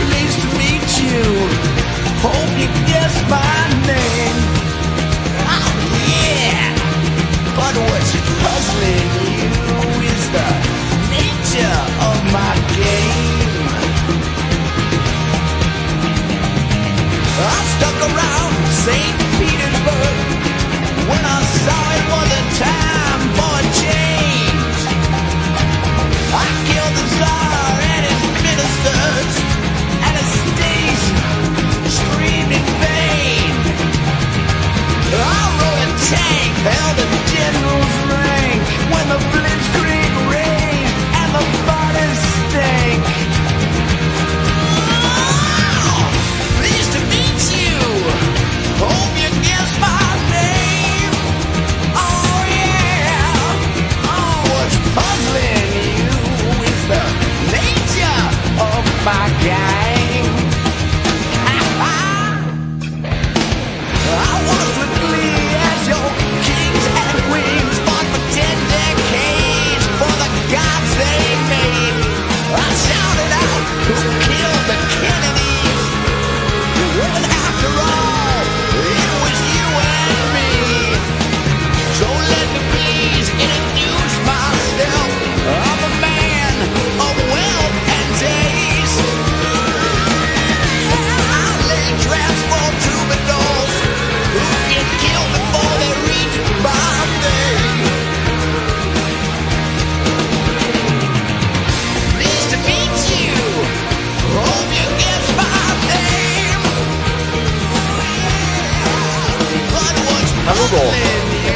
Pleased to meet you. Hope you guess my name. Oh, yeah. But what's puzzling you is the nature of my game. I stuck around St. Petersburg when I saw it was a time held the general's rank when the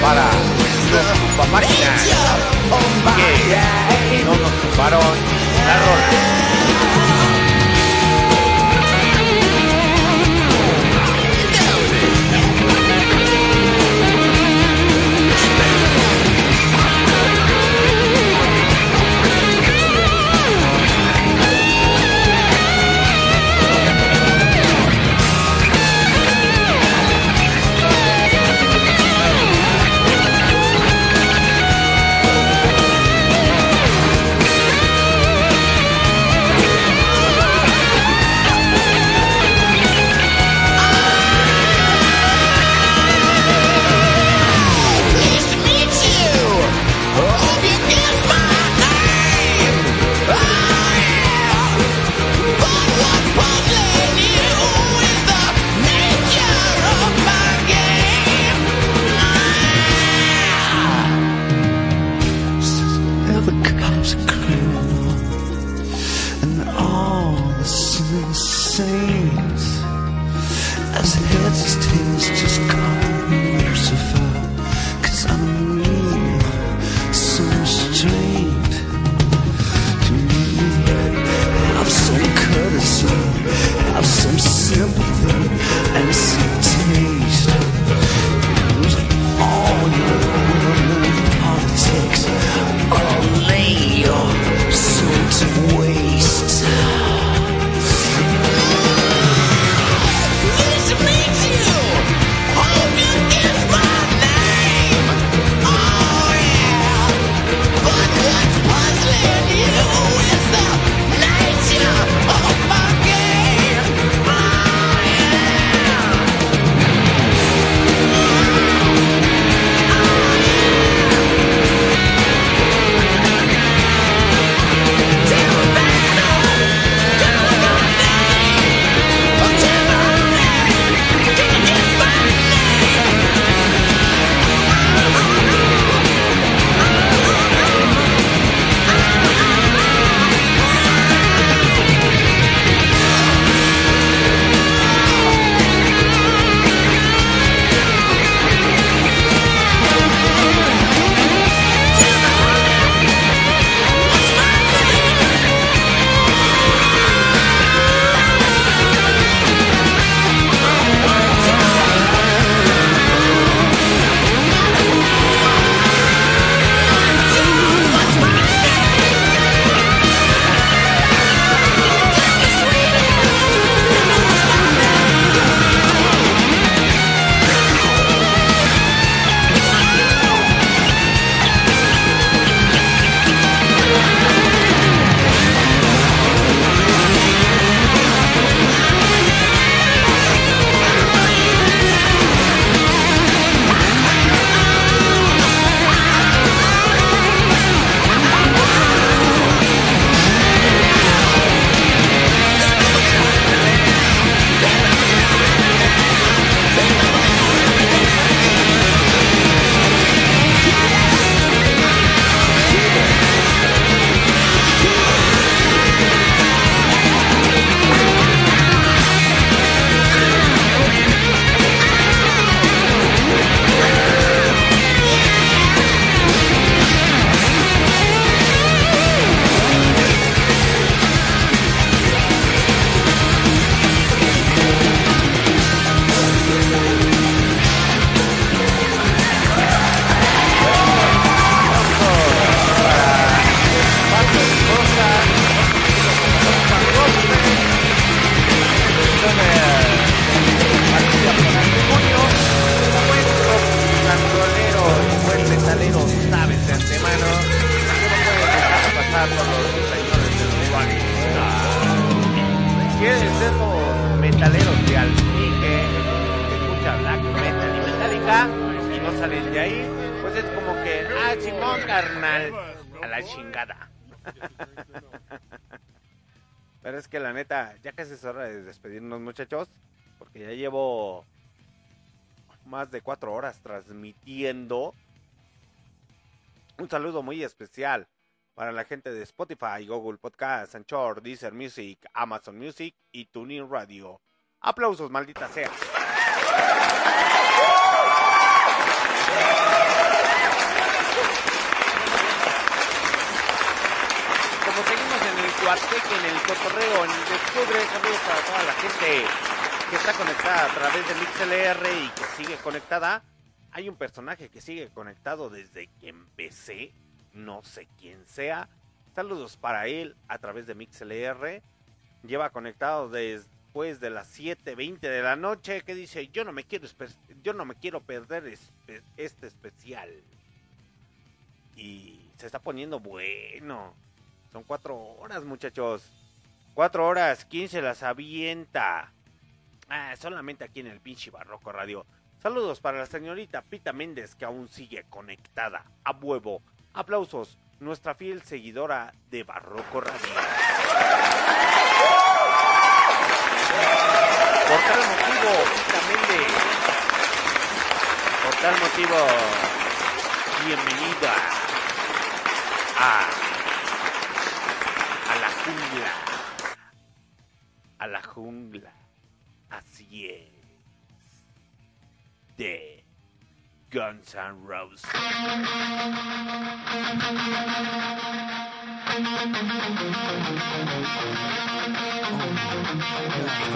para los paparinas que no nos tumbaron la rola. Spotify, Google Podcast, Anchor, Deezer Music, Amazon Music y TuneIn Radio. Aplausos, maldita sea. Como seguimos en el Cuarteque, en el Cotorreo, en el Descubre, saludos para toda la gente que está conectada a través de MixLR y que sigue conectada. Hay un personaje que sigue conectado desde que empecé, no sé quién sea. Saludos para él a través de MixLR. Lleva conectado después de las 7:20 de la noche que dice, "Yo no me quiero yo no me quiero perder este especial." Y se está poniendo bueno. Son cuatro horas, muchachos. Cuatro horas, ¿quién se las avienta? Ah, solamente aquí en el pinche Barroco Radio. Saludos para la señorita Pita Méndez que aún sigue conectada a huevo. Aplausos, nuestra fiel seguidora de Barroco Radio. Por tal motivo, Méndez. Por tal motivo, bienvenida a, a la jungla. A la jungla. Así es. De Guns N' Roses.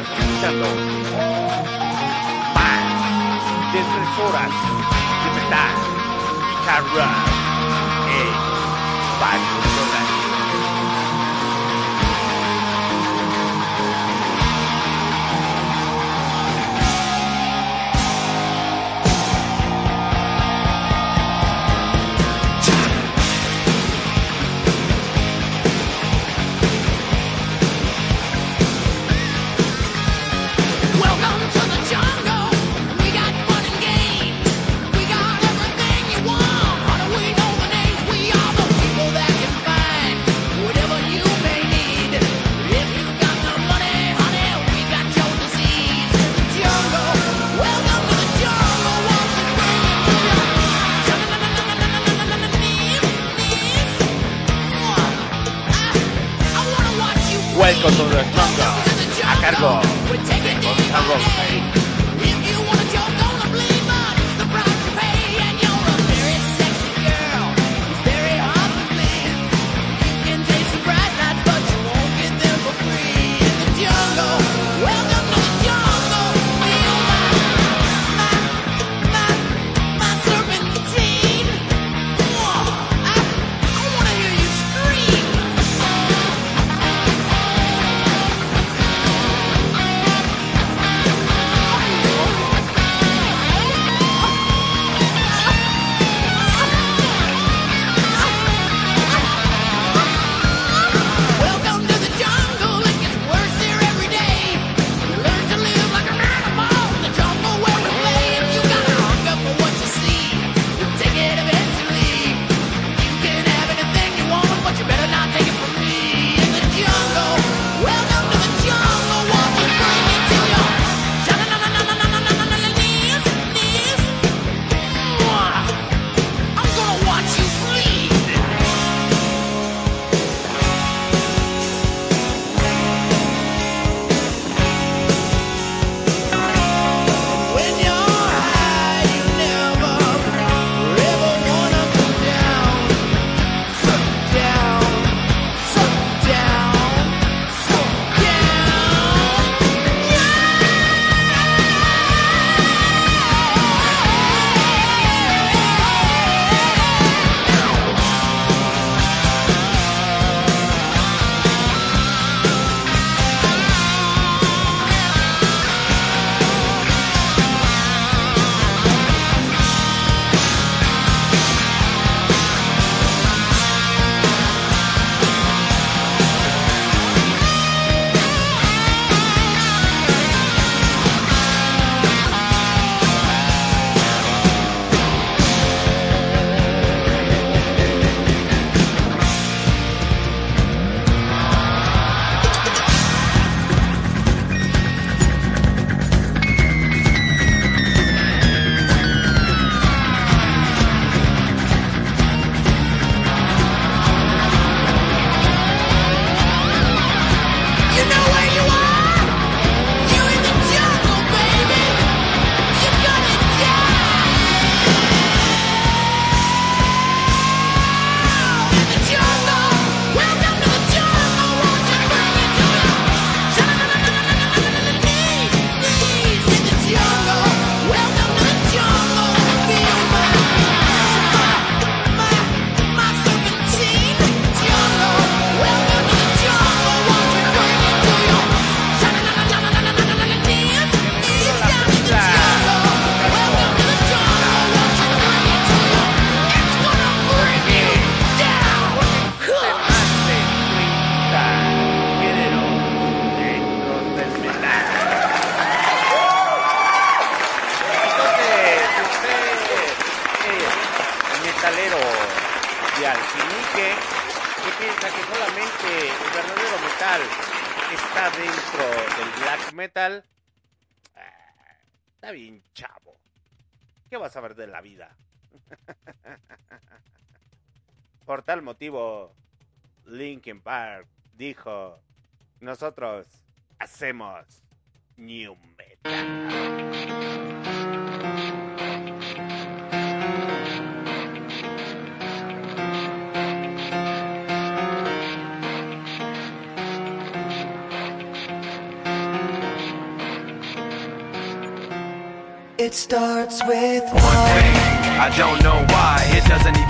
Estás escuchando más de tres horas de metal y hard rock en Barrio Radio. Motivo, Linkin Park dijo, nosotros hacemos New Metal. It starts with One thing, I don't know why. It doesn't even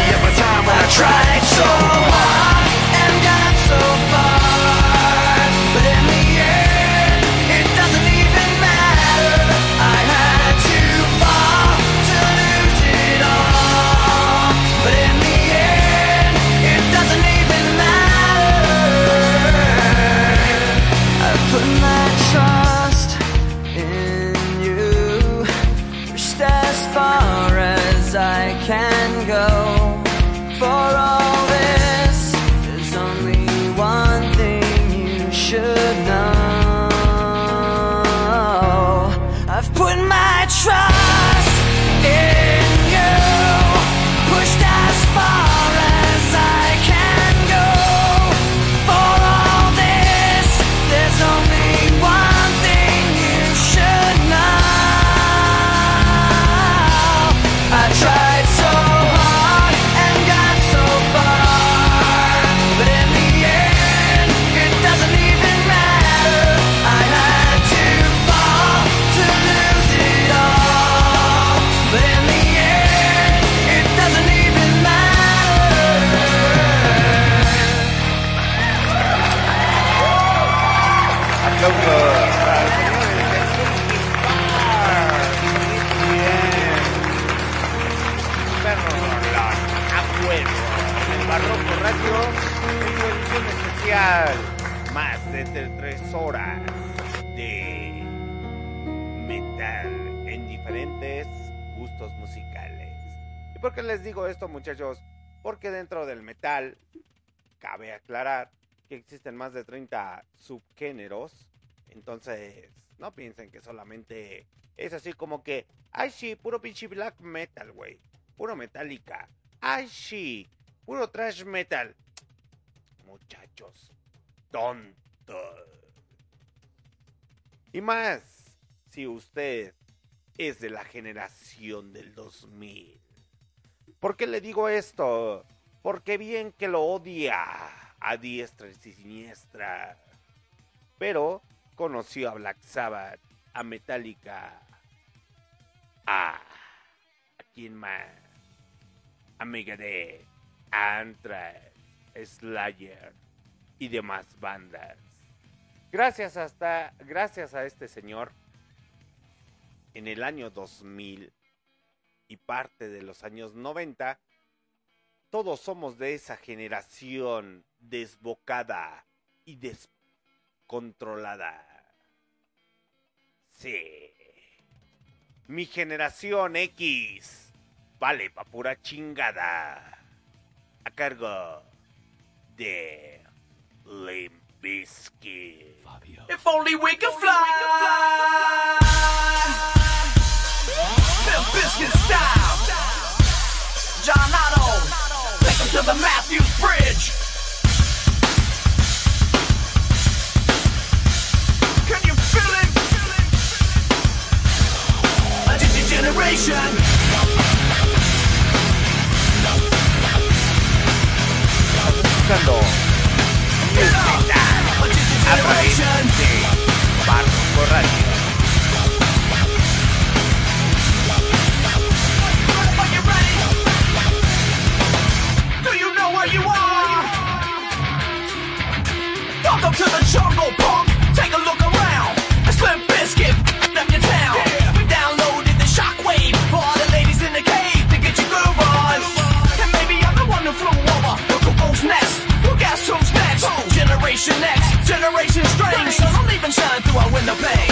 tried so hard les digo esto, muchachos? Porque dentro del metal, cabe aclarar que existen más de 30 subgéneros. Entonces, no piensen que solamente es así como que, ay sí, puro pinche black metal, güey. Puro metálica. Ay sí, puro trash metal. Muchachos, tontos. Y más, si usted es de la generación del 2000. ¿Por qué le digo esto? Porque bien que lo odia a diestra y siniestra. Pero conoció a Black Sabbath, a Metallica, a... ¿A quién más? A Megadeth, a Anthrax, Slayer y demás bandas. Gracias hasta... Gracias a este señor, en el año 2000 y parte de los años 90, todos somos de esa generación desbocada y descontrolada. Sí. Mi generación X. Vale, pa' pura chingada. A cargo de Limp Bizkit. Fabio. If only we could fly. Bill Biscuit style. John Otto. Take him to the Matthews Bridge. Can you feel it? A digital generation. Get up! A digital generation. Parco Corral. Welcome to the jungle, punk. Take a look around. A slim biscuit left your town. Yeah. We downloaded the shockwave for all the ladies in the cave to get you groove on. And maybe I'm the one who flew over the cuckoo's nest. Who guess who's next? Generation X, Generation Strange. So don't even shine through our window pane.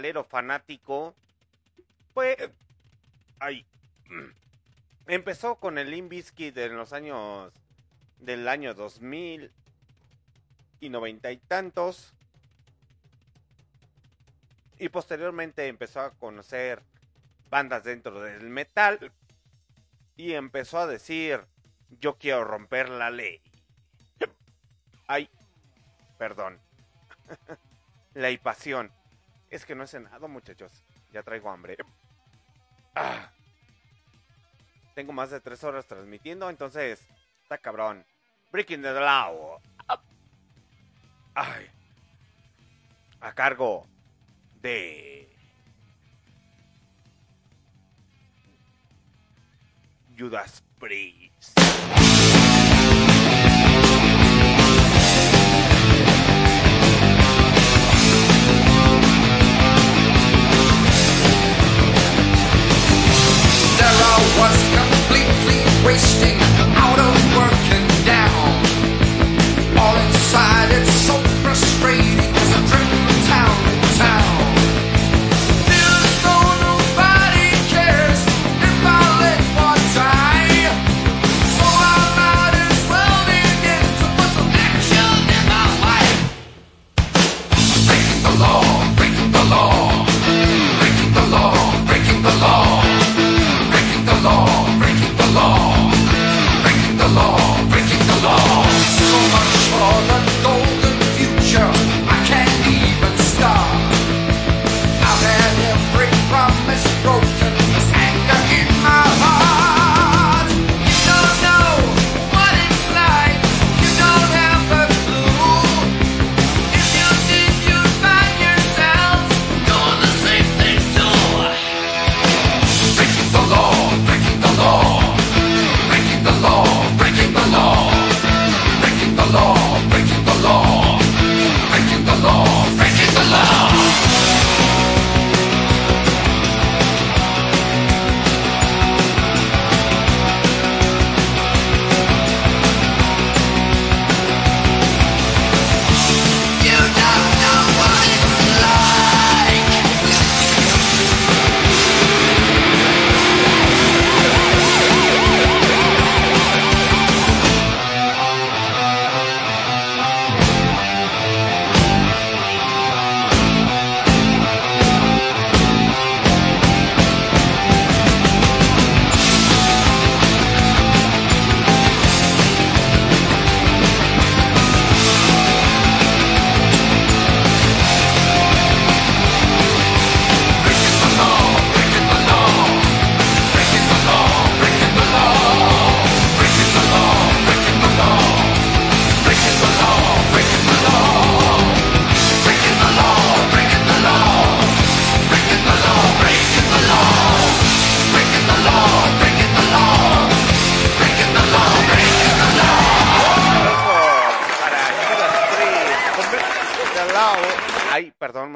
metalero fanático, pues, ay, empezó con el Limbiskit en los años del año 2000 y noventa y tantos. Y posteriormente empezó a conocer bandas dentro del metal y empezó a decir, yo quiero romper la ley. Ay, perdón. la pasión. Es que no he cenado, muchachos. Ya traigo hambre. Ah. Tengo más de tres horas transmitiendo, entonces está cabrón. Breaking the Law. Ay. A cargo de Judas Priest. Was completely wasting, out of work and down. All inside, it's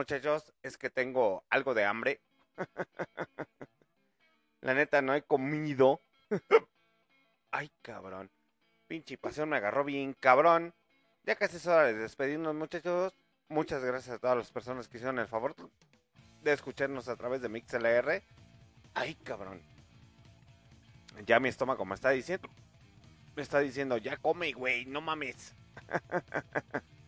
muchachos, es que tengo algo de hambre. La neta, no he comido. Ay, cabrón. Pinche pasión me agarró bien, cabrón. Ya casi es hora de despedirnos, muchachos. Muchas gracias a todas las personas que hicieron el favor de escucharnos a través de MixLR. Ay, cabrón. Ya mi estómago me está diciendo. Me está diciendo, ya come, güey, no mames.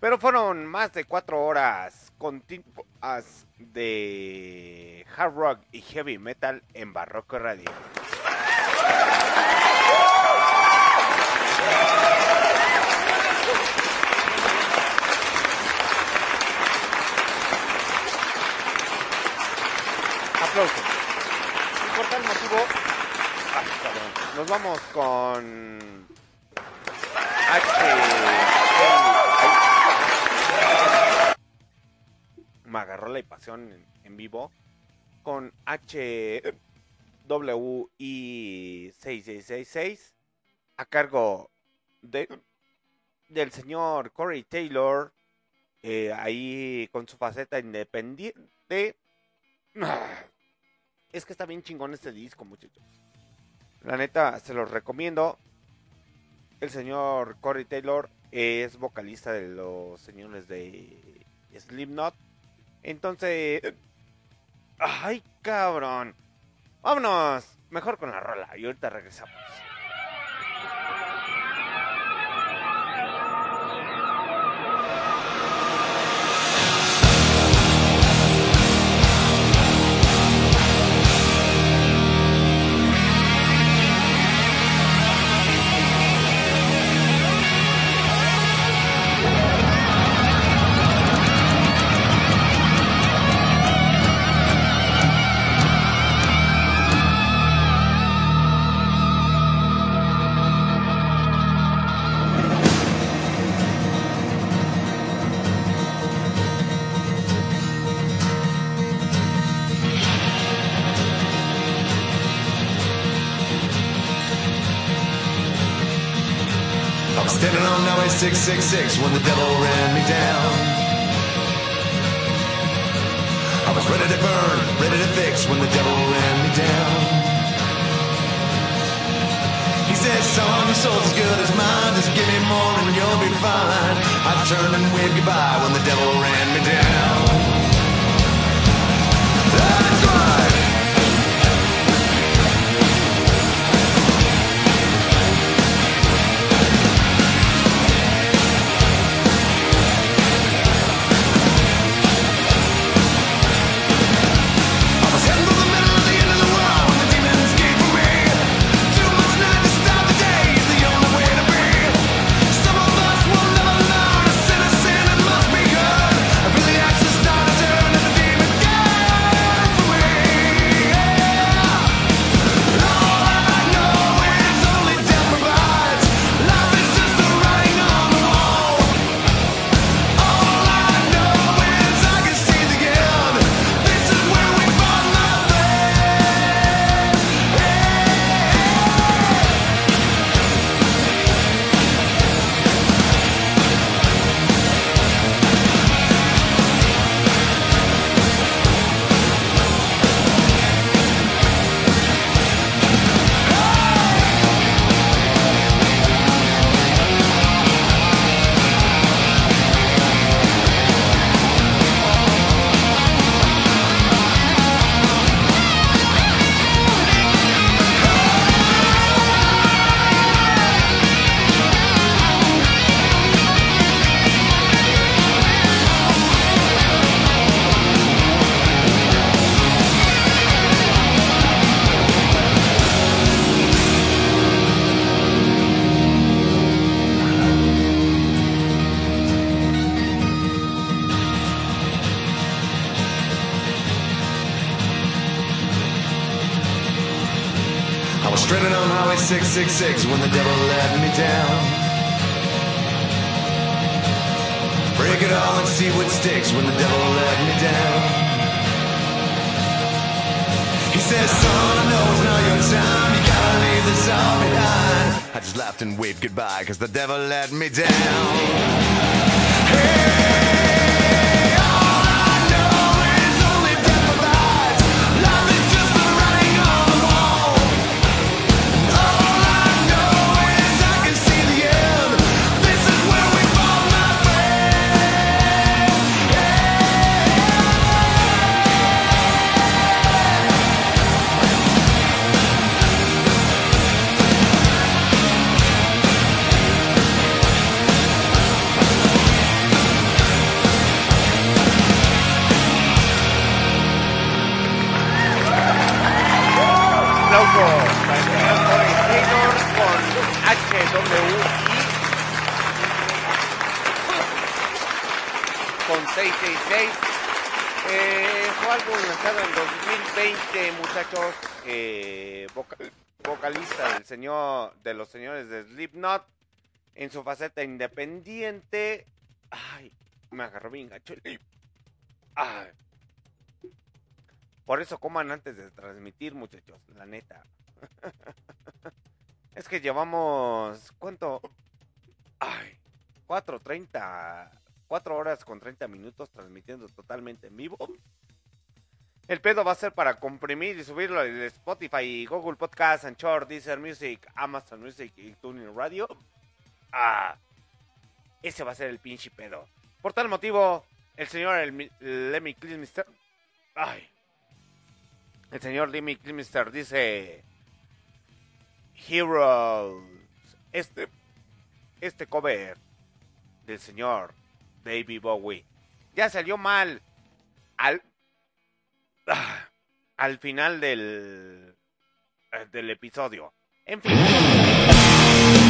Pero fueron más de cuatro horas continuas de hard rock y heavy metal en Barroco Radio. Aplausos. Por tal motivo, nos vamos con H. Me agarró la pasión en, vivo con H. WI 6666 a cargo de del señor Corey Taylor eh, ahí con su faceta independiente. Es que está bien chingón este disco muchachos. La neta se los recomiendo. El señor Corey Taylor es vocalista de los señores de Slipknot entonces ay cabrón. Vámonos. Mejor con la rola. Y ahorita regresamos 666 when the devil ran me down. I was ready to burn, ready to fix when the devil ran me down. He said, son, your soul's as good as mine. Just give me more and you'll be fine. I turned and waved goodbye when the devil ran me down. That's en su faceta independiente. Ay, me agarró bien gacho. Ay. Por eso coman antes de transmitir, muchachos, la neta. es que llevamos, ¿cuánto? Ay, 4.30, 4 horas con 30 minutos transmitiendo totalmente en vivo. El pedo va a ser para comprimir y subirlo al Spotify, Google Podcast, Anchor, Deezer Music, Amazon Music y TuneIn Radio. Ah, ese va a ser el pinche pedo. Por tal motivo, el señor el, Lemmy Kilmister... Ay, el señor Lemmy Kilmister dice... Heroes. Este, este cover del señor David Bowie ya salió mal al, al final del, del episodio. En fin.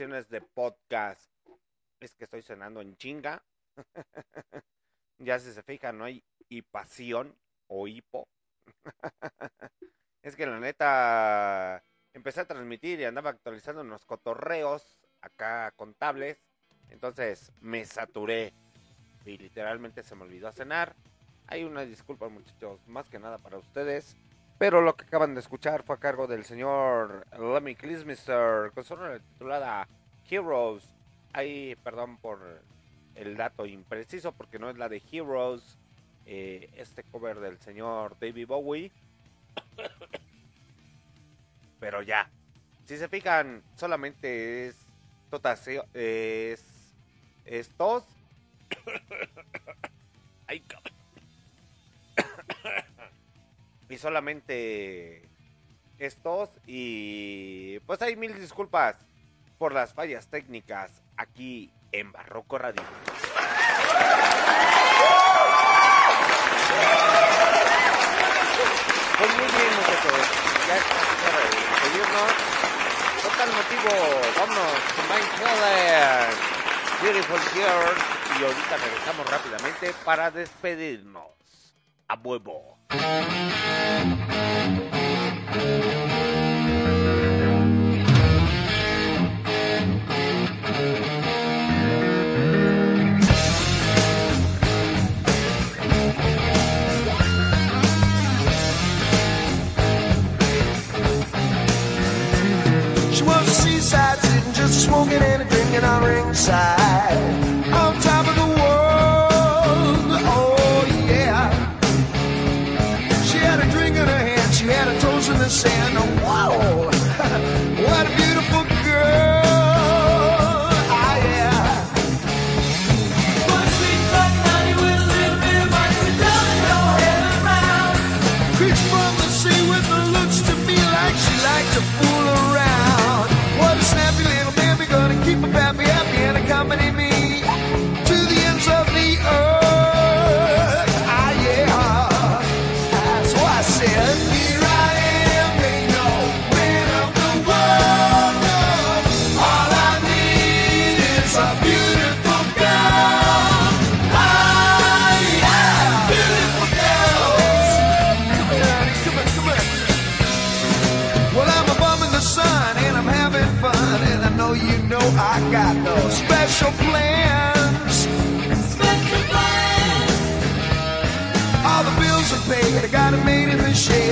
De podcast. Es que estoy cenando en chinga. ya si se fijan, no hay hipación o hipo. es que la neta empecé a transmitir y andaba actualizando unos cotorreos acá contables. Entonces me saturé y literalmente se me olvidó cenar. Hay una disculpa muchachos, más que nada para ustedes. Pero lo que acaban de escuchar fue a cargo del señor Lemmy Kilmister con su titulada Heroes. Ahí, perdón por el dato impreciso, porque no es la de Heroes, eh, este cover del señor David Bowie. Pero ya, si se fijan, solamente es totaseo, es, es tos. Ay, y solamente estos y pues hay mil disculpas por las fallas técnicas aquí en Barroco Radio. Pues muy bien muchachos, ya es casi hora de despedirnos. Por tal motivo, vámonos con Mindfulness, Beautiful Girl y ahorita regresamos rápidamente para despedirnos. She was a seaside sitting just smoking and a drinking on ringside. sin away.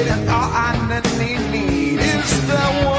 All I need, need is the woman.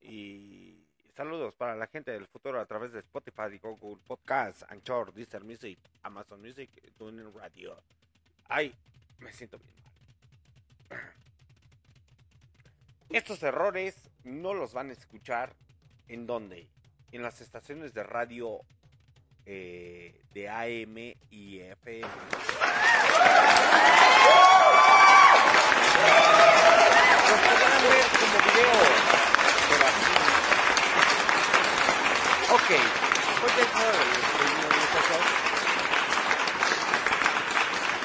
Y saludos para la gente del futuro a través de Spotify, Google Podcast, Anchor, Deezer Music, Amazon Music, TuneIn Radio. Ay, me siento bien mal. Estos errores no los van a escuchar en dónde? En las estaciones de radio eh, de AM y FM. Podrán ver como video. Ok, pues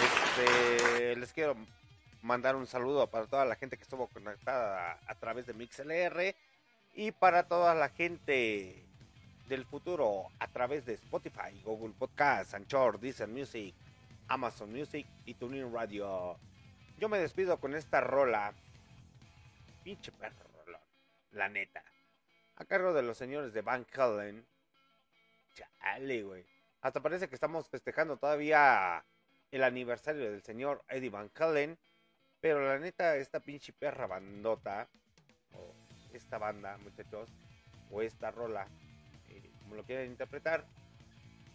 Este, les quiero mandar un saludo para toda la gente que estuvo conectada a, a través de MixLR y para toda la gente del futuro a través de Spotify, Google Podcast, Anchor, Deezer Music, Amazon Music y TuneIn Radio. Yo me despido con esta rola. Pinche perro rolón, la neta. A cargo de los señores de Van Halen. Chale, güey. Hasta parece que estamos festejando todavía el aniversario del señor Eddie Van Halen. Pero la neta, esta pinche perra bandota, o esta banda, muchachos, o esta rola, eh, como lo quieran interpretar.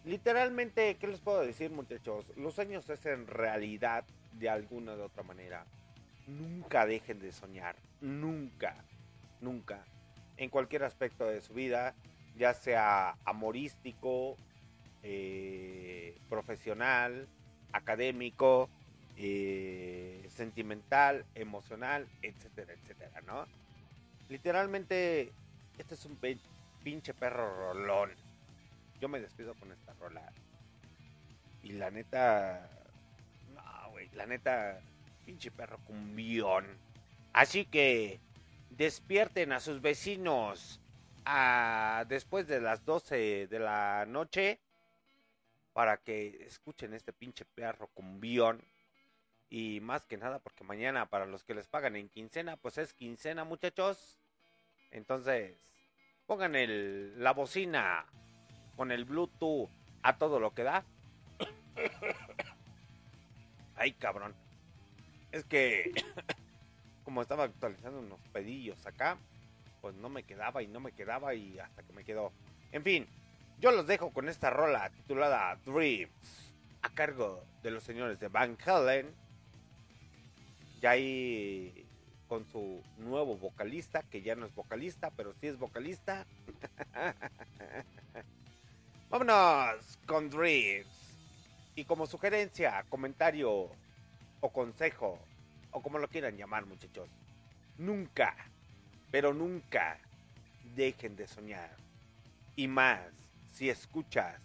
Literalmente, ¿qué les puedo decir, muchachos? Los sueños se hacen realidad de alguna de otra manera. Nunca dejen de soñar. Nunca. Nunca. En cualquier aspecto de su vida, ya sea amorístico, eh, profesional, académico, eh, sentimental, emocional, etcétera, etcétera, ¿no? Literalmente, este es un pinche perro rolón. Yo me despido con esta rola. Y la neta. No, güey. La neta. Pinche perro cumbión. Así que. Despierten a sus vecinos. Después de las 12 de la noche. Para que escuchen este pinche perro cumbión. Y más que nada porque mañana para los que les pagan en quincena, pues es quincena muchachos. Entonces, pongan el, la bocina con el Bluetooth a todo lo que da. Ay, cabrón. Es que como estaba actualizando unos pedillos acá, pues no me quedaba y no me quedaba y hasta que me quedó. En fin, yo los dejo con esta rola titulada Dreams a cargo de los señores de Van Halen. Ya ahí con su nuevo vocalista, que ya no es vocalista, pero sí es vocalista. Vámonos con Dreams. Y como sugerencia, comentario o consejo, o como lo quieran llamar muchachos, nunca, pero nunca dejen de soñar. Y más si escuchas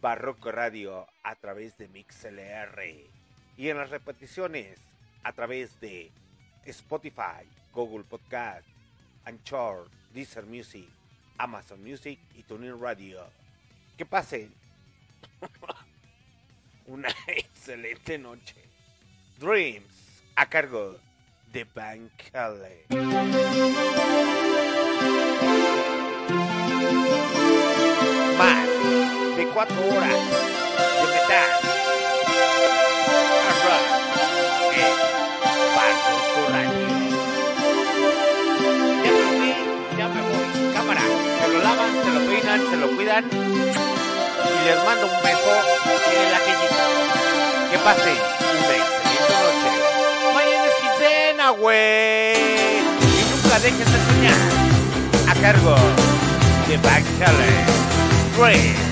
Barroco Radio a través de MixLR y en las repeticiones a través de Spotify, Google Podcast, Anchor, Deezer Music, Amazon Music y TuneIn Radio. Que pasen una excelente noche. Dreams a cargo de Van Más de cuatro horas de metal. Rock en Barroco Radio. Ya me fui, ya me voy. Cámara, se lo lavan, se lo peinan, se lo cuidan. Y les mando un beso en el aquellito. Que pasen güey. Y nunca dejes de soñar. A cargo de Back Challenge 3.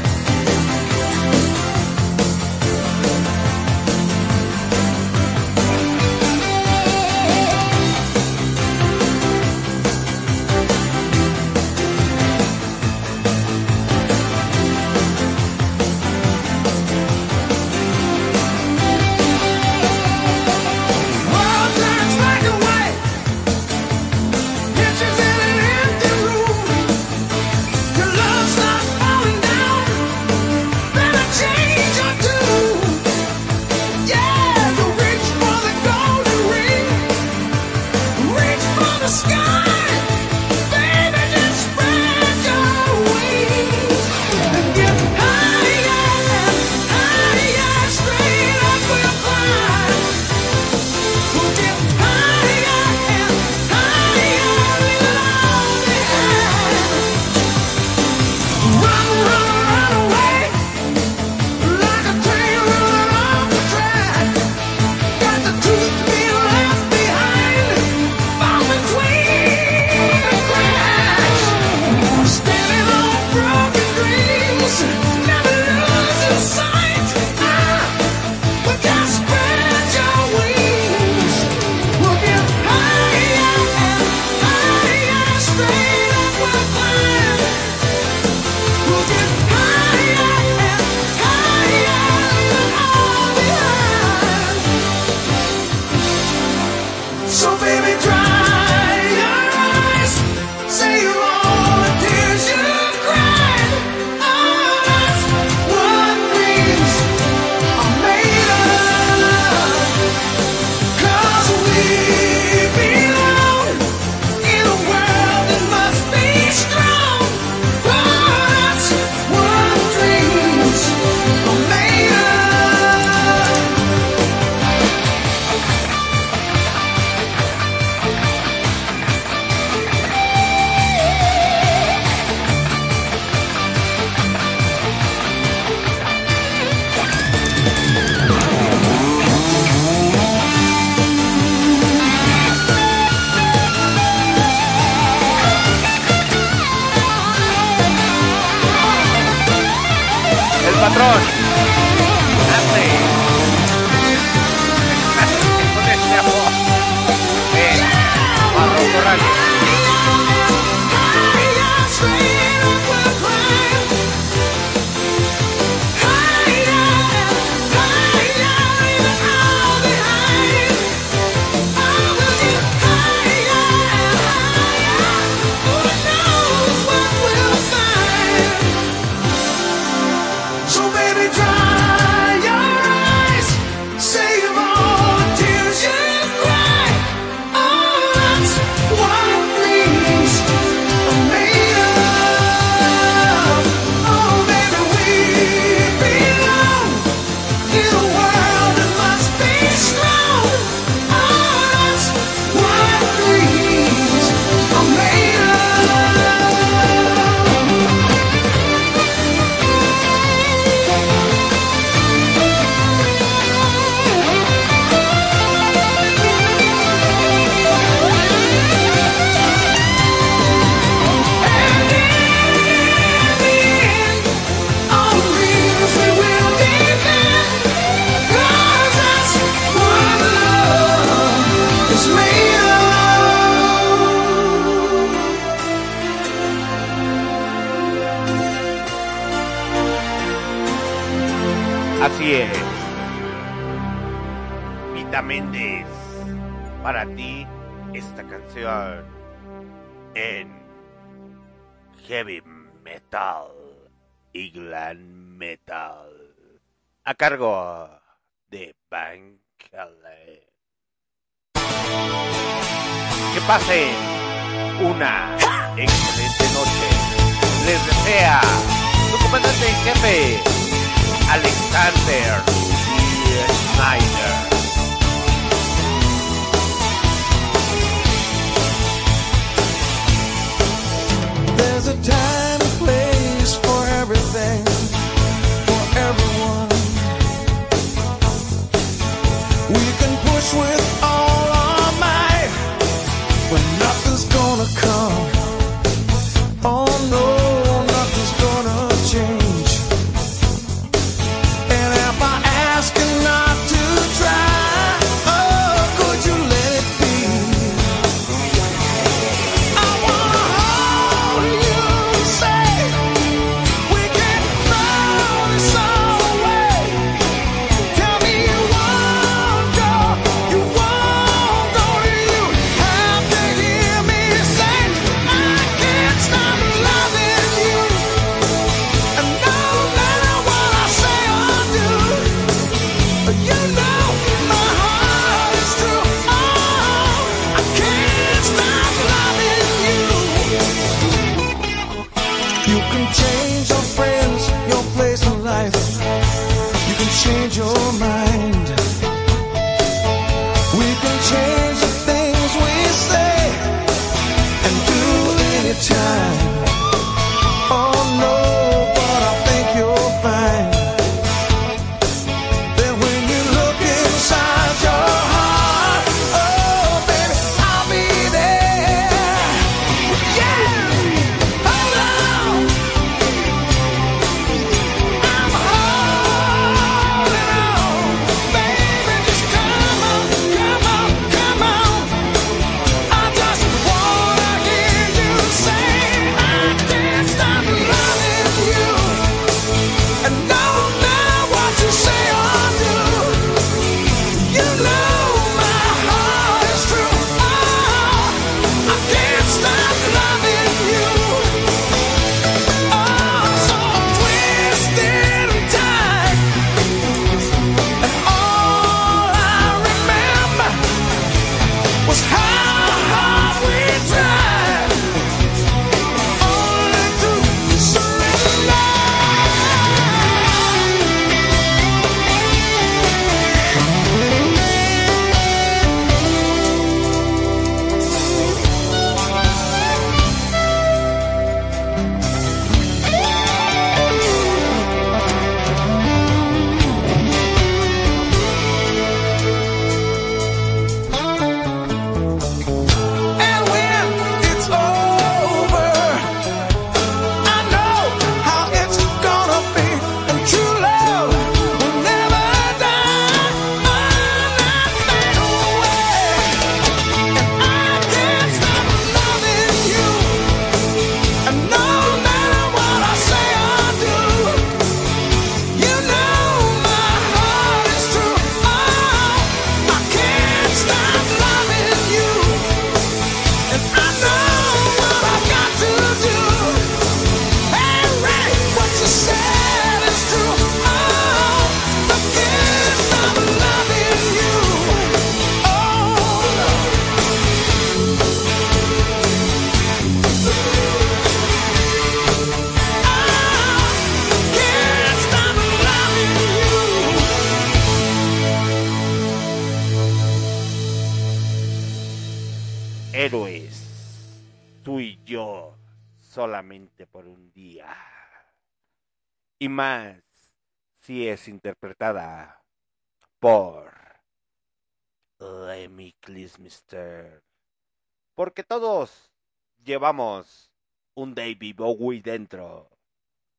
dentro.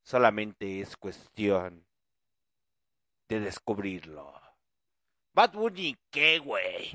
Solamente es cuestión de descubrirlo. Bad Bunny, ¿qué, güey?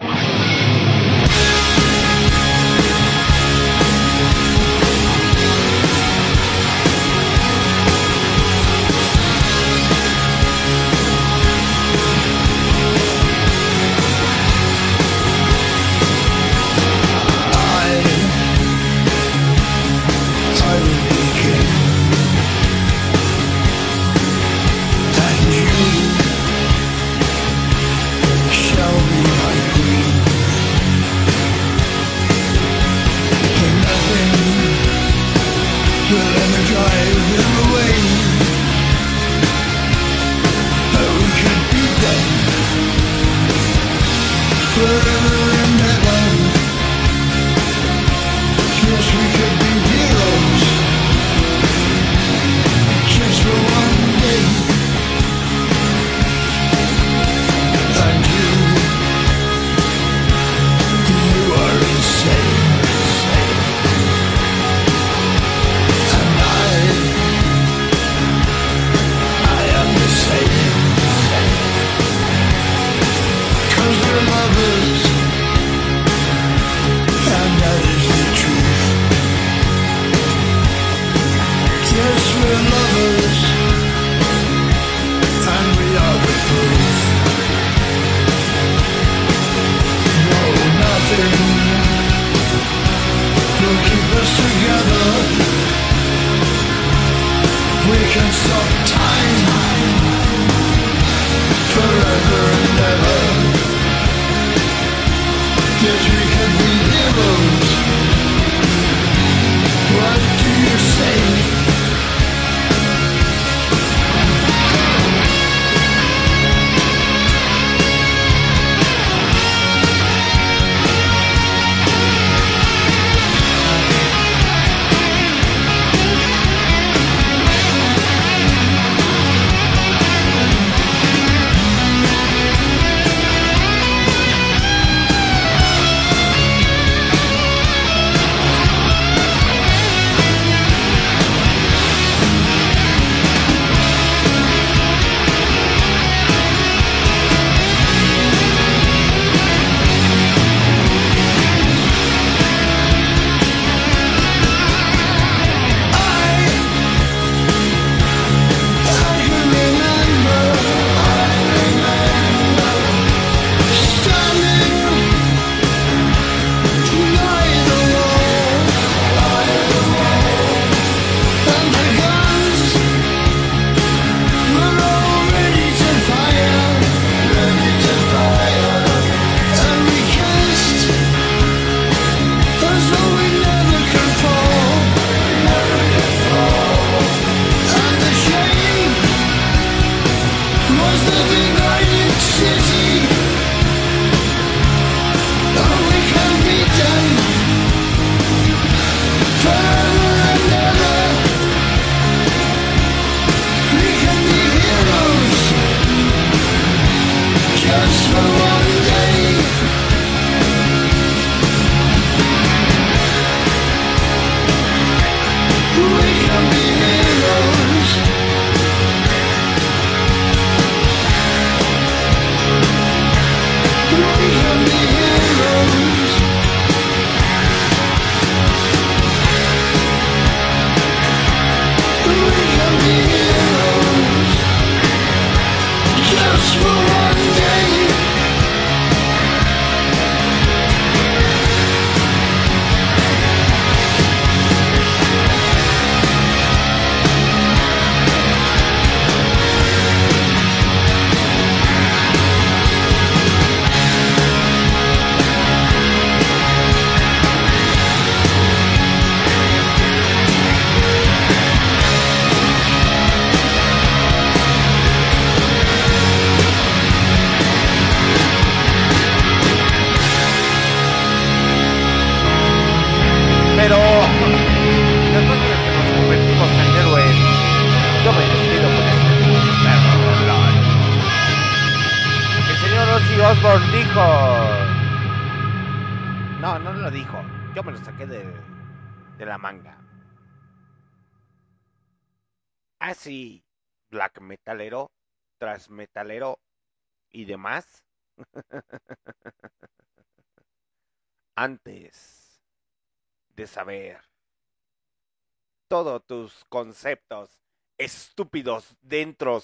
conceptos estúpidos dentro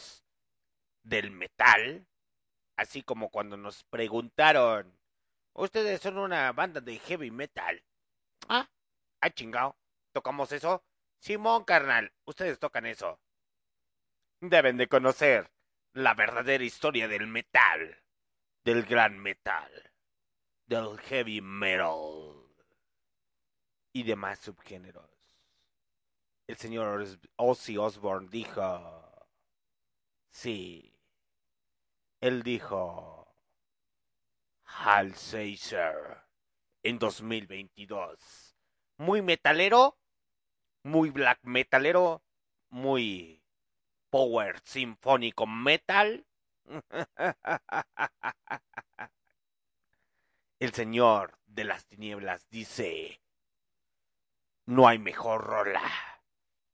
del metal, así como cuando nos preguntaron, ustedes son una banda de heavy metal. Ah, ah, chingao, ¿tocamos eso? Simón, carnal, ustedes tocan eso. Deben de conocer la verdadera historia del metal, del gran metal, del heavy metal y demás subgéneros el señor Ozzy Osbourne dijo, sí, él dijo, Hal Caesar en 2022. Muy metalero, muy black metalero, muy power sinfónico metal. El señor de las tinieblas dice, no hay mejor rola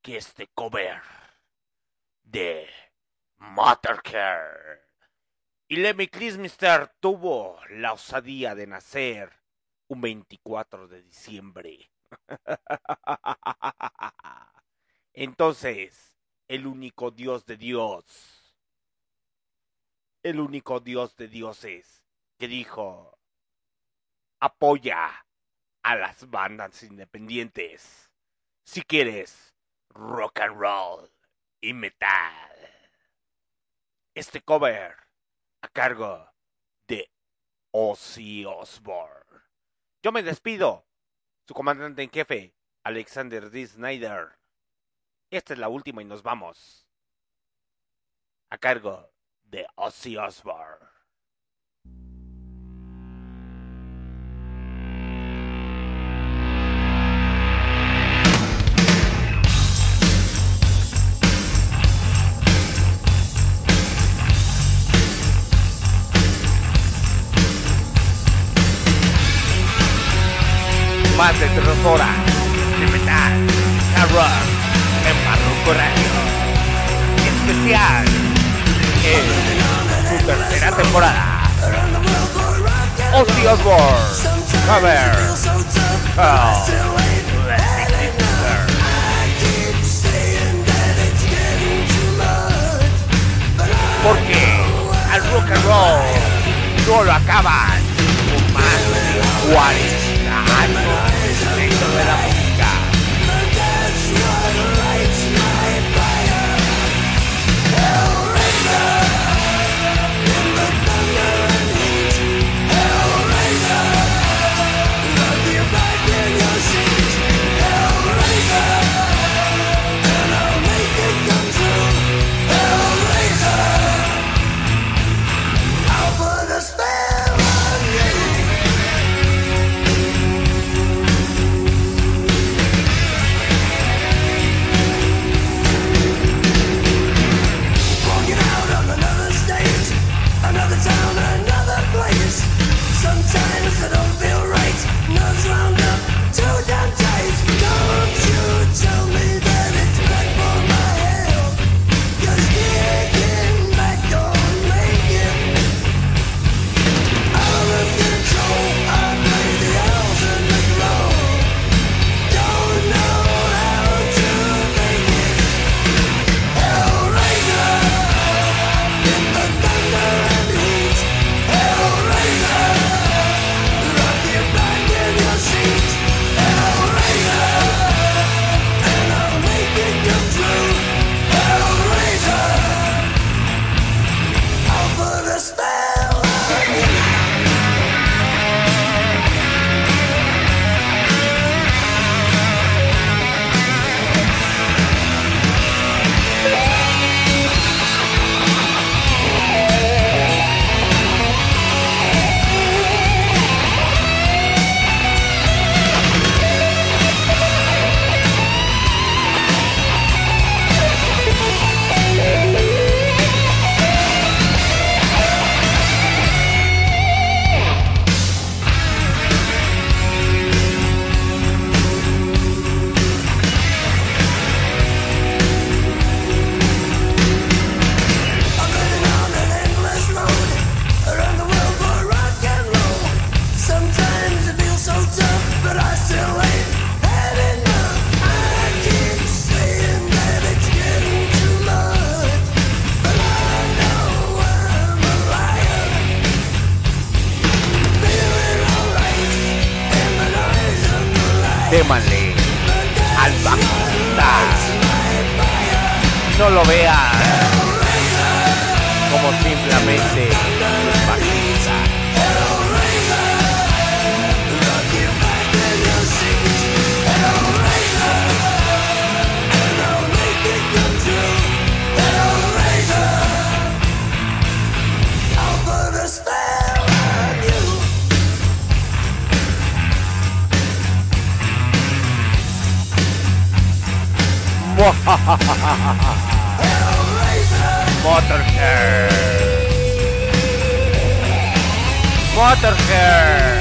que este cover de Mothercare. Y Lemmy Kilmister tuvo la osadía de nacer un 24 de diciembre. Entonces, el único Dios de Dios, el único Dios de dioses que dijo, apoya a las bandas independientes si quieres rock and roll y metal. Este cover a cargo de Ozzy Osbourne. Yo me despido, su comandante en jefe, Alexander D. Snyder. Esta es la última y nos vamos. A cargo de Ozzy Osbourne. Radio. Especial en su tercera temporada. Ozzy Osbourne, cover, oh. Porque al rock and roll no lo acaban con más de 40 años de la lo vea como simplemente Motorhead. Motorhead.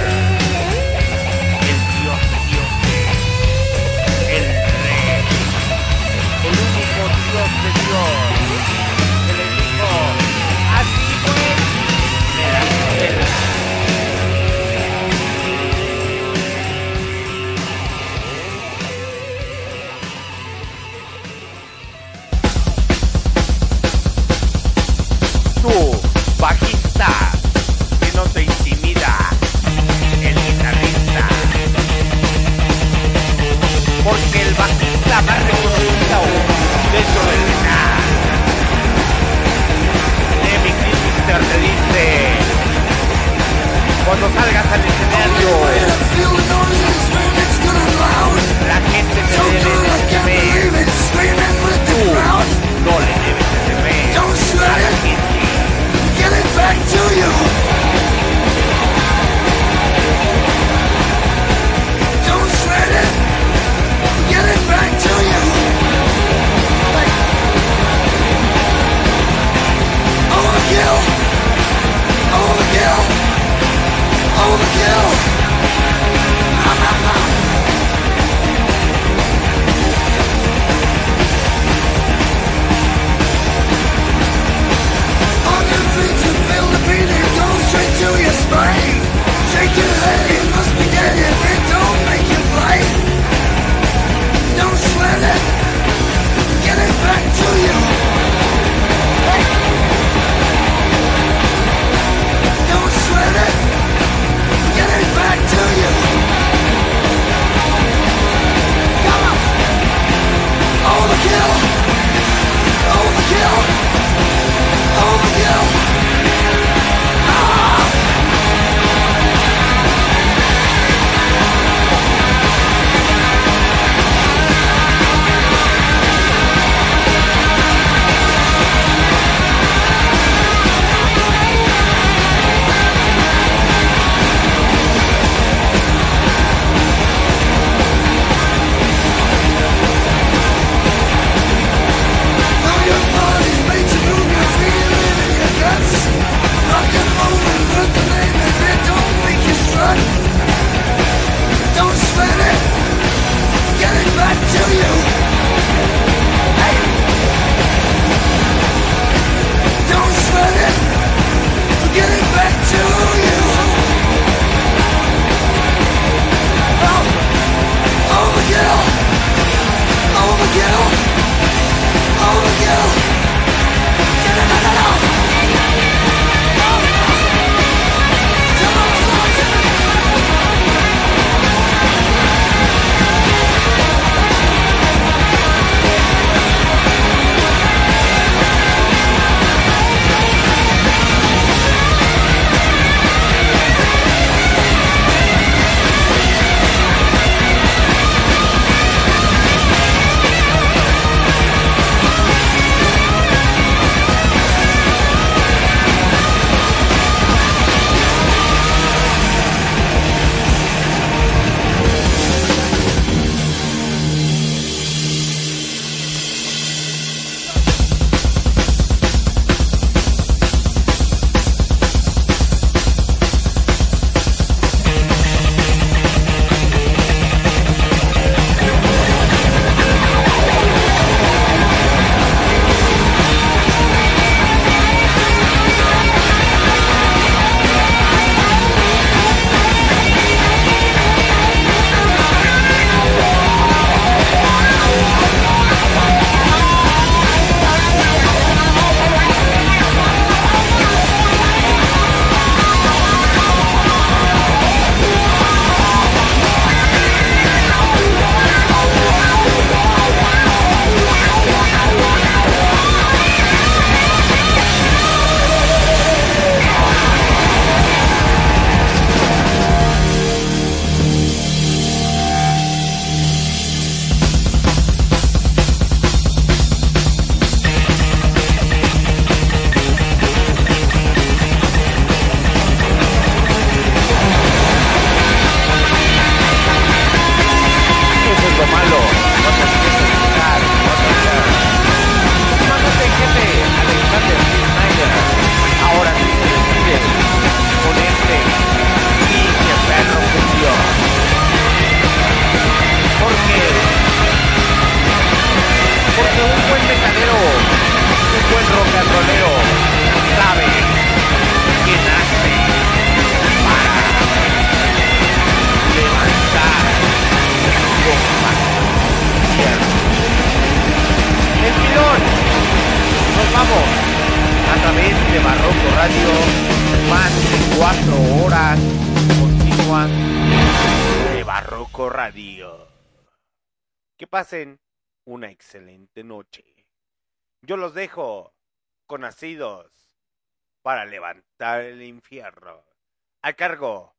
Cargo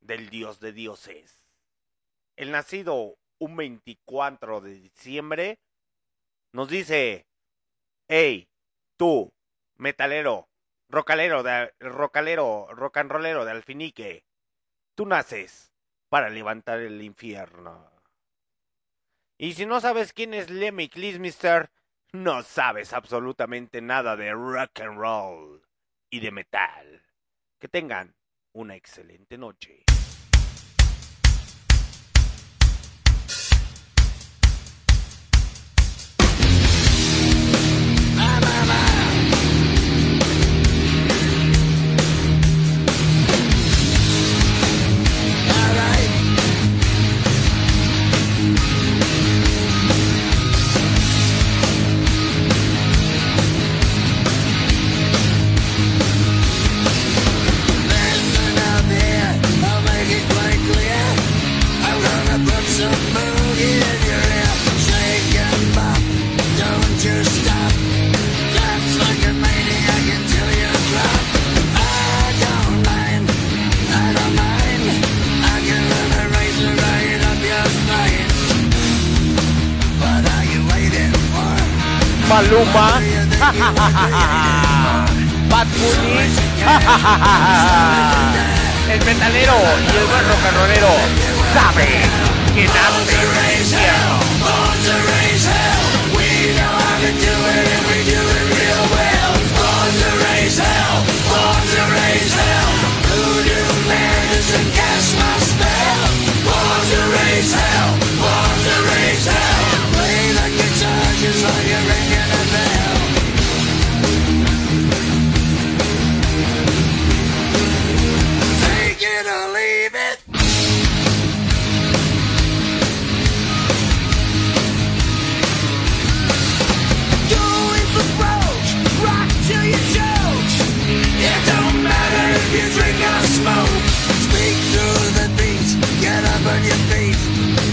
del dios de dioses. El nacido un 24 de diciembre nos dice, hey, tú, metalero, rocalero, de, rocalero, rock de Alfinique, tú naces para levantar el infierno. Y si no sabes quién es Lemmy Kilmister, no sabes absolutamente nada de rock and roll y de metal. Que tengan una excelente noche. Maluma, Bad Bunny, el metalero y el buen rollero sabe que nace infierno. Smoke. Speak through the beat, get up on your feet.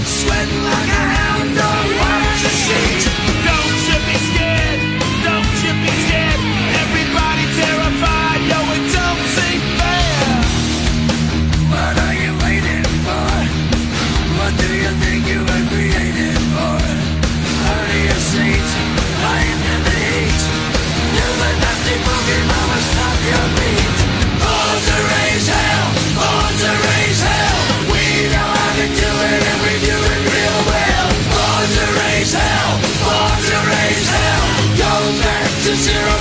Sweating like a hound dog, watch your seat. Don't you be scared, don't you be scared. Everybody terrified, yo, it don't seem fair. What are you waiting for? What do you think you were created for? Out your seat, lying in the heat. You're the nasty Pokemon, stop your zero,